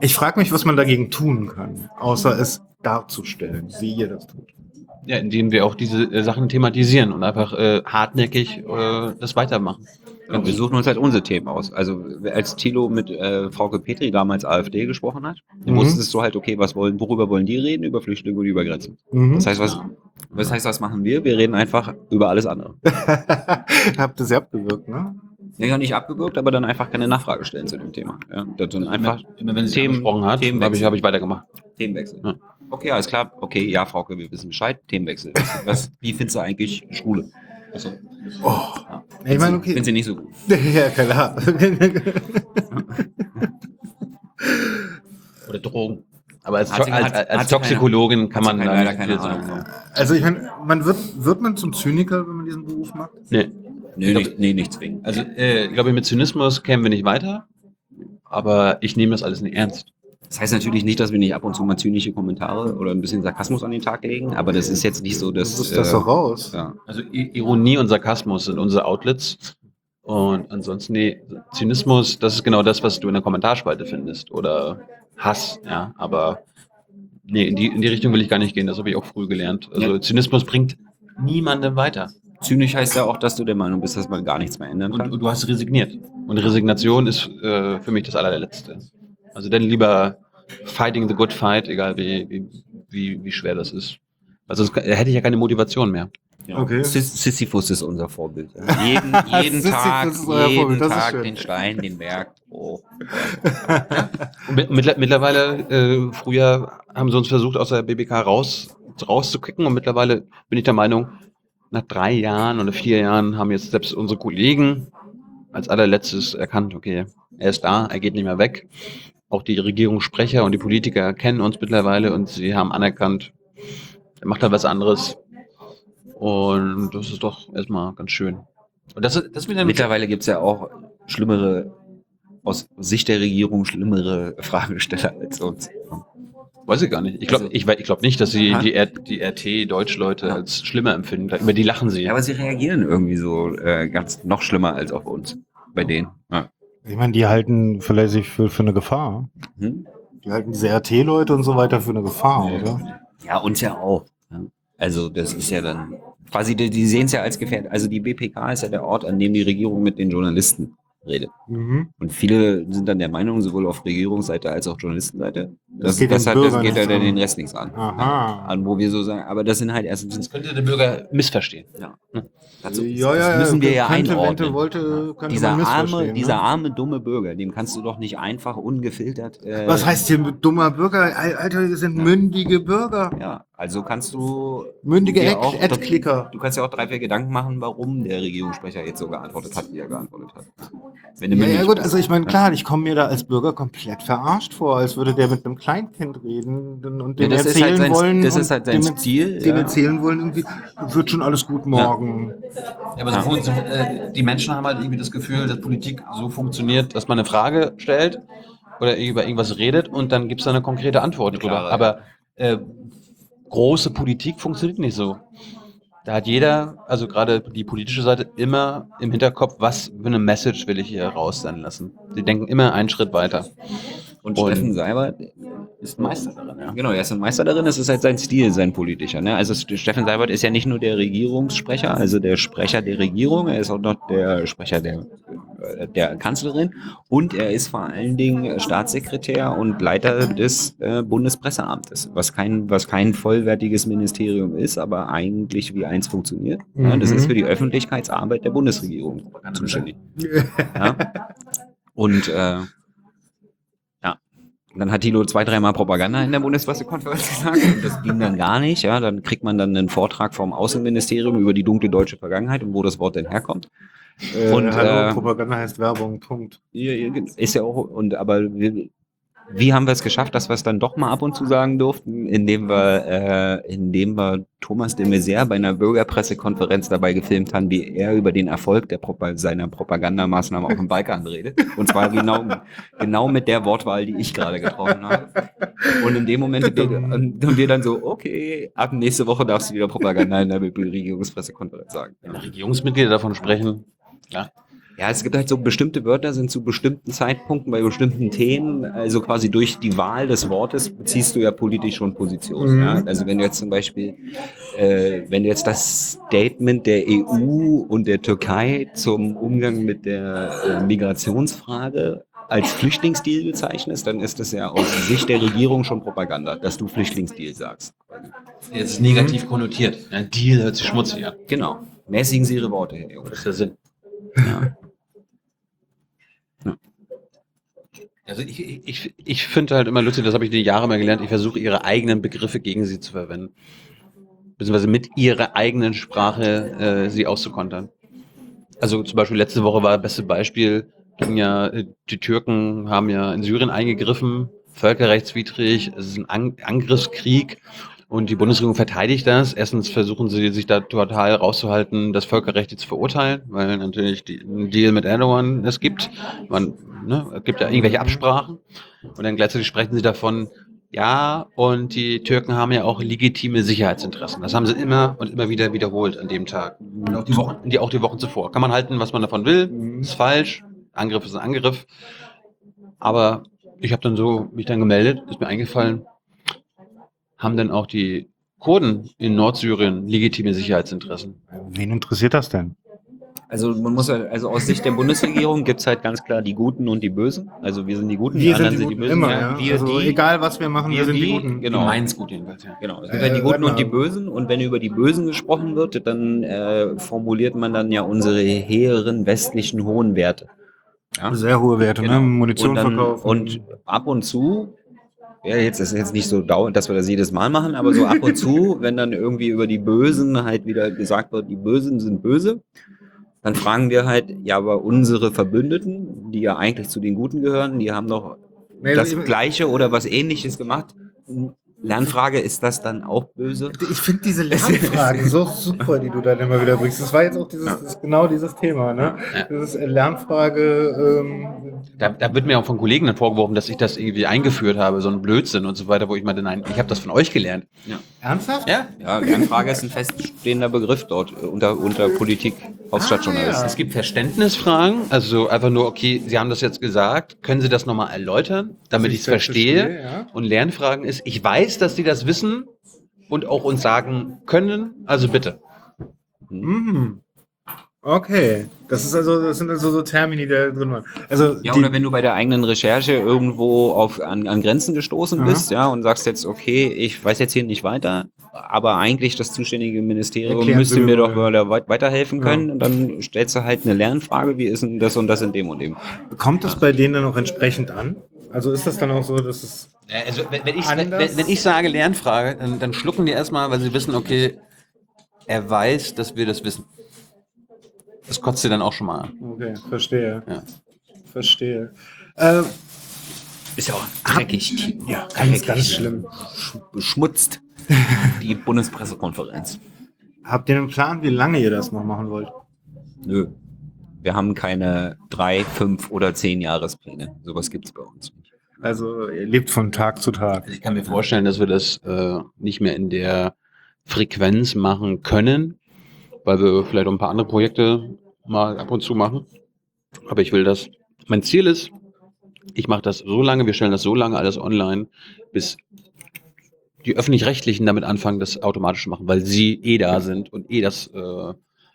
Ich frage mich, was man dagegen tun kann, außer es darzustellen, wie ihr das tut. Ja, indem wir auch diese äh, Sachen thematisieren und einfach äh, hartnäckig äh, das weitermachen. Ja, wir suchen uns halt unsere Themen aus. Also als Thilo mit äh, Frauke Petri damals AfD gesprochen hat, dann Mhm. wusstest du halt, okay, was wollen, worüber wollen die reden? Über Flüchtlinge oder über Grenzen. Mhm. Das heißt, was, was heißt, was machen wir? Wir reden einfach über alles andere. Habt ihr sie abgewürgt, ne? Ja, nicht abgewürgt, aber dann einfach keine Nachfrage stellen zu dem Thema. Ja, dann einfach immer, wenn sie Themen- gesprochen hat, habe ich, hab ich weitergemacht. Themenwechsel. Ja. Okay, alles klar. Okay, ja, Frauke, wir wissen Bescheid. Themenwechsel. Was, was, wie findest du eigentlich Schwule? Also, ja. Ich meine, okay. Find sie nicht so gut. ja, klar. Oder Drogen. Aber als, Hat To- als, als, Toxikologin kann man leider nicht keine Ahnung. sagen. also ich meine, man wird, wird man zum Zyniker, wenn man diesen Beruf macht? Nee. Nee, nicht, nee, nicht zwingend. Also, äh, ich glaube, mit Zynismus kämen wir nicht weiter. Aber ich nehme das alles nicht ernst. Das heißt natürlich nicht, dass wir nicht ab und zu mal zynische Kommentare oder ein bisschen Sarkasmus an den Tag legen, aber das ist jetzt nicht so, dass. Das ist das äh, doch raus. Ja. Also I Ironie und Sarkasmus sind unsere Outlets. Und ansonsten, nee, Zynismus, das ist genau das, was du in der Kommentarspalte findest. Oder Hass, ja. Aber nee, in die, in die Richtung will ich gar nicht gehen. Das habe ich auch früh gelernt. Also Ja. Zynismus bringt niemandem weiter. zynisch heißt ja auch, dass du der Meinung bist, dass man gar nichts mehr ändern Und, kann. und du hast resigniert. Und Resignation ist äh, für mich das allerletzte. Also dann lieber fighting the good fight, egal wie, wie, wie, wie schwer das ist. Also sonst hätte ich ja keine Motivation mehr. Ja. Okay. Sis- Sisyphus ist unser Vorbild. Jeden, jeden Sisyphus Tag, jeden Tag den Stein, den Berg. Oh. Mittler- mittlerweile, äh, früher haben sie uns versucht, aus der BBK raus, rauszukicken und mittlerweile bin ich der Meinung, nach drei Jahren oder vier Jahren haben jetzt selbst unsere Kollegen als allerletztes erkannt, okay, er ist da, er geht nicht mehr weg. Auch die Regierungssprecher und die Politiker kennen uns mittlerweile und sie haben anerkannt, er macht da was anderes. Und das ist doch erstmal ganz schön. Und das, das Mittlerweile gibt es ja auch schlimmere, aus Sicht der Regierung schlimmere Fragesteller als uns. Weiß ich gar nicht. Ich glaube Also- ich, ich glaub nicht, dass sie die, die RT-Deutschleute als schlimmer empfinden. Über die lachen sie. Ja, aber sie reagieren irgendwie so äh, ganz noch schlimmer als auf uns. Bei denen. Ja. Ich meine, die halten vielleicht sich für, für eine Gefahr. Hm? Die halten diese RT-Leute und so weiter für eine Gefahr, oder? Ja, uns ja auch. Ja. Also das ist ja dann quasi, die, die sehen es ja als gefährdet. Also die BPK ist ja der Ort, an dem die Regierung mit den Journalisten redet. Mhm. Und viele sind dann der Meinung, sowohl auf Regierungsseite als auch Journalistenseite, Das das, geht das, den hat, das geht ja nichts den an. Rest nichts an. Aha. An wo wir so sagen, aber das sind halt erstens Das könnte der Bürger missverstehen. Also, ja, das ja, müssen wir ja könnte, einordnen. Wollte, dieser arme, missverstehen, dieser ne? arme, dumme Bürger, dem kannst du doch nicht einfach ungefiltert. Äh, Was heißt hier dummer Bürger? Al- Alter, wir sind mündige Bürger. Ja, also kannst du. Mündige dir Ad- auch- Ad-Klicker. Du kannst ja auch drei, vier Gedanken machen, warum der Regierungssprecher jetzt so geantwortet hat, wie er geantwortet hat. Wenn Ja, ja gut, also ich meine, klar, ich komme mir da als Bürger komplett verarscht vor, als würde der mit einem Kleinkind reden und dem das ist erzählen halt sein- wollen. das und ist halt sein dem, Stil, Dem ja. erzählen wollen, irgendwie, wird schon alles gut morgen. Ja, aber so äh, die Menschen haben halt irgendwie das Gefühl, dass Politik so funktioniert, dass man eine Frage stellt oder über irgendwas redet und dann gibt es da eine konkrete Antwort drüber. klare, Aber äh, große Politik funktioniert nicht so. Da hat jeder, also gerade die politische Seite, immer im Hinterkopf, was für eine Message will ich hier raussenden lassen. Sie denken immer einen Schritt weiter. Und, Und- Steffen Seibert ist Meister darin, ja. Genau, er ist ein Meister darin, das ist halt sein Stil, sein politischer. Ne? Also Steffen Seibert ist ja nicht nur der Regierungssprecher, also der Sprecher der Regierung, er ist auch noch der Sprecher der, äh, der Kanzlerin und er ist vor allen Dingen Staatssekretär und Leiter des äh, Bundespresseamtes, was kein, was kein vollwertiges Ministerium ist, aber eigentlich wie eins funktioniert. Ja, das Mhm. ist für die Öffentlichkeitsarbeit der Bundesregierung zuständig. Ja? Und äh, und dann hat Thilo zwei, dreimal Propaganda in der Bundespressekonferenz gesagt und das ging dann gar nicht. Ja, dann kriegt man dann einen Vortrag vom Außenministerium über die dunkle deutsche Vergangenheit und wo das Wort denn herkommt. Äh, Und, hallo, äh, Propaganda heißt Werbung, Punkt. Ist ja auch, und aber wie haben wir es geschafft, dass wir es dann doch mal ab und zu sagen durften, indem wir, äh, indem wir Thomas de Maizière bei einer Bürgerpressekonferenz dabei gefilmt haben, wie er über den Erfolg der Propa seiner Propagandamaßnahmen auf dem Balkan redet. Und zwar genau, genau mit der Wortwahl, die ich gerade getroffen habe. Und in dem Moment haben wir, wir dann so, okay, ab nächste Woche darfst du wieder Propaganda in der Regierungspressekonferenz sagen. Wenn Regierungsmitglieder davon sprechen, ja. Ja, es gibt halt so bestimmte Wörter, sind zu bestimmten Zeitpunkten bei bestimmten Themen, also quasi durch die Wahl des Wortes beziehst du ja politisch schon Position. Mhm. Ja? Also wenn du jetzt zum Beispiel, äh, wenn du jetzt das Statement der EU und der Türkei zum Umgang mit der äh, Migrationsfrage als Flüchtlingsdeal bezeichnest, dann ist das ja aus Sicht der Regierung schon Propaganda, dass du Flüchtlingsdeal sagst. Jetzt negativ konnotiert. Ein Deal hört sich schmutzig an. Genau. Mäßigen Sie Ihre Worte, Herr Junge. Das ist der Sinn. Ja. Also ich, ich- ich, finde halt immer lustig, das habe ich die Jahre mal gelernt, ich versuche ihre eigenen Begriffe gegen sie zu verwenden. Beziehungsweise mit ihrer eigenen Sprache äh, sie auszukontern. Also zum Beispiel letzte Woche war das beste Beispiel, ging ja, äh, die Türken haben ja in Syrien eingegriffen, völkerrechtswidrig, es ist ein An Angriffskrieg und die Bundesregierung verteidigt das. Erstens versuchen sie sich da total rauszuhalten, das Völkerrecht zu verurteilen, weil natürlich die, ein Deal mit Erdogan es gibt. Man, ne, es gibt ja irgendwelche Absprachen. Und dann gleichzeitig sprechen sie davon, ja, und die Türken haben ja auch legitime Sicherheitsinteressen. Das haben sie immer und immer wieder wiederholt an dem Tag. Und auch die Wochen, die, auch die Wochen zuvor. Kann man halten, was man davon will. Ist falsch. Angriff ist ein Angriff. Aber ich habe dann so mich dann gemeldet, ist mir eingefallen, haben dann auch die Kurden in Nordsyrien legitime Sicherheitsinteressen. Wen interessiert das denn? Also man muss ja, also aus Sicht der Bundesregierung gibt's halt ganz klar die Guten und die Bösen. Also wir sind die Guten, Wir anderen sind die Guten, Bösen. immer, Ja. Wir, also die, egal was wir machen, wir, wir sind die, die, Guten. genau. Die meint's gut jedenfalls, ja. Genau, es gibt Äh, halt die Guten und die. Bösen und wenn über die Bösen gesprochen wird, dann äh, formuliert man dann ja unsere hehren westlichen hohen Werte. Ja? Sehr hohe Werte, Genau. ne? Munition und dann, verkaufen. Und ab und zu, ja, jetzt ist jetzt nicht so dauernd, dass wir das jedes Mal machen, aber so ab und zu, wenn dann irgendwie über die Bösen halt wieder gesagt wird, die Bösen sind böse, dann fragen wir halt, ja, aber unsere Verbündeten, die ja eigentlich zu den Guten gehören, die haben doch Nee, das ich- Gleiche oder was Ähnliches gemacht. Lernfrage, ist das dann auch böse? Ich finde diese Lernfragen so super, die du dann immer wieder bringst. Das war jetzt auch dieses, das ist genau dieses Thema, ne? Ja. Das ist äh, Lernfrage, ähm, Da, da wird mir auch von Kollegen dann vorgeworfen, dass ich das irgendwie eingeführt habe, so ein Blödsinn und so weiter, wo ich meinte, nein, ich habe das von euch gelernt. ernsthaft? Ja, Ja, Lernfrage ist ein feststehender Begriff dort äh, unter, unter Politik, Hauptstadtjournalisten. Es gibt Verständnisfragen, also einfach nur, okay, Sie haben das jetzt gesagt, können Sie das nochmal erläutern, damit Dass ich es verstehe? verstehe, ja. Und Lernfragen ist, ich weiß, dass Sie das wissen und auch uns sagen können, also bitte. Mhm. Okay. Das ist also, das sind also so Termini, die da drin waren. Also, Ja, oder wenn du bei der eigenen Recherche irgendwo auf, an, an Grenzen gestoßen Aha. bist, ja, und sagst jetzt, okay, ich weiß jetzt hier nicht weiter, aber eigentlich das zuständige Ministerium Erklären müsste mir doch weit- weiterhelfen Ja. können. Und dann stellst du halt eine Lernfrage, wie ist denn das und das in dem und dem? kommt das bei denen dann auch entsprechend an? Also ist das dann auch so, dass es. Also wenn, wenn, ich, wenn, wenn ich sage Lernfrage, dann, dann schlucken die erstmal, weil sie wissen, okay, er weiß, dass wir das wissen. Das kotzt sie dann auch schon mal an. Okay, verstehe. Ja. Verstehe. Äh, Ist ja auch dreckig. ja, ganz, ganz schlimm. Beschmutzt die Bundespressekonferenz. Habt ihr einen Plan, wie lange ihr das noch machen wollt? Nö. Wir haben keine drei, fünf oder zehn Jahrespläne. Sowas gibt's bei uns. Also, ihr lebt von Tag zu Tag. Ich kann mir vorstellen, dass wir das äh, nicht mehr in der Frequenz machen können, weil wir vielleicht auch ein paar andere Projekte mal ab und zu machen. Aber ich will das. Mein Ziel ist, ich mache das so lange, wir stellen das so lange alles online, bis die öffentlich-rechtlichen damit anfangen, das automatisch zu machen, weil sie eh da sind und eh das äh,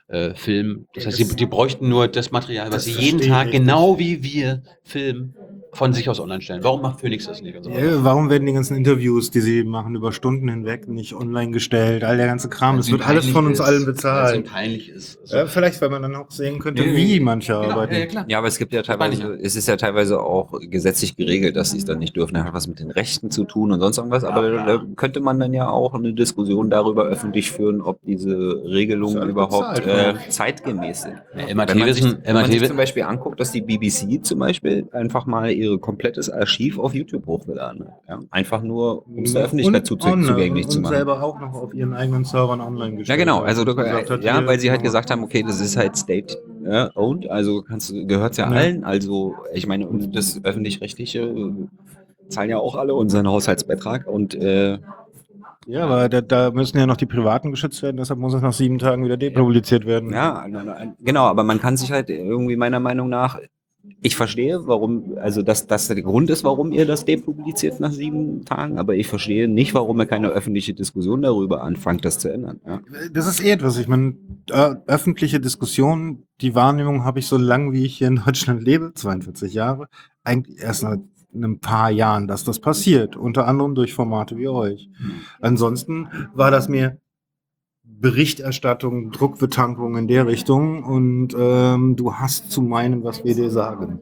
äh, filmen. Das heißt, sie, die bräuchten nur das Material, was Das sie jeden Tag, genau wie wir filmen, von sich aus online stellen. Warum macht Phoenix das nicht? Und so? Ja, warum werden die ganzen Interviews, die sie machen, über Stunden hinweg nicht online gestellt? All der ganze Kram, das Weil's wird alles von uns ist, allen bezahlt. ihnen peinlich ist. Also, Ja, vielleicht, weil man dann auch sehen könnte, Ja, wie manche genau, arbeiten. ja, ja, klar. Ja, aber es gibt ja teilweise, es ist ja teilweise auch gesetzlich geregelt, dass sie es dann nicht dürfen. Das hat was mit den Rechten zu tun und sonst irgendwas. Aber da, da könnte man dann ja auch eine Diskussion darüber öffentlich führen, ob diese Regelungen überhaupt bezahlt, äh, zeitgemäß sind. Ja, Wenn man, sich, wenn man sich zum Beispiel anguckt, dass die BBC zum Beispiel einfach mal ihre komplettes Archiv auf YouTube hochgeladen hat. Ja? Einfach nur, um es der Öffentlichkeit zu, online zugänglich und zu machen. selber auch noch auf ihren eigenen Servern online Ja, gestellt. genau. haben. Also, du, Und gesagt hat, ja, weil sie halt genau. gesagt haben, okay, das ist halt state-owned, also kannst, du- gehört's ja, Ja. allen. Also, ich meine, und das öffentlich-rechtliche äh, zahlen ja auch alle unseren Haushaltsbeitrag und äh, Ja, aber da, da müssen ja noch die Privaten geschützt werden, deshalb muss es nach sieben Tagen wieder depubliziert werden. ja, genau, aber man kann sich halt irgendwie meiner Meinung nach, ich verstehe, warum, also dass das der Grund ist, warum ihr das depubliziert nach sieben Tagen, aber ich verstehe nicht, warum ihr keine öffentliche Diskussion darüber anfangt, das zu ändern. Ja. Das ist eh etwas. Ich meine, äh, öffentliche Diskussion, die Wahrnehmung habe ich so lange, wie ich hier in Deutschland lebe, 42 Jahre, eigentlich erst nach ein paar Jahren, dass das passiert. Unter anderem durch Formate wie euch. Ansonsten war das mir Berichterstattung, Druckbetankung in der Richtung und ähm, du hast zu meinen, was wir dir sagen.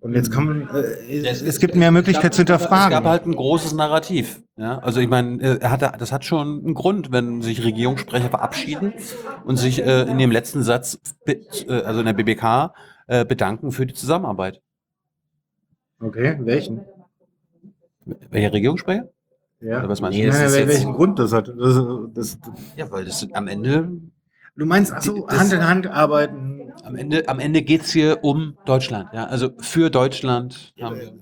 Und jetzt kann man, äh, es, es gibt mehr Möglichkeit zu Es gab hinterfragen. halt ein großes Narrativ. Ja? Also ich meine, äh, er hatte, das hat schon einen Grund, wenn sich Regierungssprecher verabschieden und sich äh, in dem letzten Satz, äh, also in der BBK, äh, bedanken für die Zusammenarbeit. Okay, welchen? Welcher Regierungssprecher? Ja. Oder was meinst Nee, du? das ist wel- jetzt- welchen Grund das hat. Das, das, Ja, weil das am Ende, du meinst, achso, Das- Hand in Hand arbeiten. am Ende, am Ende geht's hier um Deutschland. Ja? Also für Deutschland. haben wir-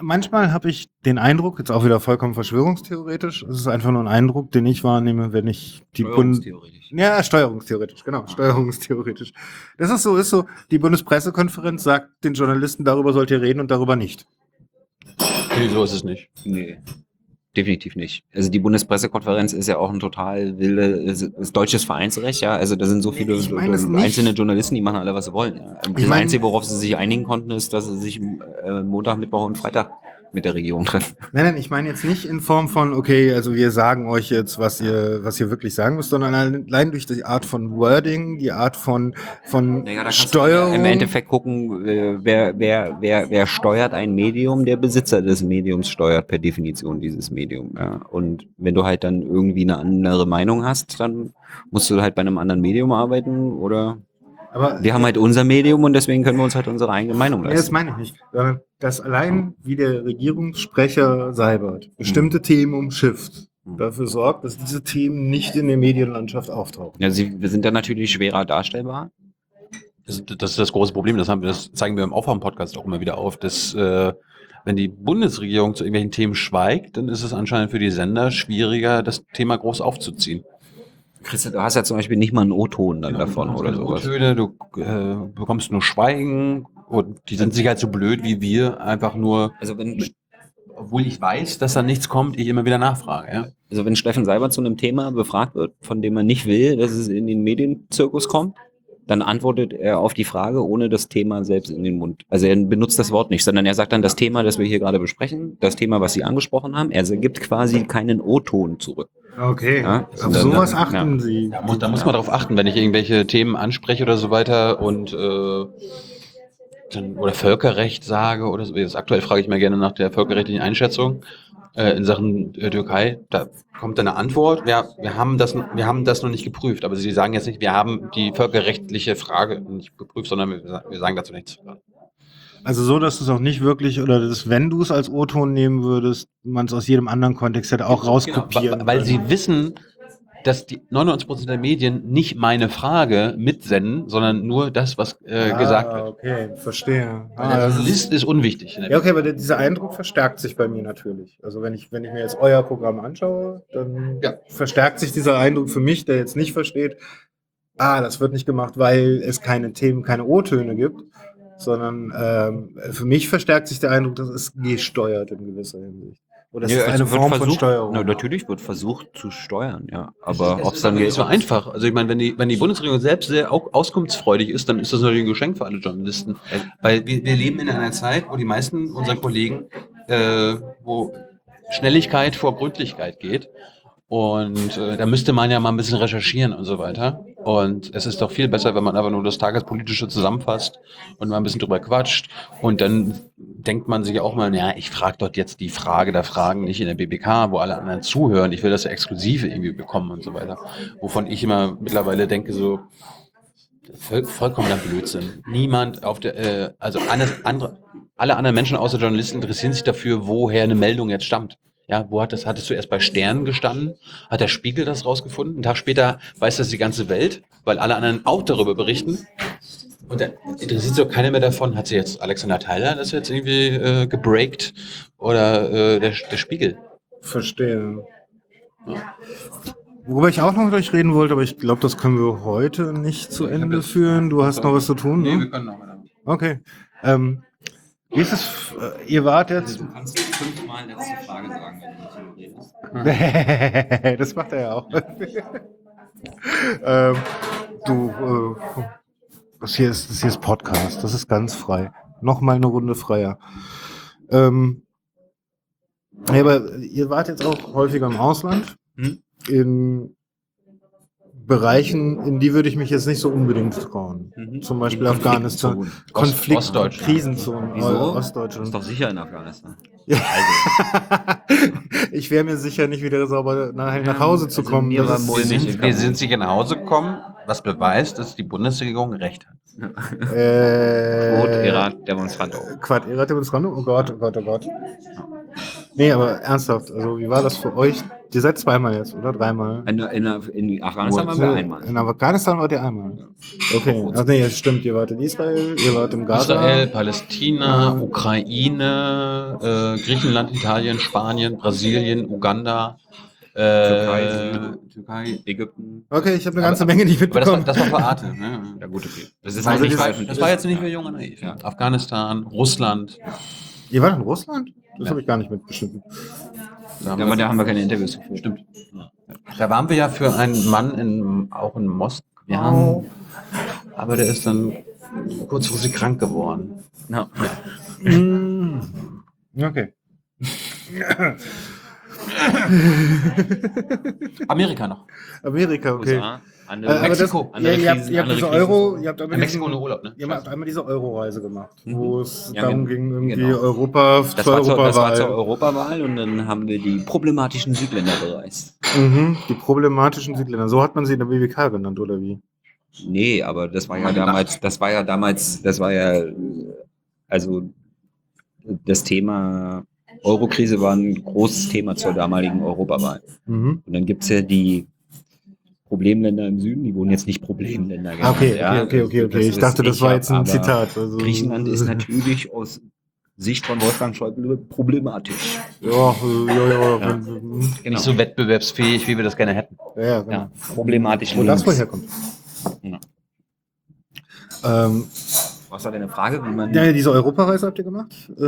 Manchmal habe ich den Eindruck, jetzt auch wieder vollkommen verschwörungstheoretisch, es ist einfach nur ein Eindruck, den ich wahrnehme, wenn ich die Bund... Steuerungstheoretisch. Ja, steuerungstheoretisch, genau, steuerungstheoretisch. Das ist so, ist so, die Bundespressekonferenz sagt den Journalisten, darüber sollt ihr reden und darüber nicht. Nee, so ist es nicht. Nee. Definitiv nicht. Also die Bundespressekonferenz ist ja auch ein total wilde, ist, ist deutsches Vereinsrecht, ja. Also da sind so viele Ich nicht. einzelne Journalisten, die machen alle, was sie wollen. Ja. Das Ich meine- Einzige, worauf sie sich einigen konnten, ist, dass sie sich äh, Montag, Mittwoch und Freitag mit der Regierung treffen. Nein, nein, ich meine jetzt nicht in Form von, okay, also wir sagen euch jetzt, was ihr, was ihr wirklich sagen müsst, sondern allein durch die Art von Wording, die Art von, von Naja, Steuerung. Im Endeffekt gucken, äh, wer, wer, wer, wer steuert ein Medium, der Besitzer des Mediums steuert per Definition dieses Medium. Ja. Und wenn du halt dann irgendwie eine andere Meinung hast, dann musst du halt bei einem anderen Medium arbeiten oder aber wir haben halt unser Medium und deswegen können wir uns halt unsere eigene Meinung Nee, das leisten. meine ich nicht. Sondern, dass allein wie der Regierungssprecher Seibert bestimmte Themen umschifft, Mhm. dafür sorgt, dass diese Themen nicht in der Medienlandschaft auftauchen. Ja, sie, wir sind dann natürlich schwerer darstellbar. Das, das ist das große Problem, das, haben wir, das zeigen wir im Aufwärm-Podcast auch immer wieder auf, dass äh, wenn die Bundesregierung zu irgendwelchen Themen schweigt, dann ist es anscheinend für die Sender schwieriger, das Thema groß aufzuziehen. Christa, du hast ja zum Beispiel nicht mal einen O-Ton dann davon du oder sowas. O-Töne, du äh, bekommst nur Schweigen und die sind sich halt so blöd wie wir, einfach nur, Also wenn, obwohl ich weiß, dass da nichts kommt, ich immer wieder nachfrage. Ja? Also wenn Steffen Seibert zu einem Thema befragt wird, von dem er nicht will, dass es in den Medienzirkus kommt, dann antwortet er auf die Frage, ohne das Thema selbst in den Mund. Also er benutzt das Wort nicht, sondern er sagt dann das Thema, das wir hier gerade besprechen, das Thema, was Sie angesprochen haben. Er gibt quasi keinen O-Ton zurück. Okay, Ja, auf dann- sowas ja. achten Sie. Da muss, da muss man darauf achten, wenn ich irgendwelche Themen anspreche oder so weiter und äh, dann, oder Völkerrecht sage oder so. Jetzt aktuell frage ich mir gerne nach der völkerrechtlichen Einschätzung äh, in Sachen äh, Türkei. Da kommt dann eine Antwort. Wir, wir, haben das, wir haben das noch nicht geprüft, aber Sie sagen jetzt nicht, wir haben die völkerrechtliche Frage nicht geprüft, sondern wir, wir sagen dazu nichts. Also so, dass du es auch nicht wirklich, oder dass, wenn du es als O-Ton nehmen würdest, man es aus jedem anderen Kontext hätte auch rauskopieren Genau, weil können. sie wissen, dass die 99% der Medien nicht meine Frage mitsenden, sondern nur das, was äh, ah, gesagt wird. okay, verstehe. Weil Ah, der das ist, List ist unwichtig. ja, okay, aber der, dieser Eindruck verstärkt sich bei mir natürlich. Also wenn ich, wenn ich mir jetzt euer Programm anschaue, dann Ja. verstärkt sich dieser Eindruck für mich, der jetzt nicht versteht, ah, das wird nicht gemacht, weil es keine Themen, keine O-Töne gibt, sondern ähm, für mich verstärkt sich der Eindruck, dass es gesteuert in gewisser Hinsicht. Oder es Ja, ist eine also wird Form von versucht- Steuerung. Na, natürlich wird versucht zu steuern, ja. Aber Es ob es ist dann aber nicht so geht- einfach. Also ich meine, wenn die, wenn die Bundesregierung selbst sehr au- auskunftsfreudig ist, dann ist das natürlich ein Geschenk für alle Journalisten. Weil wir, wir leben in einer Zeit, wo die meisten unserer Kollegen, äh, wo Schnelligkeit vor Gründlichkeit geht. Und äh, da müsste man ja mal ein bisschen recherchieren und so weiter. Und es ist doch viel besser, wenn man einfach nur das Tagespolitische zusammenfasst und mal ein bisschen drüber quatscht. Und dann denkt man sich auch mal, ja, ich frage dort jetzt die Frage der Fragen nicht in der BBK, wo alle anderen zuhören. Ich will das ja exklusive irgendwie bekommen und so weiter. Wovon ich immer mittlerweile denke, so voll, vollkommener Blödsinn. Niemand auf der, äh, also andere, alle anderen Menschen außer Journalisten interessieren sich dafür, woher eine Meldung jetzt stammt. Ja, wo hat das, hat es zuerst bei Sternen gestanden? Hat der Spiegel das rausgefunden? Einen Tag später weiß das die ganze Welt, weil alle anderen auch darüber berichten. Und dann interessiert sich doch keiner mehr davon, hat sie jetzt Alexander Theiler das jetzt irgendwie äh, gebreakt oder äh, der, der Spiegel? Verstehe. Worüber ich auch noch mit euch reden wollte, aber ich glaube, das können wir heute nicht zu Ende führen. Du hast noch was zu tun, ne? können noch mal. Okay. Ähm, wie ist es? Äh, ihr wart jetzt. Du kannst fünfmal letzte Frage sagen, wenn du nicht redest. das macht er ja auch. ähm, du, äh, das hier ist, das hier ist Podcast. Das ist ganz frei. Nochmal eine Runde freier. Ähm, ja, aber ihr wart jetzt auch häufiger im Ausland. Hm? In Bereichen, in die würde ich mich jetzt nicht so unbedingt trauen. Mhm. Zum Beispiel Afghanistan. Konflikt, Ostdeutschland. Krisenzonen, Wieso? äh, Ist Ostdeutschland. doch sicher in Afghanistan. Ja. ich wäre mir sicher nicht wieder sauber nachher nach Hause zu also kommen. Wir sind, wir sind sicher nach Hause gekommen, was beweist, dass die Bundesregierung recht hat. Äh, Rot, Irak, Demonstrant. Quad Irak Demonstrant? Oh Gott, oh Gott, oh Gott. Nee, aber ernsthaft, also wie war das für euch? Ihr seid zweimal jetzt, oder? Dreimal? In, in, in Afghanistan waren wir einmal. In Afghanistan wart ihr einmal. Okay, ach nee, stimmt, ihr wart in Israel, ihr wart im Gaza. Israel, Palästina, Ja. Ukraine, äh, Griechenland, Italien, Spanien, Brasilien, Uganda, äh, Türkei, Türkei, Ägypten. Okay, ich habe eine Aber- ganze Menge nicht Aber das war, mitbekommen. das war für Arte. Ne? Ja gut, okay. Das ist Das, halt nicht war, veröffentlicht. das war jetzt nicht Ja. junge Naiv. Ja. Afghanistan, Russland. ihr wart in Russland? Das Ja. habe ich gar nicht mitbeschnitten. Da haben, Aber da haben wir keine Interviews geführt. Stimmt. da waren wir ja für einen Mann in, auch in Moskau. Aber der ist dann kurzfristig krank geworden. Ja. Mm. Okay. Amerika noch. Amerika, okay. USA, andere aber das, Mexiko, ja, andere ihr habt, Krisen, ihr habt diese. Euro, ihr habt einmal Mexiko diesen- ohne Urlaub, ne? Ihr habt einmal diese Euro-Reise gemacht, wo es Ja, darum gen- ging, irgendwie genau. Europa Das zur war, zur, das war Europawahl. zur Europawahl und dann haben wir die problematischen Südländer bereist. Mhm, die problematischen Südländer. So hat man sie in der BWK genannt, oder wie? Nee, aber das war ja damals, das war ja damals, das war ja, äh, also das Thema Eurokrise war ein großes Thema zur damaligen Europawahl. Mhm. Und dann gibt's ja die Problemländer im Süden, die wurden jetzt nicht Problemländer Ah, Okay, okay, ja. okay, okay, okay. Das Ich dachte, das war jetzt ein Zitat. Also, Griechenland ist natürlich aus Sicht von Wolfgang Schäuble problematisch. Ja, ja, ja. Ja. Genau. Nicht so wettbewerbsfähig, wie wir das gerne hätten. Ja, ja, genau. ja, problematisch. Wo das links. wohl herkommt. Ja. Ähm, Was war deine Frage? Wie man, ja, diese Europareise habt ihr gemacht? Äh,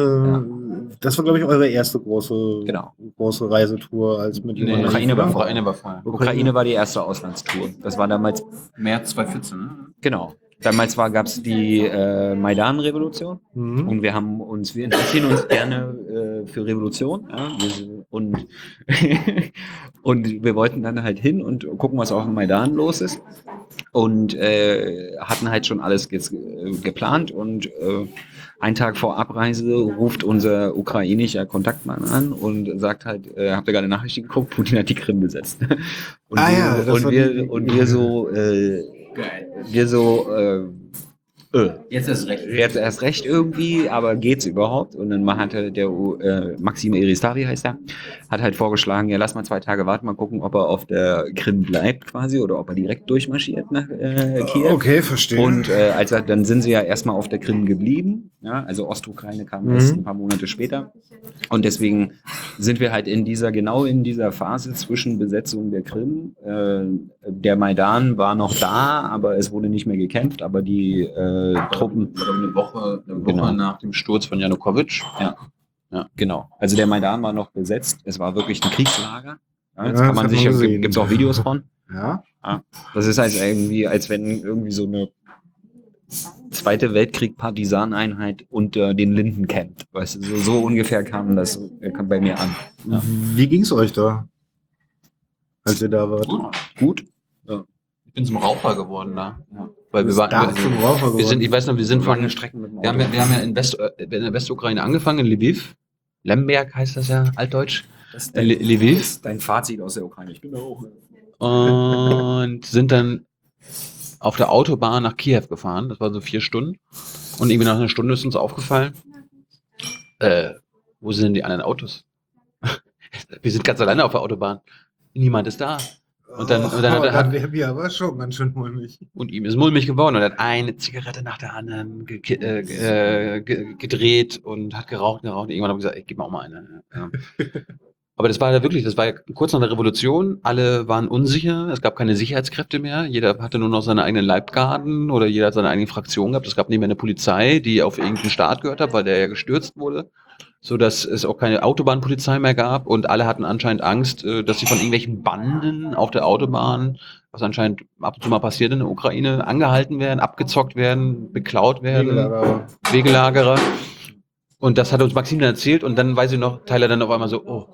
Das war, glaube ich, eure erste große, Genau. große Reisetour als mit Nee. Ukraine war Ukraine war vorher. Ukraine war die erste Auslandstour. Das war damals März 2014, ne? Genau. Damals war, gab es die äh, Maidan-Revolution. Mhm. und wir haben uns, wir interessieren uns gerne äh, für Revolution ja, wir, und, und wir wollten dann halt hin und gucken, was auf dem Maidan los ist. Und äh, hatten halt schon alles ge äh, geplant. Und äh, einen Tag vor Abreise ruft unser ukrainischer Kontaktmann an und sagt halt, äh, habt ihr gerade Nachrichten geguckt, Putin hat die Krim besetzt. Und Ah wir, ja, und wir, die- und wir so, äh, wir so, äh, äh, Jetzt ist recht. jetzt erst recht irgendwie, aber geht's überhaupt? Und dann hatte der äh, Maxim Eristari heißt er, hat halt vorgeschlagen, ja lass mal zwei Tage warten, mal gucken, ob er auf der Krim bleibt quasi oder ob er direkt durchmarschiert nach äh, Kiew. Okay, verstehe. Und äh, als er, dann sind sie ja erstmal auf der Krim geblieben. Ja, also Ostukraine kam Mhm. erst ein paar Monate später. Und deswegen sind wir halt in dieser, genau in dieser Phase zwischen Besetzung der Krim. Äh, der Maidan war noch da, aber es wurde nicht mehr gekämpft, aber die äh, Truppen. Eine Woche, eine Woche Genau. nach dem Sturz von Janukowitsch. Genau. Also der Maidan war noch besetzt. Es war wirklich ein Kriegslager. Ja, Ja, jetzt kann man sich, ja- gibt es auch Videos von. ja. Das ist halt irgendwie, als wenn irgendwie so eine Zweite Weltkrieg-Partisaneinheit unter den Linden campt. Weißt du, so, so ungefähr kam das äh, kam bei mir an. Ja. Wie ging's euch da? Als ihr da wart? Gut. Ich bin zum Raucher geworden da. Ja. Weil wir waren, wir geworden. sind, ich weiß noch, wir sind von, Lange Strecken mit dem wir haben, ja, wir haben ja in, West, äh, in der Westukraine angefangen, in Lviv. Lemberg heißt das ja, altdeutsch. Das ist dein, Lviv. ist dein Fazit aus der Ukraine. Ich bin da auch. Und sind dann auf der Autobahn nach Kiew gefahren. Das war so vier Stunden. Und irgendwie nach einer Stunde ist uns aufgefallen, äh, wo sind denn die anderen Autos? wir sind ganz alleine auf der Autobahn. Niemand ist da. Und dann- und dann hat oh, er- dann wäre mir aber schon ganz schön mulmig. Und ihm ist mulmig geworden und er hat eine Zigarette nach der anderen ge äh, ge gedreht und hat geraucht und geraucht. Und irgendwann habe ich gesagt, ey, gib mir auch mal eine. Ja. Aber das war ja wirklich, das war ja kurz nach der Revolution. Alle waren unsicher. Es gab keine Sicherheitskräfte mehr. Jeder hatte nur noch seine eigenen Leibgarden oder jeder hat seine eigene Fraktion gehabt. Es gab nicht mehr eine Polizei, die auf irgendeinen Staat gehört hat, weil der ja gestürzt wurde. So dass es auch keine Autobahnpolizei mehr gab und alle hatten anscheinend Angst, äh, dass sie von irgendwelchen Banden auf der Autobahn, was anscheinend ab und zu mal passiert in der Ukraine, angehalten werden, abgezockt werden, beklaut werden. Wegelager. Wegelagerer. Und das hat uns Maxim dann erzählt und dann weiß ich noch, Tyler dann auf einmal so, oh.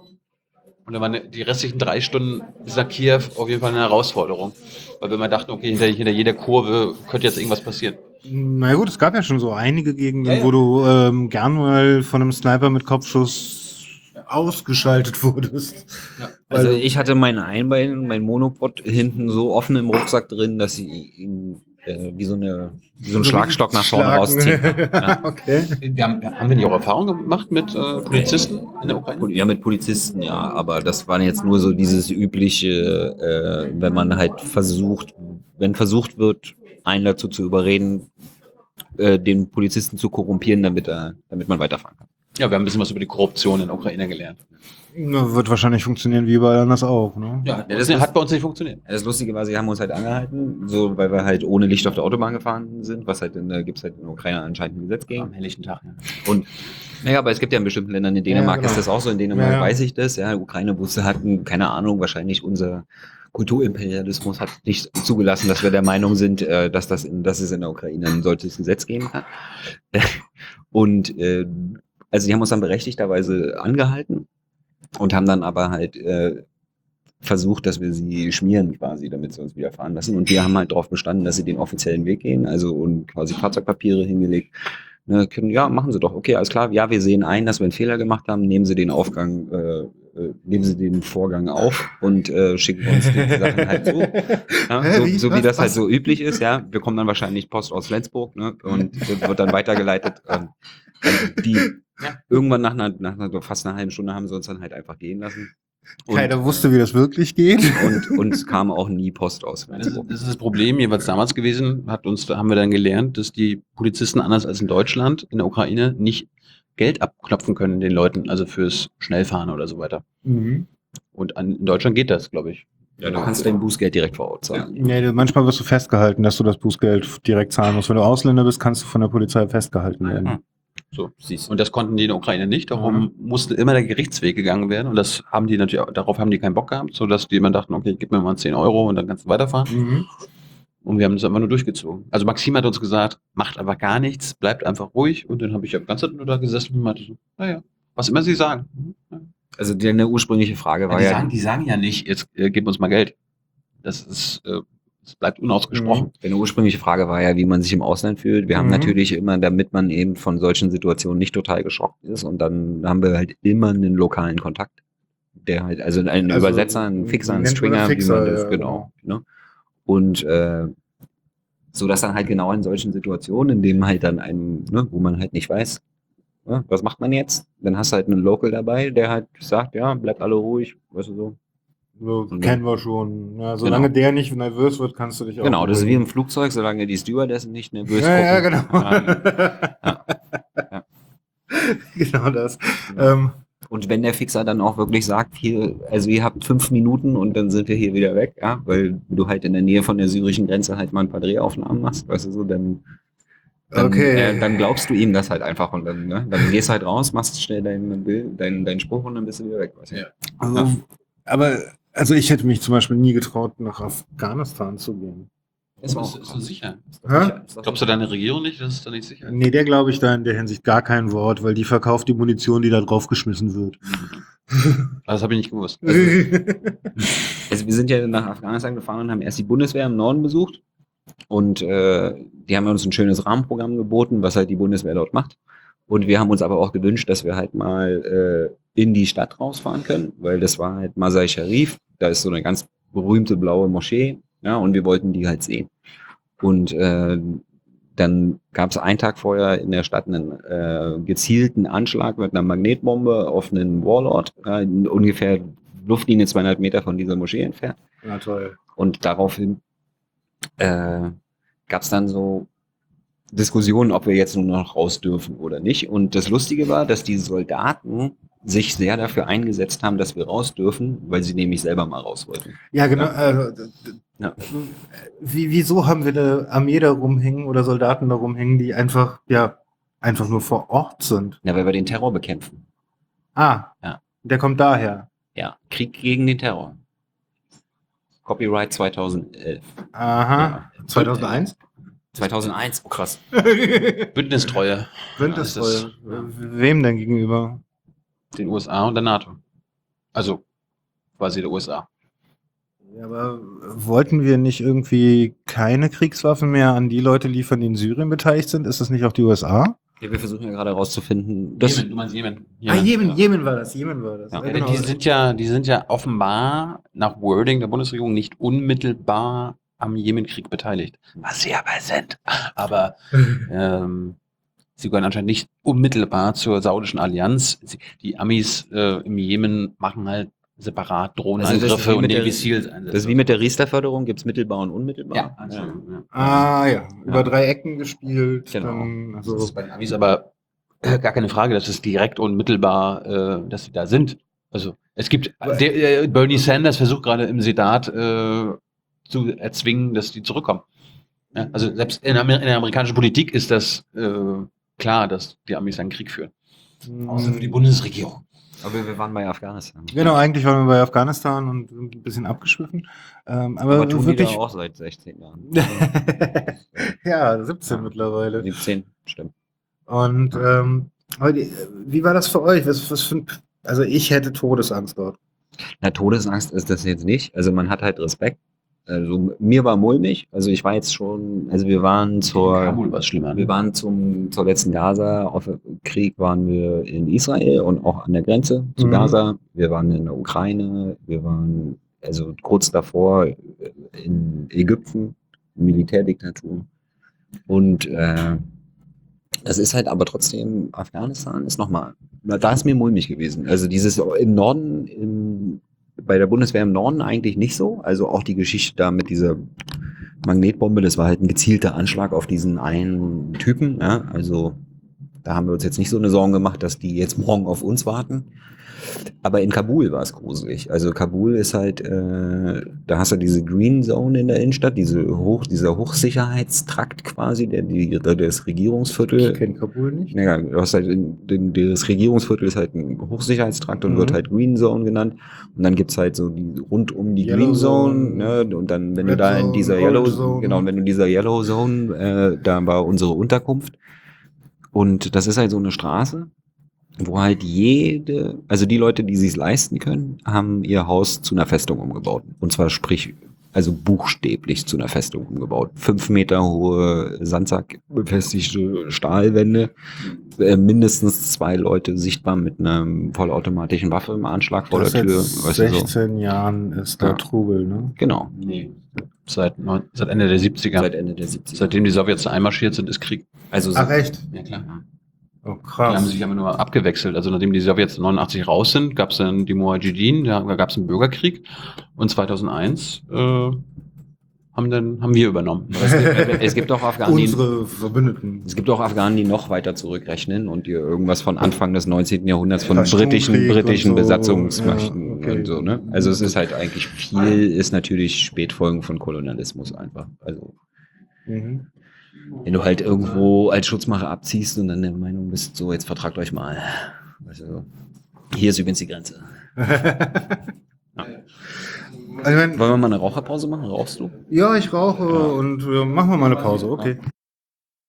Und dann waren die restlichen drei Stunden bis nach Kiew auf jeden Fall eine Herausforderung. Weil wir mal dachten, okay, hinter, hinter jeder Kurve könnte jetzt irgendwas passieren. Na gut, es gab ja schon so einige Gegenden, Ja, ja. wo du ähm, gern mal von einem Sniper mit Kopfschuss ausgeschaltet wurdest. Also Weil- ich hatte mein Einbein, mein Monopod hinten so offen im Rucksack drin, dass ich ihn äh, wie so eine wie so ein Schlagstock nach vorne rausziehen. Ja. okay. Wir haben, haben wir nicht auch Erfahrungen gemacht mit äh, Polizisten in der Ukraine? Ja, mit Polizisten, ja, aber das war jetzt nur so dieses übliche, äh, wenn man halt versucht, wenn versucht wird, einen dazu zu überreden, äh, den Polizisten zu korrumpieren, damit er, damit man weiterfahren kann. Ja, wir haben ein bisschen was über die Korruption in der Ukraine gelernt. Wird wahrscheinlich funktionieren wie überall anders auch, ne? Ja, das hat bei uns nicht funktioniert. Das Lustige war, sie haben uns halt angehalten, so, weil wir halt ohne Licht auf der Autobahn gefahren sind, was halt in der, gibt's halt in der Ukraine anscheinend ein Gesetz gegen. Am helllichten Tag, ja. Und naja, aber es gibt ja in bestimmten Ländern, in Dänemark Ja, genau. ist das auch so, in Dänemark Ja, ja. weiß ich das, ja, Ukraine wusste, hatten, keine Ahnung, wahrscheinlich unser Kulturimperialismus hat nicht zugelassen, dass wir der Meinung sind, äh, dass das in, dass es in der Ukraine ein solches Gesetz geben kann. Und äh, also die haben uns dann berechtigterweise angehalten und haben dann aber halt äh, versucht, dass wir sie schmieren quasi, damit sie uns wieder fahren lassen. Und wir haben halt darauf bestanden, dass sie den offiziellen Weg gehen, also und quasi Fahrzeugpapiere hingelegt. Ne, können, ja, machen Sie doch. Okay, alles klar. Ja, wir sehen ein, dass wir einen Fehler gemacht haben. Nehmen Sie den Aufgang, äh, äh, nehmen Sie den Vorgang auf und äh, schicken uns die Sachen halt zu. Ja, Hä, so, wie? so wie Was? das halt Was? so üblich ist. Ja, wir kommen dann wahrscheinlich Post aus Flensburg ne, und wird dann weitergeleitet. Ähm, also die irgendwann nach einer, nach einer fast einer halben Stunde haben sie uns dann halt einfach gehen lassen. Und, Keiner wusste, wie das wirklich geht. und uns kam auch nie Post aus Das ist, das ist das Problem, jeweils damals gewesen, hat uns, haben wir dann gelernt, dass die Polizisten anders als in Deutschland, in der Ukraine, nicht Geld abklopfen können den Leuten, also fürs Schnellfahren oder so weiter. Mhm. Und an, in Deutschland geht das, glaube ich. Ja, du kannst dein Bußgeld direkt vor Ort zahlen. Nee, du- manchmal wirst du festgehalten, dass du das Bußgeld direkt zahlen musst. Wenn du Ausländer bist, kannst du von der Polizei festgehalten werden. Hm. So, siehst Und das konnten die in der Ukraine nicht, darum musste immer der Gerichtsweg gegangen werden und das haben die natürlich, darauf haben die keinen Bock gehabt, sodass die immer dachten, okay, gib mir mal 10 Euro und dann kannst du weiterfahren. Mhm. Und wir haben das einfach nur durchgezogen. Also Maxim hat uns gesagt, macht einfach gar nichts, bleibt einfach ruhig. Und dann habe ich die ganze Zeit nur da gesessen und meinte so, naja, was immer sie sagen. Mhm, ja. Also die, eine ursprüngliche Frage war die, ja, sagen die sagen ja nicht, jetzt äh, gib uns mal Geld. Das ist, äh, das bleibt unausgesprochen. Eine ursprüngliche Frage war ja, wie man sich im Ausland fühlt. Wir haben Mhm. natürlich immer, damit man eben von solchen Situationen nicht total geschockt ist, und dann haben wir halt immer einen lokalen Kontakt. Der halt, also einen Also, Übersetzer, einen Fixer, einen Stringer, Fixer, wie man das, ja, genau. Ne? Und äh, so dass dann halt genau in solchen Situationen, in denen halt dann einem, ne, wo man halt nicht weiß, ne, was macht man jetzt? Dann hast du halt einen Local dabei, der halt sagt, ja, bleibt alle ruhig, weißt du so. So, kennen wir schon. Ja, solange Genau. der nicht nervös wird, kannst du dich auch. Genau, das ist wie im Flugzeug, solange die Stewardessen nicht nervös Ja, ja, genau. Ja. Ja. genau das. Ähm, Und wenn der Fixer dann auch wirklich sagt, hier, also ihr habt fünf Minuten und dann sind wir hier wieder weg, ja, weil du halt in der Nähe von der syrischen Grenze halt mal ein paar Drehaufnahmen machst, weißt du so, dann, dann, Okay. äh, dann glaubst du ihm das halt einfach und dann, ne, dann gehst halt raus, machst schnell deinen Bild, deinen, deinen Spruch und dann bist du wieder weg. Weißt du? Ja. also, Ja. Aber, also ich hätte mich zum Beispiel nie getraut, nach Afghanistan zu gehen. Ist Ist, auch ist so sicher. Hä? Glaubst du deine Regierung nicht? Das ist da nicht sicher. Nee, der glaube ich da in der Hinsicht gar kein Wort, weil die verkauft die Munition, die da draufgeschmissen wird. Das habe ich nicht gewusst. Also wir sind ja nach Afghanistan gefahren und haben erst die Bundeswehr im Norden besucht. Und äh, die haben uns ein schönes Rahmenprogramm geboten, was halt die Bundeswehr dort macht. Und wir haben uns aber auch gewünscht, dass wir halt mal äh, in die Stadt rausfahren können, weil das war halt Masai Sharif. Da ist so eine ganz berühmte blaue Moschee. Ja, und wir wollten die halt sehen. Und äh, dann gab es einen Tag vorher in der Stadt einen äh, gezielten Anschlag mit einer Magnetbombe auf einen Warlord, äh, ungefähr Luftlinie 200 Meter von dieser Moschee entfernt. Na toll. Und daraufhin äh, gab es dann so Diskussionen, ob wir jetzt nur noch raus dürfen oder nicht. Und das Lustige war, dass die Soldaten sich sehr dafür eingesetzt haben, dass wir raus dürfen, weil sie nämlich selber mal raus wollten. Ja, genau. Äh, d- d- Ja. Wie, wieso haben wir eine Armee da rumhängen oder Soldaten da rumhängen, die einfach, ja, einfach nur vor Ort sind? Ja, weil wir den Terror bekämpfen. Ah, Ja. der kommt daher. Ja, Krieg gegen den Terror. Copyright 2011. Aha. 2001? 2001, oh krass. Bündnistreue Bündnistreue. Ja, Wem denn gegenüber? den USA und der NATO. Also quasi der USA. Ja, aber wollten wir nicht irgendwie keine Kriegswaffen mehr an die Leute liefern, die in Syrien beteiligt sind? Ist das nicht auch die USA? Ja, wir versuchen ja gerade herauszufinden, dass Jemen, du meinst Jemen. ah, Jemen, ja. Jemen war das, Jemen war das. Ja. Ja, Ja, genau. die, sind ja, die sind ja offenbar nach Wording der Bundesregierung nicht unmittelbar am Jemenkrieg beteiligt. Was sie aber sind. Aber ähm, sie gehören anscheinend nicht unmittelbar zur saudischen Allianz. Sie, die Amis äh, im Jemen machen halt separat Also das ist Drohnenangriffe wie und mit der- Navy Seals Einsätze. Das ist wie mit der Riester-Förderung, gibt es mittelbar und unmittelbar. ja, also, ja. Ah ja, über Ja. drei Ecken gespielt. Genau. Dann, Das also, ist bei den Amis aber äh, gar keine Frage, dass es direkt unmittelbar, äh, dass sie da sind. Also es gibt, der, äh, Bernie Sanders versucht gerade im Senat äh, zu erzwingen, dass die zurückkommen. Ja, also selbst in, Amer in der amerikanischen Politik ist das äh, klar, dass die Amis einen Krieg führen. Außer für die Bundesregierung. Aber wir waren bei Afghanistan. Genau, eigentlich waren wir bei Afghanistan und ein bisschen abgeschwiffen. Ähm, aber, Aber tun die da wirklich. auch seit 16 Jahren. ja, 17 mittlerweile. 17, stimmt. Und ähm, wie war das für euch? Was, was für ein, also ich hätte Todesangst dort. Na, Todesangst ist das jetzt nicht. Also man hat halt Respekt. Also mir war mulmig. Also ich war jetzt schon, also wir waren zur, Kabul war schlimmer. wir waren zum, zur letzten Gaza-Krieg waren wir in Israel und auch an der Grenze zu Mhm. Gaza. Wir waren in der Ukraine. Wir waren also kurz davor in Ägypten, Militärdiktatur. Und äh, das ist halt aber trotzdem, Afghanistan ist nochmal, da ist mir mulmig gewesen. Also dieses im Norden, im, bei der Bundeswehr im Norden eigentlich nicht so. Also auch die Geschichte da mit dieser Magnetbombe, das war halt ein gezielter Anschlag auf diesen einen Typen. Ja? Also da haben wir uns jetzt nicht so eine Sorgen gemacht, dass die jetzt morgen auf uns warten. Aber in Kabul war es gruselig. Also Kabul ist halt, äh, da hast du diese Green Zone in der Innenstadt, diese Hoch, dieser Hochsicherheitstrakt quasi, der, die, das Regierungsviertel. Ich kenne Kabul nicht. Ja, du hast halt in, den, das Regierungsviertel ist halt ein Hochsicherheitstrakt und Mhm. wird halt Green Zone genannt. Und dann gibt's halt so die rund um die Yellow Green Zone, Zone, ne? Und dann, wenn du Red da in Zone, dieser Orange Yellow Zone. genau, wenn du in dieser Yellow Zone, äh, da war unsere Unterkunft. Und das ist halt so eine Straße, wo halt jede, also die Leute, die sich's leisten können, haben ihr Haus zu einer Festung umgebaut. Und zwar sprich, also buchstäblich zu einer Festung umgebaut. Fünf Meter hohe Sandsack befestigte Stahlwände, äh, mindestens zwei Leute sichtbar mit einer vollautomatischen Waffe im Anschlag vor Das der Tür. seit Weißt du, so. 16 Jahren ist da Ja. Trubel, ne? Genau. Nee. Seit, neun, seit Ende der 70er. Seit Ende der 70er. Seitdem die Sowjets einmarschiert sind, ist Krieg. also Ach echt? Ja, klar. Oh, Die haben krass. sich aber nur abgewechselt. Also nachdem die Sowjets 89 raus sind, gab es dann die Mujahideen, da gab es einen Bürgerkrieg. Und 2001 äh, haben, dann, haben wir übernommen. es, gibt, es gibt auch Afghanen, die, Unsere Verbündeten. es gibt auch Afghanen, die noch weiter zurückrechnen und dir irgendwas von Anfang des 19. Jahrhunderts von Pashtunkrieg britischen, britischen und so. Besatzungsmächten Ja, okay. und so, ne? Also es ist halt eigentlich viel, ist natürlich Spätfolgen von Kolonialismus einfach. Also Mhm. Wenn du halt irgendwo als Schutzmacher abziehst und dann der Meinung bist, so jetzt vertragt euch mal. Also, hier ist übrigens die Grenze. Also, ich mein, Wollen wir mal eine Raucherpause machen? Rauchst du? ja, ich rauche und wir machen wir mal eine Pause, okay.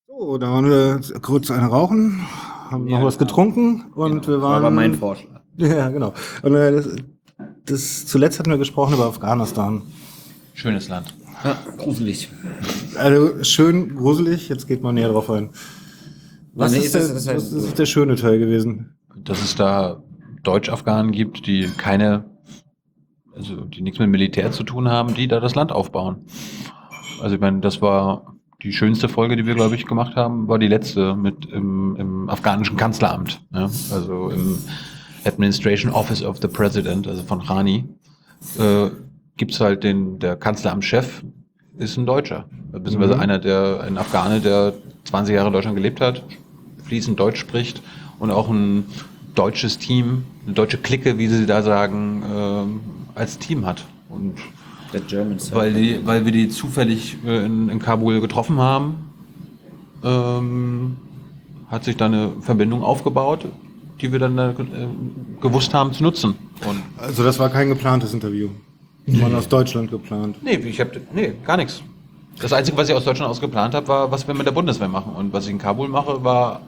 So, da waren wir kurz eine rauchen, haben noch was getrunken und wir waren. War mein Vorschlag. Ja, genau. Und äh, das, das, zuletzt hatten wir gesprochen über Afghanistan. Schönes Land. Ja, gruselig. Also schön gruselig, jetzt geht man näher drauf ein. Was, Nee, ist, das der, ist halt was so. ist der schöne Teil gewesen? Dass es da Deutsch-Afghanen gibt, die keine, also die nichts mit Militär zu tun haben, die da das Land aufbauen. Also ich meine, das war die schönste Folge, die wir, glaube ich, gemacht haben, war die letzte mit im, im afghanischen Kanzleramt. Ja? Also im Administration Office of the President, also von Rani, äh, gibt's halt den, der Kanzleramtschef ist ein Deutscher. Beziehungsweise Mhm. einer, der, ein Afghane, der 20 Jahre in Deutschland gelebt hat, fließend Deutsch spricht und auch ein deutsches Team, eine deutsche Clique, wie sie da sagen, ähm, als Team hat. Und Der German weil, die, weil wir die zufällig äh, in, in Kabul getroffen haben, ähm, hat sich da eine Verbindung aufgebaut, die wir dann äh, gewusst haben zu nutzen. Und Also das war kein geplantes Interview. War aus Deutschland geplant. nee, ich hab, nee, gar nichts. Das Einzige, was ich aus Deutschland aus geplant habe, war, was wir mit der Bundeswehr machen. Und was ich in Kabul mache, war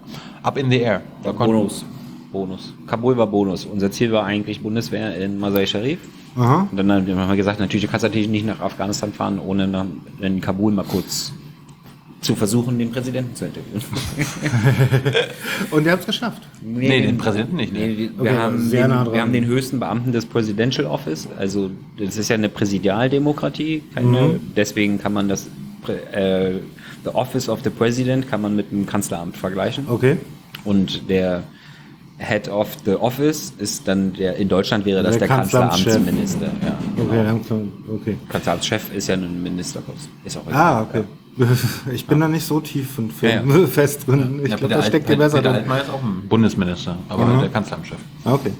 up in the air. Da Bonus. Bonus. Kabul war Bonus. Unser Ziel war eigentlich Bundeswehr in Masai Sharif. Aha. Und dann haben wir gesagt, natürlich du kannst natürlich nicht nach Afghanistan fahren, ohne nach, in Kabul mal kurz zu versuchen, den Präsidenten zu interviewen. Und ihr habt es geschafft. Nee, den Präsidenten nicht, nee. Nee, wir, Okay, haben sehr den, nah dran. wir haben den höchsten Beamten des Presidential Office. Also das ist ja eine Präsidialdemokratie. Keine, Mhm. Deswegen kann man das äh, The Office of the President kann man mit dem Kanzleramt vergleichen. Okay. Und der Head of the Office ist dann der, in Deutschland wäre das Der der. Kanzleramtsminister. Ja, Okay, dann, okay. Kanzleramtschef ist ja ein Ministerpost. Ist auch Ah, okay. Ich bin da nicht so tief und Ja, ja. fest drin. Ich Ja, glaube, da steckt ihr besser Peter drin. Altmaier ist auch ein Bundesminister, aber Mhm. der Kanzleramtschef. Ah, Okay.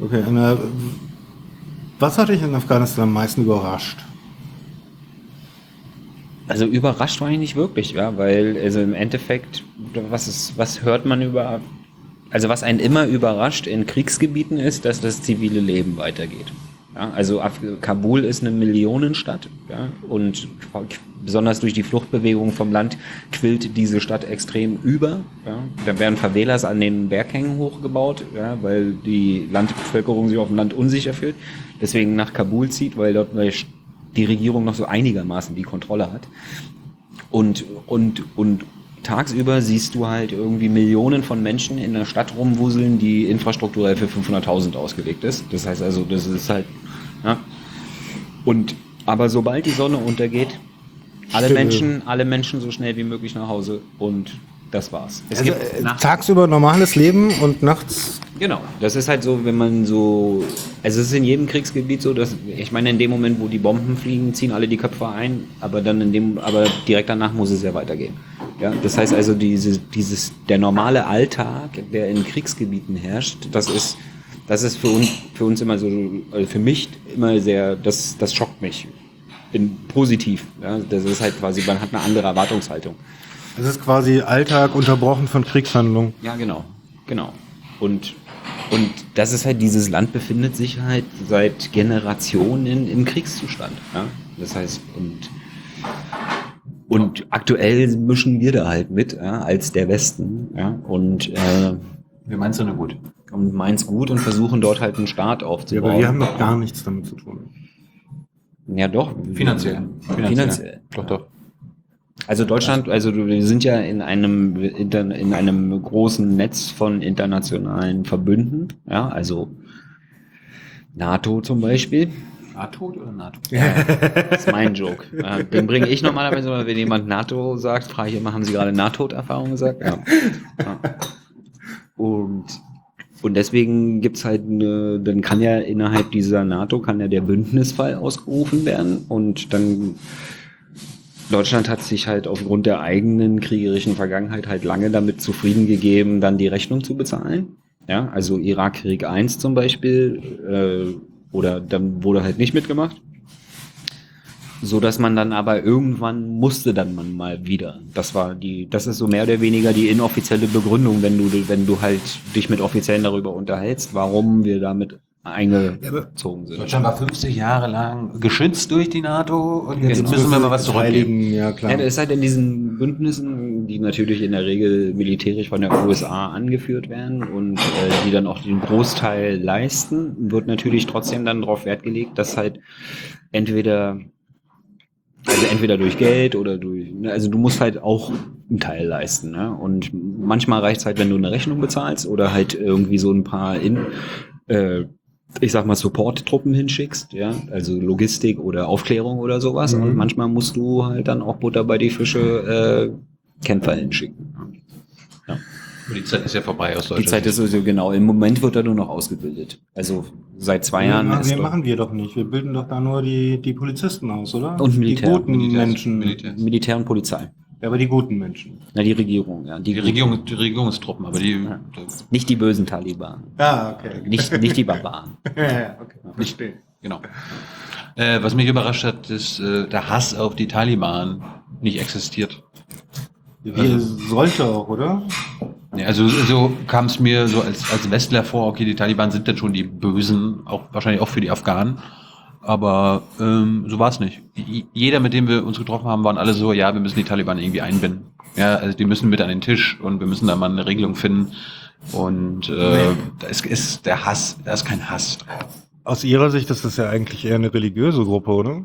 Okay, und, äh, was hat dich in Afghanistan am meisten überrascht? Also überrascht war ich nicht wirklich, ja, weil also im Endeffekt, was ist, was hört man über, also was einen immer überrascht in Kriegsgebieten ist, dass das zivile Leben weitergeht. Ja, also Kabul ist eine Millionenstadt, ja, und besonders durch die Fluchtbewegung vom Land quillt diese Stadt extrem über. Ja. Da werden Favelas an den Berghängen hochgebaut, ja, weil die Landbevölkerung sich auf dem Land unsicher fühlt, deswegen nach Kabul zieht, weil dort die Regierung noch so einigermaßen die Kontrolle hat. Und, und, und tagsüber siehst du halt irgendwie Millionen von Menschen in der Stadt rumwuseln, die infrastrukturell für 500.000 ausgelegt ist. Das heißt also, das ist halt, ja. Und, aber sobald die Sonne untergeht, alle Stille. Menschen, alle Menschen so schnell wie möglich nach Hause und das war's. Es Also, gibt äh, tagsüber normales Leben und nachts. Genau, das ist halt so, wenn man so, also es ist in jedem Kriegsgebiet so, dass ich meine, in dem Moment, wo die Bomben fliegen, ziehen alle die Köpfe ein, aber dann in dem, aber direkt danach muss es ja weitergehen. Ja, das heißt also, diese, dieses, der normale Alltag, der in Kriegsgebieten herrscht, das ist, das ist für uns, für uns immer so, also für mich immer sehr, das, das schockt mich. In positiv. Ja, das ist halt quasi, man hat eine andere Erwartungshaltung. Es ist quasi Alltag unterbrochen von Kriegshandlungen. Ja, genau, genau. Und, und das ist halt, dieses Land befindet sich halt seit Generationen im Kriegszustand. Ja? Das heißt, und, und aktuell mischen wir da halt mit, ja, als der Westen, ja, und, äh, Wir meinen es nur gut. und meins gut und versuchen dort halt einen Staat Ja, aufzubauen. aber wir haben doch gar nichts damit zu tun. ja, doch. Finanziell. Finanziell. Doch, doch. Also Deutschland, also wir sind ja in einem in einem großen Netz von internationalen Verbünden, ja, also NATO zum Beispiel. NATO oder NATO? Das ist mein Joke. Ja, den bringe ich normalerweise, wenn jemand NATO sagt, frage ich immer, haben Sie gerade Nahtoderfahrung gesagt? Ja. ja. Und, und deswegen gibt's halt eine, dann kann ja innerhalb dieser NATO kann ja der Bündnisfall ausgerufen werden und dann Deutschland hat sich halt aufgrund der eigenen kriegerischen Vergangenheit halt lange damit zufrieden gegeben, dann die Rechnung zu bezahlen. Ja, also Irakkrieg 1 zum Beispiel, äh, oder dann wurde halt nicht mitgemacht. So dass man dann aber irgendwann musste dann man mal wieder. Das war die, das ist so mehr oder weniger die inoffizielle Begründung, wenn du, wenn du halt dich mit Offiziellen darüber unterhältst, warum wir damit eingezogen sind. Deutschland war 50 Jahre lang geschützt durch die NATO und jetzt Genau. müssen wir mal was zurückgeben. Ja klar. Ja, das ist halt in diesen Bündnissen, die natürlich in der Regel militärisch von der USA angeführt werden und äh, die dann auch den Großteil leisten, wird natürlich trotzdem dann darauf Wert gelegt, dass halt entweder also entweder durch Geld oder durch, ne, also du musst halt auch einen Teil leisten. Ne? Und manchmal reicht es halt, wenn du eine Rechnung bezahlst oder halt irgendwie so ein paar in, äh, ich sag mal, Support-Truppen hinschickst, ja, also Logistik oder Aufklärung oder sowas. Mhm. Und manchmal musst du halt dann auch Butter bei die Fische äh, Kämpfer hinschicken. Aber die Zeit ist ja vorbei aus Die Deutschland. Zeit ist also genau, im Moment wird er nur noch ausgebildet. Also seit zwei Jahren ja, ist nee, doch- machen wir doch nicht. Wir bilden doch da nur die, die Polizisten aus, oder? Und Militär. Die guten Militär- Menschen. Militär. Militär und Polizei. Ja, aber die guten Menschen. Na, die Regierung, ja. Die Regierung, die Regierungstruppen, aber die, Ja. Nicht die bösen Taliban. Ah, okay. Nicht, nicht die Barbaren. ja, okay. Verstehe. genau. Äh, was mich überrascht hat, ist, äh, der Hass auf die Taliban nicht existiert. Wie sollte auch, oder? Ja, also so kam es mir so als, als Westler vor, okay, die Taliban sind dann schon die Bösen, auch wahrscheinlich auch für die Afghanen. Aber ähm, so war es nicht. Jeder, mit dem wir uns getroffen haben, waren alle so, ja, wir müssen die Taliban irgendwie einbinden. Ja, also die müssen mit an den Tisch und wir müssen da mal eine Regelung finden. Und äh, da ist, ist der Hass, da ist kein Hass. Aus Ihrer Sicht ist das ja eigentlich eher eine religiöse Gruppe, oder?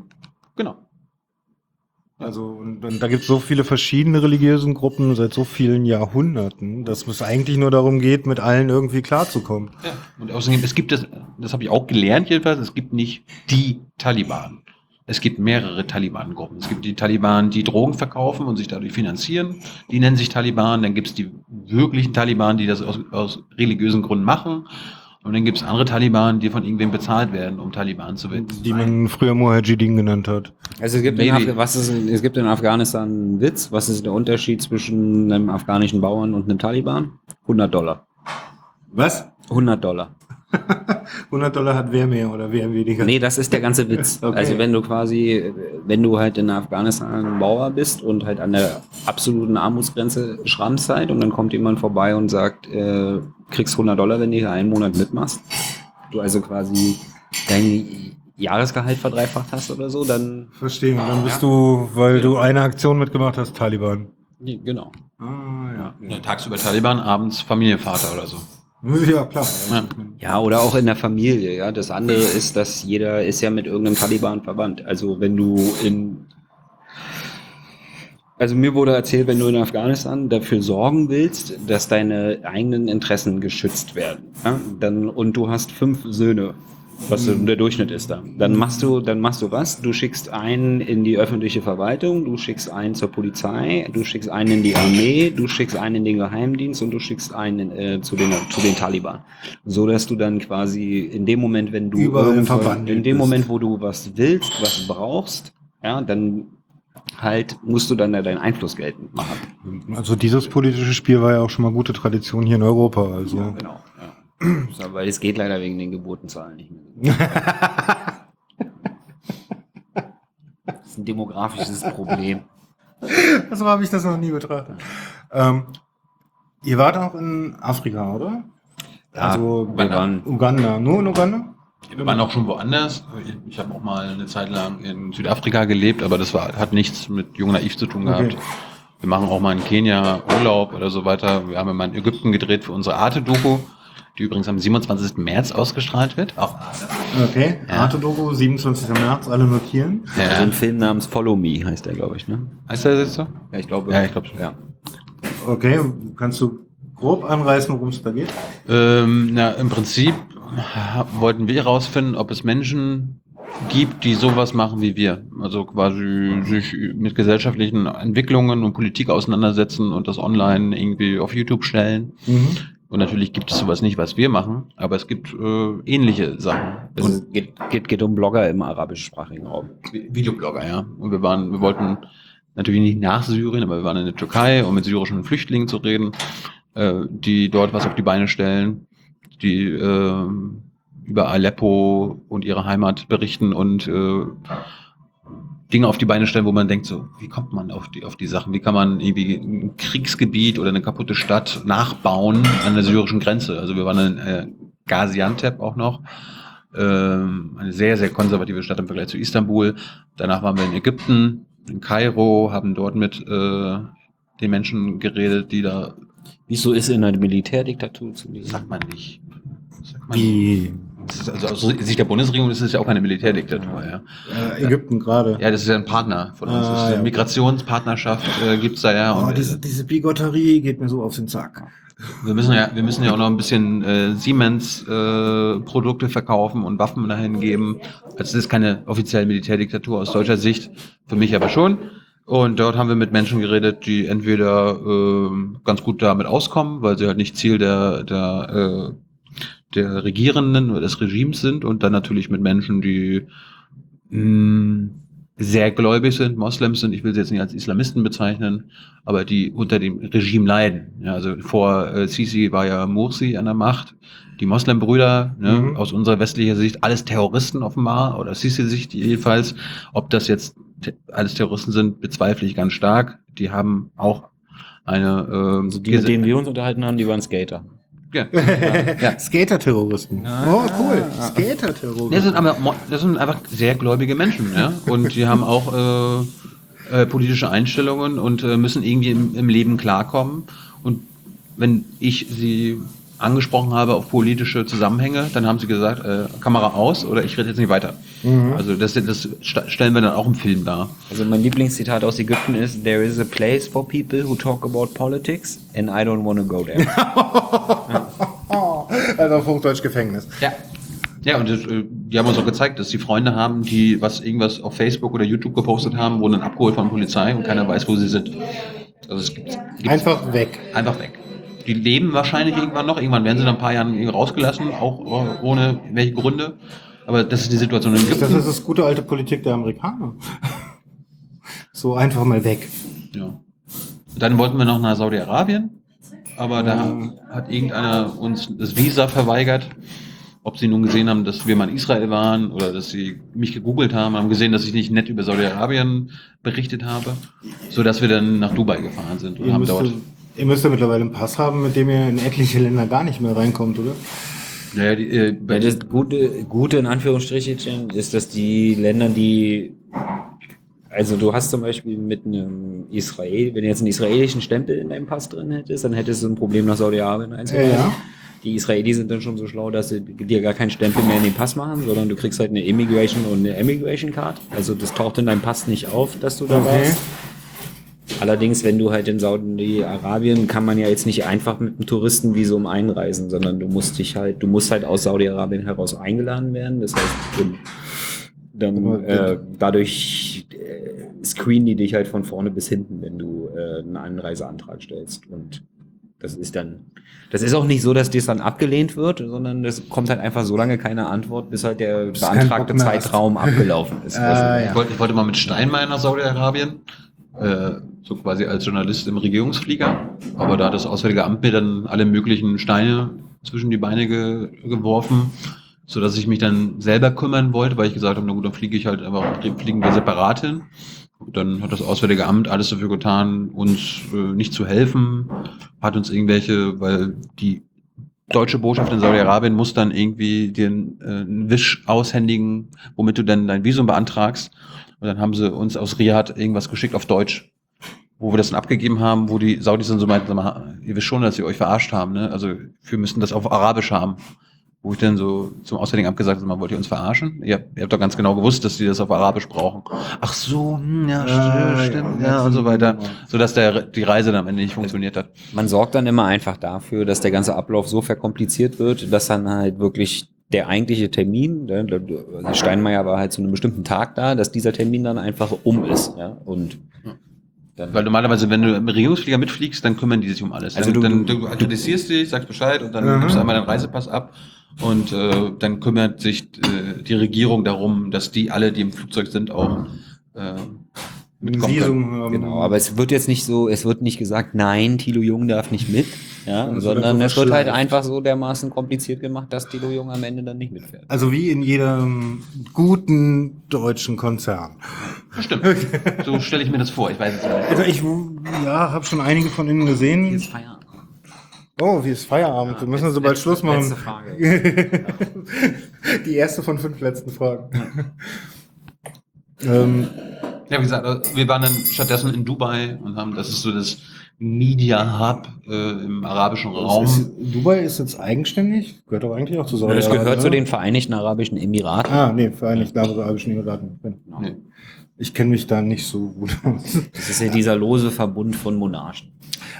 Also, und, und da gibt es so viele verschiedene religiösen Gruppen seit so vielen Jahrhunderten, dass es eigentlich nur darum geht, mit allen irgendwie klarzukommen. Ja. Und außerdem, es gibt das, das habe ich auch gelernt jedenfalls, es gibt nicht die Taliban. Es gibt mehrere Taliban-Gruppen. Es gibt die Taliban, die Drogen verkaufen und sich dadurch finanzieren. Die nennen sich Taliban. Dann gibt es die wirklichen Taliban, die das aus, aus religiösen Gründen machen. Und dann gibt es andere Taliban, die von irgendwem bezahlt werden, um Taliban zu werden. Die man früher Mujahideen genannt hat. Also es gibt, in was ist, in- es gibt in Afghanistan einen Witz. Was ist der Unterschied zwischen einem afghanischen Bauern und einem Taliban? 100 Dollar. Was? 100 Dollar. 100 Dollar hat wer mehr oder wer weniger? Nee, das ist der ganze Witz. Okay. Also wenn du quasi, wenn du halt in Afghanistan ein Bauer bist und halt an der absoluten Armutsgrenze schrammst halt und dann kommt jemand vorbei und sagt, äh, kriegst 100 Dollar, wenn du hier einen Monat mitmachst. Du also quasi dein Jahresgehalt verdreifacht hast oder so, dann Verstehe. Und dann bist du, weil du eine Aktion mitgemacht hast, Taliban. genau. Ah, ja. Ja, tagsüber Taliban, abends Familienvater oder so. Ja, klar. Ja. Ja, oder auch in der Familie, ja. Das andere ist, dass jeder ist ja mit irgendeinem Taliban verwandt. Also wenn du in also mir wurde erzählt, wenn du in Afghanistan dafür sorgen willst, dass deine eigenen Interessen geschützt werden, ja, dann und du hast fünf Söhne, was so der Durchschnitt ist da, dann machst du, dann machst du was? Du schickst einen in die öffentliche Verwaltung, du schickst einen zur Polizei, du schickst einen in die Armee, du schickst einen in den Geheimdienst und du schickst einen äh, zu den zu den Taliban, so dass du dann quasi in dem Moment, wenn du Überall in dem. Moment, wo du was willst, was brauchst, ja, dann halt musst du dann da deinen Einfluss geltend machen. Also dieses politische Spiel war ja auch schon mal gute Tradition hier in Europa. Also Genau. Ja. Weil es geht leider wegen den Geburtenzahlen nicht mehr. Das ist ein demografisches Problem. so habe ich das noch nie betrachtet. Ähm, ihr wart auch in Afrika, oder? Ja, also waren- Uganda. Nur in Uganda? Wir waren auch schon woanders. Ich, habe auch mal eine Zeit lang in Südafrika gelebt, aber das war, hat nichts mit Jung Naiv zu tun gehabt. Okay. Wir machen auch mal in Kenia Urlaub oder so weiter. Wir haben mal in Ägypten gedreht für unsere Arte-Doku, die übrigens am 27. März ausgestrahlt wird. Auch Okay. Ja. Arte-Doku, 27. März, alle notieren. Also ein Film namens Follow Me heißt der, glaube ich, ne? Heißt der jetzt so? Ja, ich glaube. Ja, ich glaube schon. Ja. Okay, kannst du grob anreißen, worum es da geht? Ähm, na, im Prinzip wollten wir herausfinden, ob es Menschen gibt, die sowas machen wie wir. Also quasi sich mit gesellschaftlichen Entwicklungen und Politik auseinandersetzen und das online irgendwie auf YouTube stellen. Mhm. Und natürlich gibt es sowas nicht, was wir machen, aber es gibt äh, ähnliche Sachen. Also es geht, geht, geht um Blogger im arabischsprachigen Raum. Vi- Videoblogger, ja. Und wir waren, wir wollten natürlich nicht nach Syrien, aber wir waren in der Türkei, um mit syrischen Flüchtlingen zu reden, äh, die dort was auf die Beine stellen, die äh, über Aleppo und ihre Heimat berichten und äh, Dinge auf die Beine stellen, wo man denkt, so, wie kommt man auf die, auf die Sachen? Wie kann man irgendwie ein Kriegsgebiet oder eine kaputte Stadt nachbauen an der syrischen Grenze? Also wir waren in äh, Gaziantep auch noch. Ähm, eine sehr, sehr konservative Stadt im Vergleich zu Istanbul. Danach waren wir in Ägypten, in Kairo, haben dort mit äh, den Menschen geredet, die da, Wieso ist in einer Militärdiktatur zu leben? sagt man nicht. Sagt man nicht. Wie? Das ist also aus Sicht der Bundesregierung ist es ja auch keine Militärdiktatur, ja. Äh, Ägypten gerade. Ja, das ist ja ein Partner von uns. Ah, das ist ja. Migrationspartnerschaft äh, gibt's da ja. Oh, Und, diese, diese Bigotterie geht mir so auf den Zack. Wir müssen ja, wir müssen ja auch noch ein bisschen äh, Siemens äh, Produkte verkaufen und Waffen dahin geben. Also es ist keine offizielle Militärdiktatur aus deutscher Sicht, für mich aber schon. Und dort haben wir mit Menschen geredet, die entweder ähm, ganz gut damit auskommen, weil sie halt nicht Ziel der der äh, der Regierenden oder des Regimes sind und dann natürlich mit Menschen, die mh, sehr gläubig sind, Moslems sind, ich will sie jetzt nicht als Islamisten bezeichnen, aber die unter dem Regime leiden. Ja, also vor äh, Sisi war ja Mursi an der Macht, die Moslembrüder, ne, Mhm. aus unserer westlicher Sicht alles Terroristen offenbar, oder Sisi-Sicht jedenfalls. Ob das jetzt alles Terroristen sind, bezweifle ich ganz stark. Die haben auch eine ähm, Also die, mit denen wir uns unterhalten haben, die waren Skater. ja. Skater-Terroristen. Oh, cool. Skater-Terroristen. Das sind aber das sind einfach sehr gläubige Menschen, ja. Und die haben auch äh, äh, politische Einstellungen und äh, müssen irgendwie im, im Leben klarkommen. Und wenn ich sie angesprochen habe auf politische Zusammenhänge, dann haben sie gesagt, äh, Kamera aus oder ich rede jetzt nicht weiter. Also das, das stellen wir dann auch im Film dar. Also mein Lieblingszitat aus Ägypten ist There is a place for people who talk about politics and I don't want to go there. Also auf Hochdeutsch Gefängnis. Ja. Ja, und das, äh, die haben uns auch gezeigt, dass die Freunde haben, die was irgendwas auf Facebook oder YouTube gepostet haben, wurden dann abgeholt von der Polizei und keiner weiß, wo sie sind. Also es gibt Einfach weg. einfach weg. Die leben wahrscheinlich irgendwann noch. Irgendwann werden sie nach ein paar Jahren irgendwie rausgelassen, auch äh, ohne welche Gründe. Aber das ist die Situation in Ägypten. Das ist das gute alte Politik der Amerikaner. so einfach mal weg. Ja. Dann wollten wir noch nach Saudi-Arabien, aber da hat irgendeiner uns das Visa verweigert. Ob sie nun gesehen haben, dass wir mal in Israel waren oder dass sie mich gegoogelt haben, haben gesehen, dass ich nicht nett über Saudi-Arabien berichtet habe, so dass wir dann nach Dubai gefahren sind und Ihr haben dort. Ihr müsst ja mittlerweile einen Pass haben, mit dem ihr in etliche Länder gar nicht mehr reinkommt, oder? Ja, die, äh, bei Weil das Gute, Gute in Anführungsstrichen ist, dass die Länder, die also du hast zum Beispiel mit einem Israel, wenn du jetzt einen israelischen Stempel in deinem Pass drin hättest, dann hättest du ein Problem nach Saudi-Arabien einzureisen. Ja. Die Israelis sind dann schon so schlau, dass sie dir gar keinen Stempel mehr in den Pass machen, sondern du kriegst halt eine Immigration und eine Emigration Card. Also das taucht in deinem Pass nicht auf, dass du da Okay. warst. Allerdings, wenn du halt in Saudi-Arabien, kann man ja jetzt nicht einfach mit einem Touristenvisum einreisen, sondern du musst dich halt, du musst halt aus Saudi-Arabien heraus eingeladen werden. Das heißt, du- dann äh, dadurch äh, screenen die dich halt von vorne bis hinten, wenn du äh, einen Einreiseantrag stellst. Und das ist dann, das ist auch nicht so, dass das dann abgelehnt wird, sondern es kommt halt einfach so lange keine Antwort, bis halt der beantragte. Zeitraum abgelaufen ist. Ah, Ich ja. wollte, ich wollte mal mit Steinmeier nach Saudi-Arabien, äh, so quasi als Journalist im Regierungsflieger. Aber da hat das Auswärtige Amt mir dann alle möglichen Steine zwischen die Beine ge geworfen, so dass ich mich dann selber kümmern wollte, weil ich gesagt habe, na gut, dann fliege ich halt einfach, fliegen wir separat hin. Und Dann hat das Auswärtige Amt alles dafür getan, uns äh, nicht zu helfen, hat uns irgendwelche, weil die deutsche Botschaft in Saudi-Arabien muss dann irgendwie den äh, Wisch aushändigen, womit du dann dein Visum beantragst. Und dann haben sie uns aus Riyadh irgendwas geschickt auf Deutsch, wo wir das dann abgegeben haben, wo die Saudis dann so meinten, sag mal, ihr wisst schon, dass sie euch verarscht haben, ne? Also wir müssten das auf Arabisch haben. Wo ich dann so zum Auswärtigen Amt gesagt habe, wollt ihr uns verarschen? Ihr, habt- ihr habt doch ganz genau gewusst, dass die das auf Arabisch brauchen. Ach so, hm, ja, Ah, st- stimmt, ja, ja, und so weiter. ja. Sodass der, die Reise dann am Ende nicht funktioniert hat. Man sorgt dann immer einfach dafür, dass der ganze Ablauf so verkompliziert wird, dass dann halt wirklich der eigentliche Termin, ne, der- der Steinmeier war halt zu einem bestimmten Tag da, dass dieser Termin dann einfach um ist. Ja? Und dann, Weil normalerweise, wenn du im Regierungsflieger mitfliegst, dann kümmern die sich um alles. Also dann, du- dann, du- du akkreditierst dich, sagst Bescheid und dann Mhm. gibst du einmal deinen Reisepass ab und äh, dann kümmert sich äh, die Regierung darum, dass die alle, die im Flugzeug sind, auch äh, mitkommen. Visum haben. Genau, aber es wird jetzt nicht so, es wird nicht gesagt, nein, Thilo Jung darf nicht mit, ja, sondern es wird halt einfach so dermaßen kompliziert gemacht, dass Thilo Jung am Ende dann nicht mitfährt. Also wie in jedem guten deutschen Konzern. Stimmt. So stelle ich mir das vor. Ich weiß es nicht. Also ich ja, habe schon einige von Ihnen gesehen. Feierabend. Oh, wie ist Feierabend? Wir müssen so bald Schluss machen. Letzte Frage. Die erste von fünf letzten Fragen. ähm, Ja, wie gesagt, wir waren dann stattdessen in Dubai und haben, das ist so das Media Hub äh, im arabischen Raum. ist, Dubai ist jetzt eigenständig? Gehört doch eigentlich auch zu Saudi Das gehört zu den Vereinigten Arabischen Emiraten. Ah, nee, Vereinigten Arabischen Emiraten. Nee. Ich kenne mich da nicht so gut aus. Das ist ja dieser lose Verbund von Monarchen.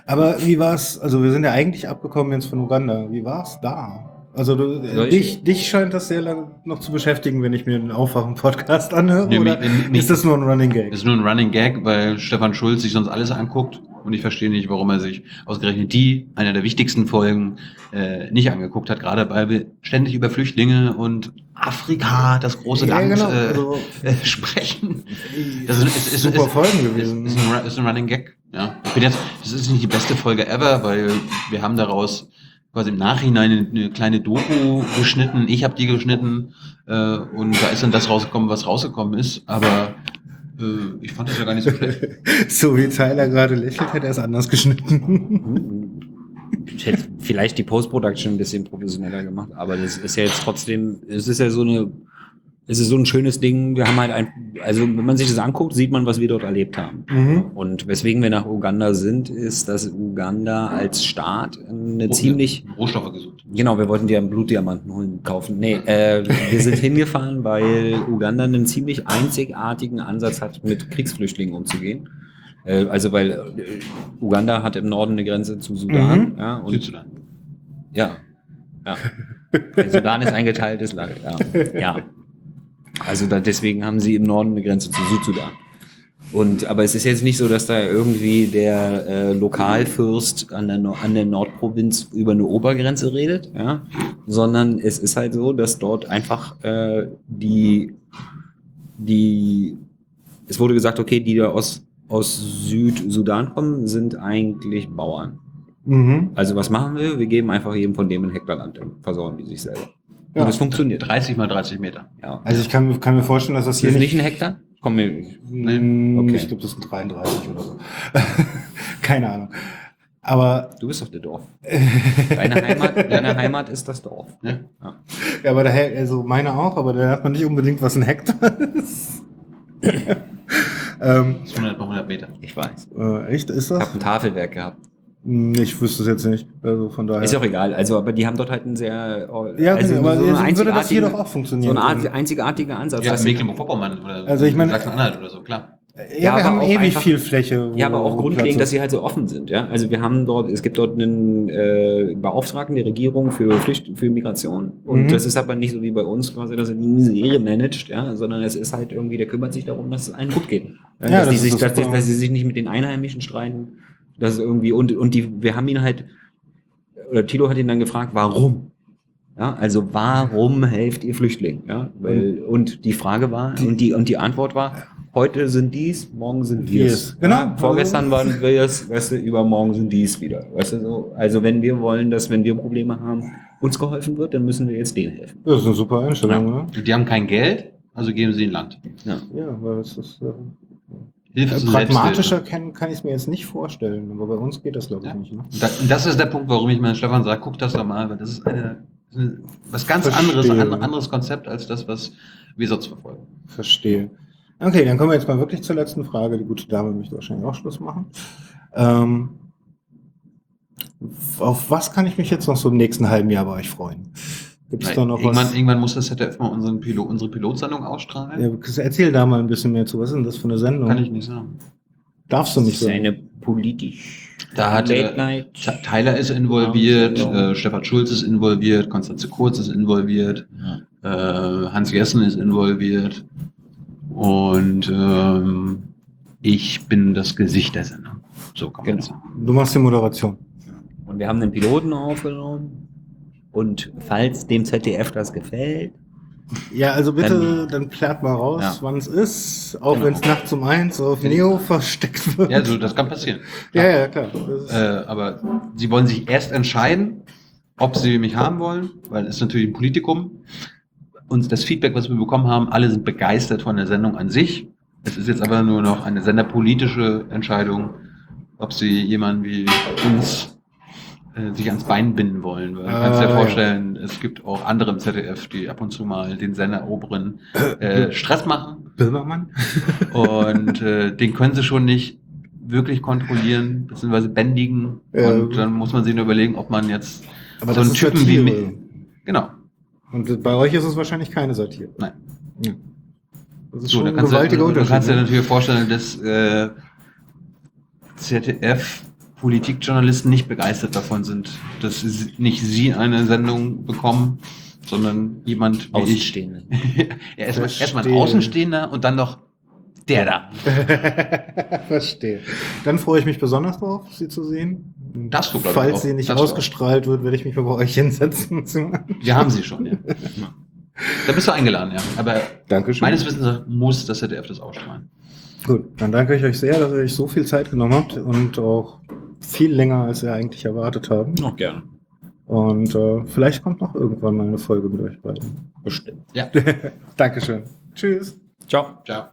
Aber wie war's? Also wir sind ja eigentlich abgekommen jetzt von Uganda. Wie war's da? Also du, dich, dich scheint das sehr lange noch zu beschäftigen, wenn ich mir den Aufwachen-Podcast anhöre. Nee, oder mich- mich- ist das nur ein Running Gag? Das ist nur ein Running Gag, weil Stefan Schulz sich sonst alles anguckt und ich verstehe nicht, warum er sich ausgerechnet die, einer der wichtigsten Folgen, äh, nicht angeguckt hat, gerade weil wir ständig über Flüchtlinge und Afrika, das große Ja, Land, genau, äh, also- äh, sprechen. Das ist, ist, ist, Super ist, Folgen gewesen. Ist, ist, ein, ist ein Running Gag. Ja. Ich bin jetzt, das ist nicht die beste Folge ever, weil wir haben daraus quasi im Nachhinein eine, eine kleine Doku geschnitten. Ich habe die geschnitten äh, und da ist dann das rausgekommen, was rausgekommen ist. Aber ich fand das ja gar nicht so schlecht. so wie Tyler gerade lächelt, hätte er es anders geschnitten. Ich hätte vielleicht die Post-Production ein bisschen professioneller gemacht, aber das ist ja jetzt trotzdem, es ist ja so eine, es ist so ein schönes Ding. Wir haben halt ein, also wenn man sich das anguckt, sieht man, was wir dort erlebt haben. Mhm. Und weswegen wir nach Uganda sind, ist, dass Uganda als Staat eine ziemlich, Rohstoffe gesucht. Genau, wir wollten dir einen Blutdiamanten holen, kaufen. Nee, äh, wir sind hingefahren, weil Uganda einen ziemlich einzigartigen Ansatz hat, mit Kriegsflüchtlingen umzugehen. Äh, also, weil äh, Uganda hat im Norden eine Grenze zu Sudan. Mhm. Ja, und, Südsudan. ja. ja. Der Sudan ist ein geteiltes Land. Ja. ja. Also da, deswegen haben sie im Norden eine Grenze zu Südsudan. Und, aber es ist jetzt nicht so, dass da irgendwie der äh, Lokalfürst an der, Nor- an der Nordprovinz über eine Obergrenze redet, ja, sondern es ist halt so, dass dort einfach äh, die, die, es wurde gesagt, okay, die da aus, aus Südsudan kommen, sind eigentlich Bauern. Mhm. Also was machen wir? Wir geben einfach jedem von dem ein Hektar Land und versorgen die sich selber. Ja. Und es funktioniert. 30 mal 30 Meter. Ja. Also ich kann, kann mir vorstellen, dass das Ist hier das nicht... nicht ein Hektar? Komm mir. Nee, Okay. Ich glaube, das sind 33 oder so. Keine Ahnung. Aber, Du bist doch der Dorf. Deine Heimat, deine Heimat ist das Dorf. Ja. Ja. ja, aber daher, also meine auch, aber da hat man nicht unbedingt, was ein Hektar ist. ähm, Das ist 100 mal 100 Meter. Ich weiß. äh, echt, ist Ich habe das? ein Tafelwerk gehabt. Ich wüsste es jetzt nicht. Also von daher. Ist auch egal. Also, aber die haben dort halt einen sehr. ja, also aber so jetzt eine würde das hier doch auch So funktionieren. ein art- einzigartiger Ansatz. Ja, dass- Mecklenburg-Vorpommern oder Also ich meine- Sachsen-Anhalt oder so, klar. ja, Ja, wir haben ewig einfach- viel Fläche. Ja, aber auch grundlegend, dass sie halt so offen sind. Ja, also wir haben dort, es gibt dort einen äh, Beauftragten der Regierung für Flücht, für Migration und Mhm. das ist aber nicht so wie bei uns quasi, dass er die Misere managt, ja, sondern es ist halt irgendwie, der kümmert sich darum, dass es allen gut geht. Ja, dass, das die sich, das dass, dass sie sich nicht mit den Einheimischen streiten, dass es irgendwie und und die, wir haben ihn halt oder Tilo hat ihn dann gefragt, warum? Ja, also warum helft ihr Flüchtlingen? Ja, weil, und die Frage war, und die, und die Antwort war, heute sind dies, morgen sind wir es. Yes. Genau. Ja, vorgestern waren wir es, weißt du, übermorgen sind dies wieder. Weißt du, so. Also wenn wir wollen, dass, wenn wir Probleme haben, uns geholfen wird, dann müssen wir jetzt denen helfen. Das ist eine super Einstellung, oder? Die haben kein Geld, also geben sie ihnen Land. Ja. Ja, weil es ist. Äh, Hilfe zur pragmatischer kann, kann ich es mir jetzt nicht vorstellen, aber bei uns geht das, glaube ich, Ja. nicht. Ne? Da, und das ist der Punkt, warum ich meinen Stefan sage, guck das doch mal, weil das ist eine, das eine was ganz Verstehe. anderes, ein anderes Konzept als das, was wir sonst verfolgen. Verstehe. Okay, dann kommen wir jetzt mal wirklich zur letzten Frage. Die gute Dame möchte wahrscheinlich auch Schluss machen. Ähm, auf was kann ich mich jetzt noch so im nächsten halben Jahr bei euch freuen? Gibt es da noch irgendwann, was? irgendwann muss das ZDF mal unseren Pilot, unsere Pilotsendung ausstrahlen. Ja, erzähl da mal ein bisschen mehr zu. Was ist denn das für eine Sendung? Kann ich nicht sagen. Darfst du Das nicht ist sagen? eine politisch Da hat Late äh, Tyler ist involviert, Ja. äh, Stefan Schulz ist involviert, Konstanze Kurz ist involviert, äh, Hans Jessen ist involviert und ähm, ich bin das Gesicht der Sendung. So kann man Genau. sagen. Du machst die Moderation. Und wir haben den Piloten aufgenommen. Und falls dem ZDF das gefällt, Ja, also bitte, Ähm, dann plärt mal raus, ja. wann es ist, auch Genau. wenn es nachts um eins auf Neo versteckt wird. Ja, so, das kann passieren. ja, ja, klar. Äh, aber sie wollen sich erst entscheiden, ob sie mich haben wollen, weil es ist natürlich ein Politikum. Und das Feedback, was wir bekommen haben, alle sind begeistert von der Sendung an sich. Es ist jetzt aber nur noch eine senderpolitische Entscheidung, ob sie jemanden wie uns äh, sich ans Bein binden wollen. Weil du kannst dir Ah, vorstellen, es gibt auch andere im ZDF, die ab und zu mal den Senderoberen äh, Stress machen. Böhmermann? Und äh, den können sie schon nicht wirklich kontrollieren, beziehungsweise bändigen. Ja. Und dann muss man sich nur überlegen, ob man jetzt Aber so einen Typen wie Satire. mich. Genau. Und bei euch ist es wahrscheinlich keine Satire. Nein. Ja. Das ist So, schon da ein du, gewaltiger du, du Unterschied. kannst dir ne? natürlich vorstellen, dass äh, ZDF Politikjournalisten nicht begeistert davon sind, dass sie, nicht sie eine Sendung bekommen, sondern jemand wie ich. Außenstehende. ja, erstmal erst mal ein. Außenstehender und dann noch der da. Verstehe. Dann freue ich mich besonders drauf, sie zu sehen. Darfst du, glaub ich, Falls auch. sie nicht du ausgestrahlt wird, werde ich mich mal bei euch hinsetzen. Wir haben sie schon, ja. Da bist du eingeladen, ja. Aber Dankeschön. meines Wissens muss das ZDF das ausstrahlen. Gut, dann danke ich euch sehr, dass ihr euch so viel Zeit genommen habt und auch viel länger, als wir eigentlich erwartet haben. Noch gerne. Und äh, vielleicht kommt noch irgendwann mal eine Folge mit euch beiden. Bestimmt. Ja. Dankeschön. Tschüss. Ciao. Ciao.